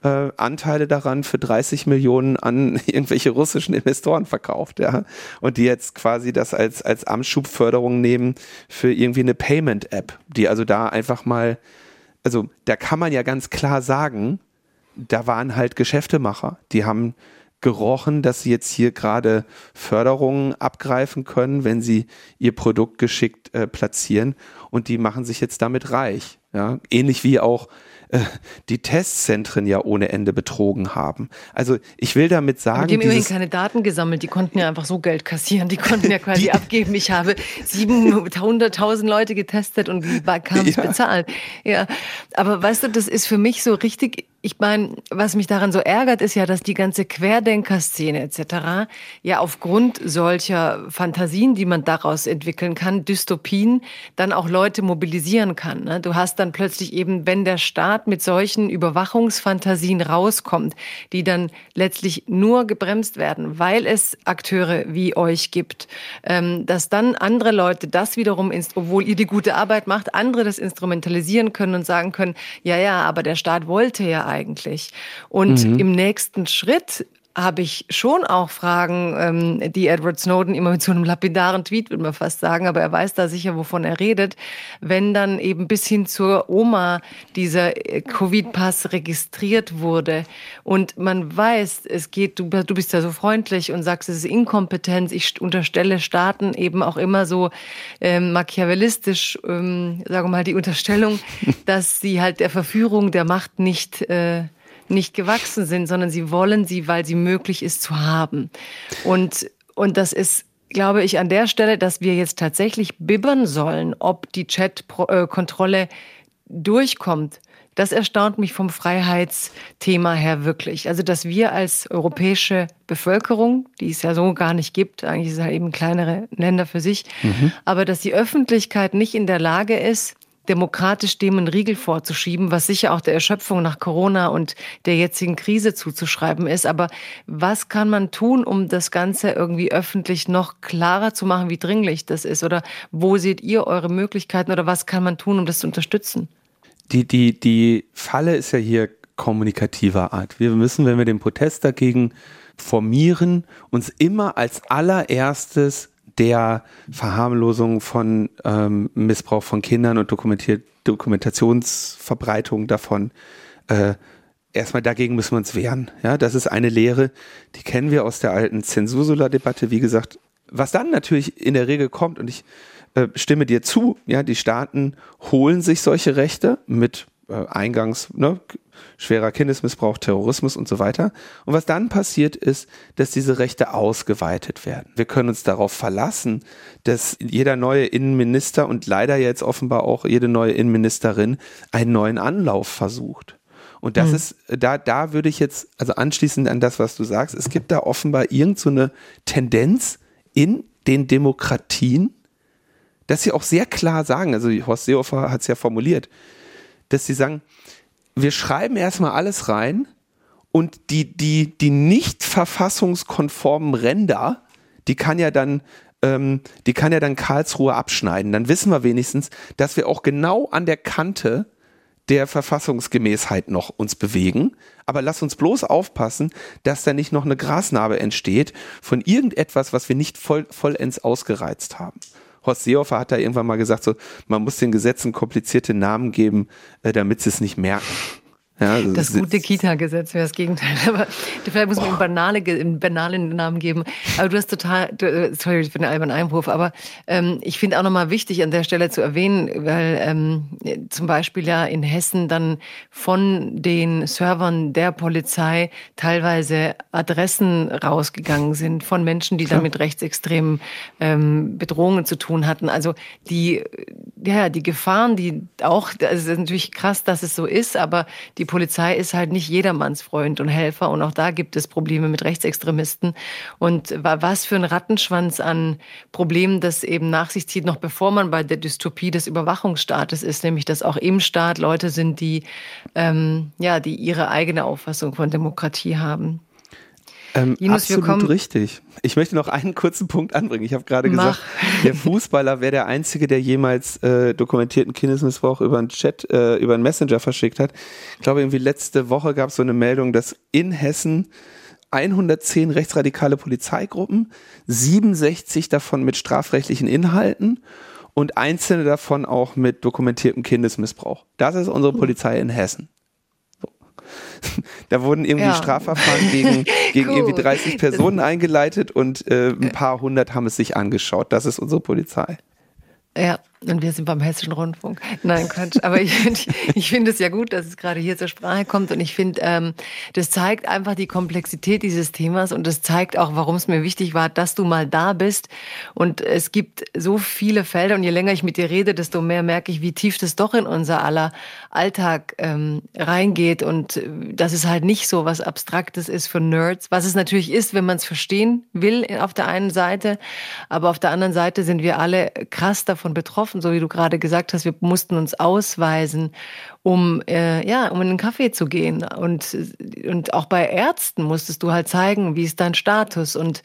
Speaker 2: äh, Anteile daran für 30 Millionen an (laughs) irgendwelche russischen Investoren verkauft, ja. Und die jetzt quasi das als, als Amtsschubförderung nehmen für irgendwie eine Payment-App, die also da einfach mal, also da kann man ja ganz klar sagen, da waren halt Geschäftemacher, die haben gerochen, dass sie jetzt hier gerade Förderungen abgreifen können, wenn sie ihr Produkt geschickt äh, platzieren und die machen sich jetzt damit reich. Ja? Ähnlich wie auch äh, die Testzentren ja ohne Ende betrogen haben. Also ich will damit sagen. Aber
Speaker 1: die haben immerhin keine Daten gesammelt, die konnten ja einfach so Geld kassieren, die konnten ja (laughs) quasi abgeben. Ich habe 700.000 Leute getestet und wie kam es ja. bezahlt? Ja, aber weißt du, das ist für mich so richtig ich meine, was mich daran so ärgert, ist ja, dass die ganze Querdenker-Szene etc. ja aufgrund solcher Fantasien, die man daraus entwickeln kann, Dystopien, dann auch Leute mobilisieren kann. Ne? Du hast dann plötzlich eben, wenn der Staat mit solchen Überwachungsfantasien rauskommt, die dann letztlich nur gebremst werden, weil es Akteure wie euch gibt, ähm, dass dann andere Leute das wiederum, obwohl ihr die gute Arbeit macht, andere das instrumentalisieren können und sagen können, ja, ja, aber der Staat wollte ja eigentlich? Und mhm. im nächsten Schritt habe ich schon auch Fragen, ähm, die Edward Snowden immer mit so einem lapidaren Tweet, würde man fast sagen, aber er weiß da sicher, wovon er redet, wenn dann eben bis hin zur Oma dieser äh, Covid-Pass registriert wurde und man weiß, es geht, du, du bist ja so freundlich und sagst, es ist Inkompetenz, ich unterstelle Staaten eben auch immer so ähm, machiavellistisch, ähm, sagen wir mal, die Unterstellung, (laughs) dass sie halt der Verführung der Macht nicht äh, nicht gewachsen sind, sondern sie wollen sie, weil sie möglich ist zu haben. Und, und das ist glaube ich, an der Stelle, dass wir jetzt tatsächlich bibbern sollen, ob die Chat-Kontrolle durchkommt. Das erstaunt mich vom Freiheitsthema her wirklich. Also, dass wir als europäische Bevölkerung, die es ja so gar nicht gibt, eigentlich sind es halt eben kleinere Länder für sich, mhm. aber dass die Öffentlichkeit nicht in der Lage ist, demokratisch dem einen Riegel vorzuschieben, was sicher auch der Erschöpfung nach Corona und der jetzigen Krise zuzuschreiben ist. Aber was kann man tun, um das Ganze irgendwie öffentlich noch klarer zu machen, wie dringlich das ist? Oder wo seht ihr eure Möglichkeiten oder was kann man tun, um das zu unterstützen?
Speaker 2: Die, die, die Falle ist ja hier kommunikativer Art. Wir müssen, wenn wir den Protest dagegen formieren, uns immer als allererstes der Verharmlosung von ähm, Missbrauch von Kindern und dokumentiert Dokumentationsverbreitung davon. Äh, erstmal dagegen müssen wir uns wehren. Ja, das ist eine Lehre, die kennen wir aus der alten Zensursula-Debatte. Wie gesagt, was dann natürlich in der Regel kommt, und ich äh, stimme dir zu, ja, die Staaten holen sich solche Rechte mit äh, Eingangs, ne, schwerer Kindesmissbrauch, Terrorismus und so weiter. Und was dann passiert ist, dass diese Rechte ausgeweitet werden. Wir können uns darauf verlassen, dass jeder neue Innenminister und leider jetzt offenbar auch jede neue Innenministerin einen neuen Anlauf versucht. Und das mhm. ist, da, da würde ich jetzt, also anschließend an das, was du sagst, es gibt da offenbar irgend so eine Tendenz in den Demokratien, dass sie auch sehr klar sagen, also Horst Seehofer hat es ja formuliert, dass sie sagen, wir schreiben erstmal alles rein und die, die, die nicht verfassungskonformen Ränder, die kann ja dann ähm, die kann ja dann Karlsruhe abschneiden. Dann wissen wir wenigstens, dass wir auch genau an der Kante der Verfassungsgemäßheit noch uns bewegen. Aber lass uns bloß aufpassen, dass da nicht noch eine Grasnarbe entsteht von irgendetwas, was wir nicht voll, vollends ausgereizt haben. Horst Seehofer hat da irgendwann mal gesagt, so, man muss den Gesetzen komplizierte Namen geben, äh, damit sie es nicht merken.
Speaker 1: Ja, also das gute Kita-Gesetz wäre das Gegenteil. (laughs) Aber vielleicht muss man ihm banale, einen banalen Namen geben. Aber du hast total, du, äh, sorry für den albernen Einwurf, aber ähm, ich finde auch nochmal wichtig an der Stelle zu erwähnen, weil ähm, zum Beispiel ja in Hessen dann von den Servern der Polizei teilweise Adressen rausgegangen sind von Menschen, die damit rechtsextremen ähm, Bedrohungen zu tun hatten. Also die, ja, die Gefahren, die auch, also es ist natürlich krass, dass es so ist, aber die die Polizei ist halt nicht jedermanns Freund und Helfer und auch da gibt es Probleme mit Rechtsextremisten. Und was für ein Rattenschwanz an Problemen das eben nach sich zieht, noch bevor man bei der Dystopie des Überwachungsstaates ist, nämlich dass auch im Staat Leute sind, die, ähm, ja, die ihre eigene Auffassung von Demokratie haben.
Speaker 2: Ähm, Linus, absolut richtig. Ich möchte noch einen kurzen Punkt anbringen. Ich habe gerade gesagt, der Fußballer wäre der einzige, der jemals äh, dokumentierten Kindesmissbrauch über einen Chat, äh, über einen Messenger verschickt hat. Ich glaube, irgendwie letzte Woche gab es so eine Meldung, dass in Hessen 110 rechtsradikale Polizeigruppen, 67 davon mit strafrechtlichen Inhalten und einzelne davon auch mit dokumentiertem Kindesmissbrauch. Das ist unsere hm. Polizei in Hessen. (laughs) da wurden irgendwie ja. Strafverfahren gegen, (laughs) gegen cool. irgendwie 30 Personen eingeleitet und äh, ein paar hundert haben es sich angeschaut. Das ist unsere Polizei.
Speaker 1: Ja, und wir sind beim Hessischen Rundfunk. Nein, Quatsch. Aber ich finde ich finde es ja gut, dass es gerade hier zur Sprache kommt. Und ich finde, ähm, das zeigt einfach die Komplexität dieses Themas und das zeigt auch, warum es mir wichtig war, dass du mal da bist. Und es gibt so viele Felder. Und je länger ich mit dir rede, desto mehr merke ich, wie tief das doch in unser aller Alltag ähm, reingeht. Und äh, dass es halt nicht so was Abstraktes ist für Nerds, was es natürlich ist, wenn man es verstehen will auf der einen Seite. Aber auf der anderen Seite sind wir alle krass davon betroffen gelaufen, so wie du gerade gesagt hast. Wir mussten uns ausweisen, um äh, ja, um in den Kaffee zu gehen. Und und auch bei Ärzten musstest du halt zeigen, wie ist dein Status. Und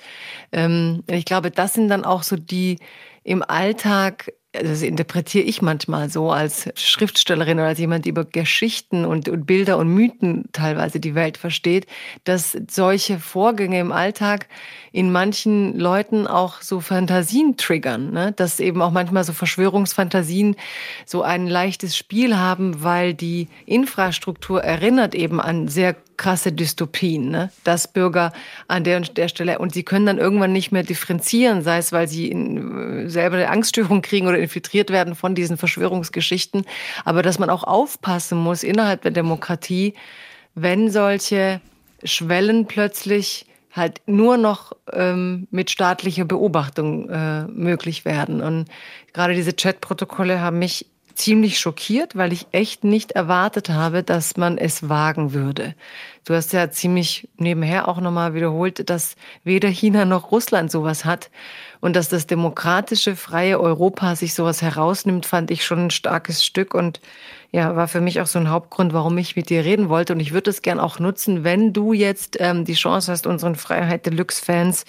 Speaker 1: ähm, ich glaube, das sind dann auch so die im Alltag das interpretiere ich manchmal so als Schriftstellerin oder als jemand, die über Geschichten und, und, Bilder und Mythen teilweise die Welt versteht, dass solche Vorgänge im Alltag in manchen Leuten auch so Fantasien triggern, ne? dass eben auch manchmal so Verschwörungsfantasien so ein leichtes Spiel haben, weil die Infrastruktur erinnert eben an sehr krasse Dystopien, ne? dass Bürger an der und der Stelle und sie können dann irgendwann nicht mehr differenzieren, sei es, weil sie in, äh, selber eine Angststörung kriegen oder infiltriert werden von diesen Verschwörungsgeschichten, aber dass man auch aufpassen muss innerhalb der Demokratie, wenn solche Schwellen plötzlich halt nur noch ähm, mit staatlicher Beobachtung äh, möglich werden. Und gerade diese Chatprotokolle haben mich ziemlich schockiert, weil ich echt nicht erwartet habe, dass man es wagen würde. Du hast ja ziemlich nebenher auch nochmal wiederholt, dass weder China noch Russland sowas hat. Und dass das demokratische, freie Europa sich sowas herausnimmt, fand ich schon ein starkes Stück und ja, war für mich auch so ein Hauptgrund, warum ich mit dir reden wollte. Und ich würde es gern auch nutzen, wenn du jetzt ähm, die Chance hast, unseren Freiheit Deluxe-Fans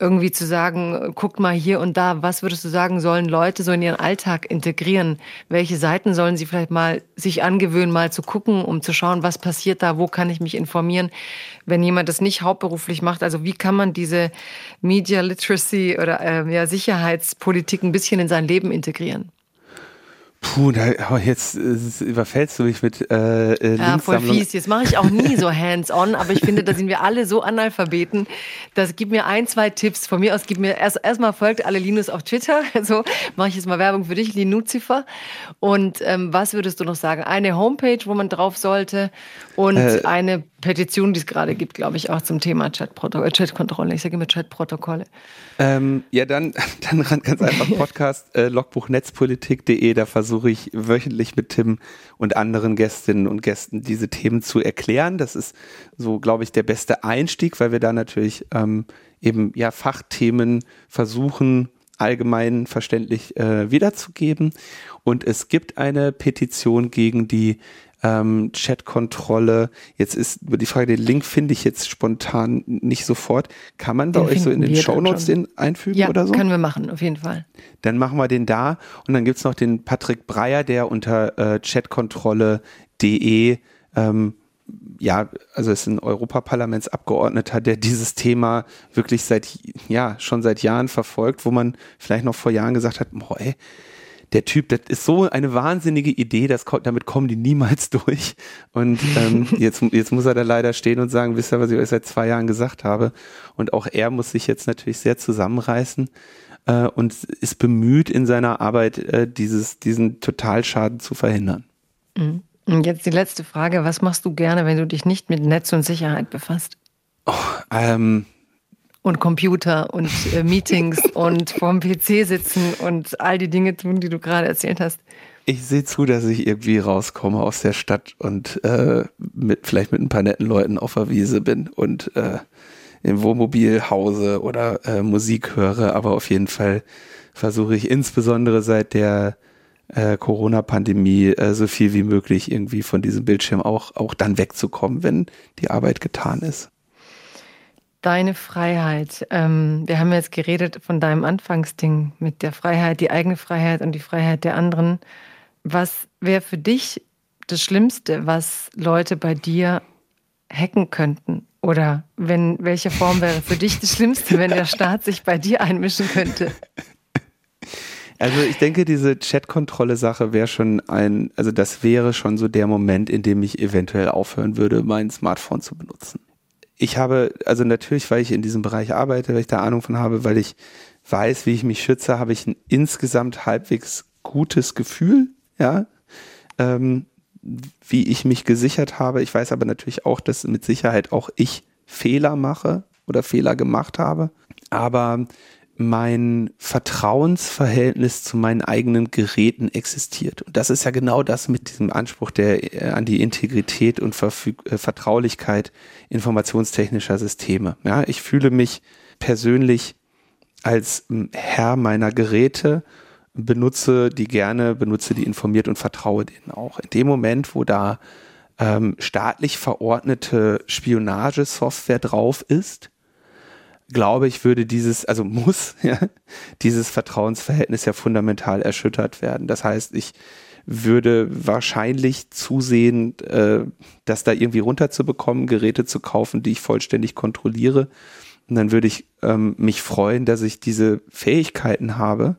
Speaker 1: irgendwie zu sagen, guckt mal hier und da, was würdest du sagen, sollen Leute so in ihren Alltag integrieren? Welche Seiten sollen sie vielleicht mal sich angewöhnen, mal zu gucken, um zu schauen, was passiert da, wo kann ich mich informieren, wenn jemand das nicht hauptberuflich macht? Also wie kann man diese Media Literacy oder äh, ja, Sicherheitspolitik ein bisschen in sein Leben integrieren?
Speaker 2: Puh, da, oh, jetzt äh, überfällst du mich mit äh, äh, Ja,
Speaker 1: voll fies. Jetzt mache ich auch nie so hands-on, aber ich finde, da sind wir alle so Analphabeten. Das gibt mir ein, zwei Tipps. Von mir aus gib mir erst erstmal folgt alle Linus auf Twitter. (laughs) So mache ich jetzt mal Werbung für dich, Linuzifer. Und ähm, was würdest du noch sagen? Eine Homepage, wo man drauf sollte und äh, eine Petition, die es gerade gibt, glaube ich, auch zum Thema Chatkontrolle. Chat ich sage immer Chatprotokolle.
Speaker 2: Ähm, ja, dann, (laughs) dann ganz einfach (laughs) Podcast äh, logbuchnetzpolitik.de. Da versuche ich wöchentlich mit Tim und anderen Gästinnen und Gästen diese Themen zu erklären. Das ist so, glaube ich, der beste Einstieg, weil wir da natürlich ähm, eben ja Fachthemen versuchen allgemein verständlich äh, wiederzugeben. Und es gibt eine Petition gegen die ähm, Chatkontrolle. Jetzt ist die Frage, den Link finde ich jetzt spontan nicht sofort. Kann man den euch so in den Shownotes den einfügen
Speaker 1: ja,
Speaker 2: oder so?
Speaker 1: können wir machen, auf jeden Fall.
Speaker 2: Dann machen wir den da und dann gibt's noch den Patrick Breyer, der unter äh, chatkontrolle.de ähm, ja, also ist ein Europaparlamentsabgeordneter, der dieses Thema wirklich seit, ja, schon seit Jahren verfolgt, wo man vielleicht noch vor Jahren gesagt hat, boah, ey, der Typ, das ist so eine wahnsinnige Idee, das, damit kommen die niemals (laughs) durch. Und ähm, jetzt, jetzt muss er da leider stehen und sagen, wisst ihr, was ich euch seit zwei Jahren gesagt habe. Und auch er muss sich jetzt natürlich sehr zusammenreißen äh, und ist bemüht in seiner Arbeit, äh, dieses, diesen Totalschaden zu verhindern.
Speaker 1: Mhm. Und jetzt die letzte Frage, was machst du gerne, wenn du dich nicht mit Netz und Sicherheit befasst?
Speaker 2: Oh, ähm,
Speaker 1: und Computer und äh, Meetings (laughs) und vorm PC sitzen und all die Dinge tun, die du gerade erzählt hast.
Speaker 2: Ich sehe zu, dass ich irgendwie rauskomme aus der Stadt und äh, mit vielleicht mit ein paar netten Leuten auf der Wiese bin und äh, im Wohnmobil hause oder äh, Musik höre, aber auf jeden Fall versuche ich insbesondere seit der äh, Corona-Pandemie äh, so viel wie möglich irgendwie von diesem Bildschirm auch, auch dann wegzukommen, wenn die Arbeit getan ist
Speaker 1: deine Freiheit. Ähm, wir haben jetzt geredet von deinem Anfangsding mit der Freiheit, die eigene Freiheit und die Freiheit der anderen. Was wäre für dich das Schlimmste, was Leute bei dir hacken könnten? Oder wenn, welche Form wäre für dich das Schlimmste, wenn der Staat sich bei dir einmischen könnte?
Speaker 2: Also ich denke, diese Chat-Kontrolle-Sache wäre schon ein, also das wäre schon so der Moment, in dem ich eventuell aufhören würde, mein Smartphone zu benutzen ich habe, also natürlich, weil ich in diesem Bereich arbeite, weil ich da Ahnung von habe, weil ich weiß, wie ich mich schütze, habe ich ein insgesamt halbwegs gutes Gefühl, ja, ähm, wie ich mich gesichert habe. Ich weiß aber natürlich auch, dass mit Sicherheit auch ich Fehler mache oder Fehler gemacht habe. Aber mein Vertrauensverhältnis zu meinen eigenen Geräten existiert. Und das ist ja genau das mit diesem Anspruch der, äh, an die Integrität und Verfüg äh, Vertraulichkeit informationstechnischer Systeme. Ja, ich fühle mich persönlich als hm, Herr meiner Geräte, benutze die gerne, benutze die informiert und vertraue denen auch. In dem Moment, wo da ähm, staatlich verordnete Spionagesoftware drauf ist, glaube ich, würde dieses, also muss (laughs) ja, dieses Vertrauensverhältnis ja fundamental erschüttert werden. Das heißt, ich würde wahrscheinlich zusehen, äh, das da irgendwie runterzubekommen, Geräte zu kaufen, die ich vollständig kontrolliere. Und dann würde ich ähm, mich freuen, dass ich diese Fähigkeiten habe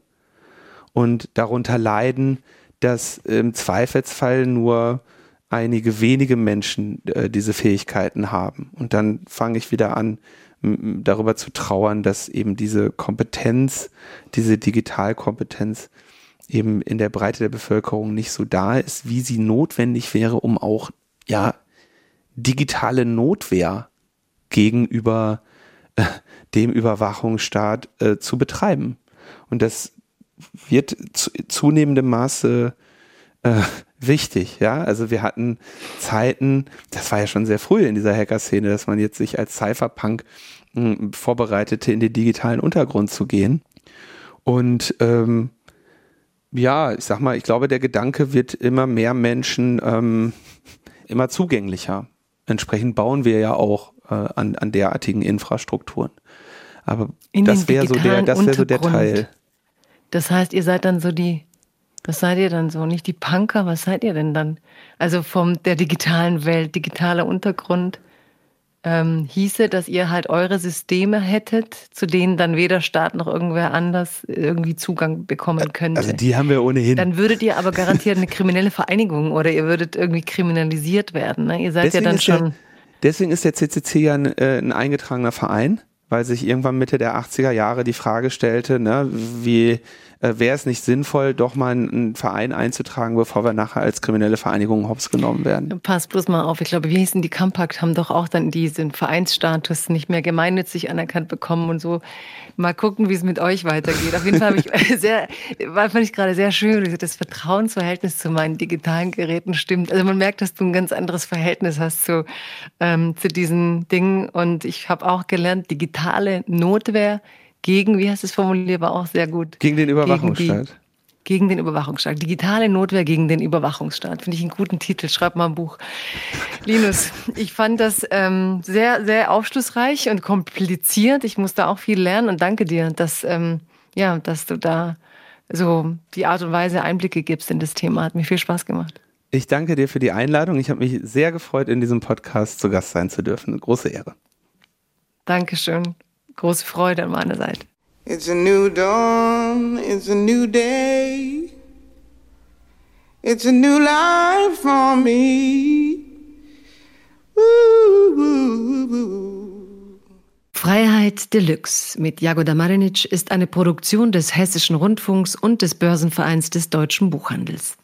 Speaker 2: und darunter leiden, dass im Zweifelsfall nur einige wenige Menschen äh, diese Fähigkeiten haben. Und dann fange ich wieder an, darüber zu trauern, dass eben diese Kompetenz, diese Digitalkompetenz eben in der Breite der Bevölkerung nicht so da ist, wie sie notwendig wäre, um auch, ja, digitale Notwehr gegenüber äh, dem Überwachungsstaat äh, zu betreiben. Und das wird zu, zunehmendem Maße äh, wichtig, ja. Also wir hatten Zeiten, das war ja schon sehr früh in dieser Hacker-Szene, dass man jetzt sich als Cypherpunk mh, hm, vorbereitete, in den digitalen Untergrund zu gehen. Und ähm, ja, ich sag mal, ich glaube, der Gedanke wird immer mehr Menschen ähm, immer zugänglicher. Entsprechend bauen wir ja auch äh, an, an derartigen Infrastrukturen. Aber in das wäre so der, das wäre so der Teil.
Speaker 1: Das heißt, ihr seid dann so die was seid ihr dann so? Nicht die Punker, was seid ihr denn dann? Also von der digitalen Welt, digitaler Untergrund ähm, hieße, dass ihr halt eure Systeme hättet, zu denen dann weder Staat noch irgendwer anders irgendwie Zugang bekommen könnte.
Speaker 2: Also die haben wir ohnehin.
Speaker 1: Dann würdet ihr aber garantiert eine kriminelle Vereinigung oder ihr würdet irgendwie kriminalisiert werden. Ne? Ihr seid deswegen ja dann schon.
Speaker 2: Der, deswegen ist der CCC ja ein, äh, ein eingetragener Verein weil sich irgendwann Mitte der 80er Jahre die Frage stellte, ne, wie äh, wäre es nicht sinnvoll, doch mal einen Verein einzutragen, bevor wir nachher als kriminelle Vereinigung hops genommen werden.
Speaker 1: Pass bloß mal auf. Ich glaube, wie hießen die Compact, haben doch auch dann diesen Vereinsstatus nicht mehr gemeinnützig anerkannt bekommen und so. Mal gucken, wie es mit euch weitergeht. Auf jeden Fall habe ich (laughs) sehr, war, fand ich gerade sehr schön, das Vertrauensverhältnis zu meinen digitalen Geräten stimmt. Also man merkt, dass du ein ganz anderes Verhältnis hast zu, ähm, zu diesen Dingen. Und ich habe auch gelernt, digitale Notwehr gegen, wie heißt es formuliert, war auch sehr gut.
Speaker 2: Gegen den Überwachungsstaat.
Speaker 1: Gegen, gegen den Überwachungsstaat. Digitale Notwehr gegen den Überwachungsstaat. Finde ich einen guten Titel. Schreib mal ein Buch. Linus, ich fand das ähm, sehr, sehr aufschlussreich und kompliziert. Ich musste auch viel lernen und danke dir, dass, ähm, ja, dass du da so die Art und Weise Einblicke gibst in das Thema. Hat mir viel Spaß gemacht.
Speaker 2: Ich danke dir für die Einladung. Ich habe mich sehr gefreut, in diesem Podcast zu Gast sein zu dürfen. Eine große Ehre.
Speaker 1: Dankeschön. Große Freude an meiner Seite.
Speaker 3: It's a new dawn, it's a new day. It's a new life for me.
Speaker 1: Freiheit Deluxe mit Jagoda Marinic ist eine Produktion des Hessischen Rundfunks und des Börsenvereins des deutschen Buchhandels.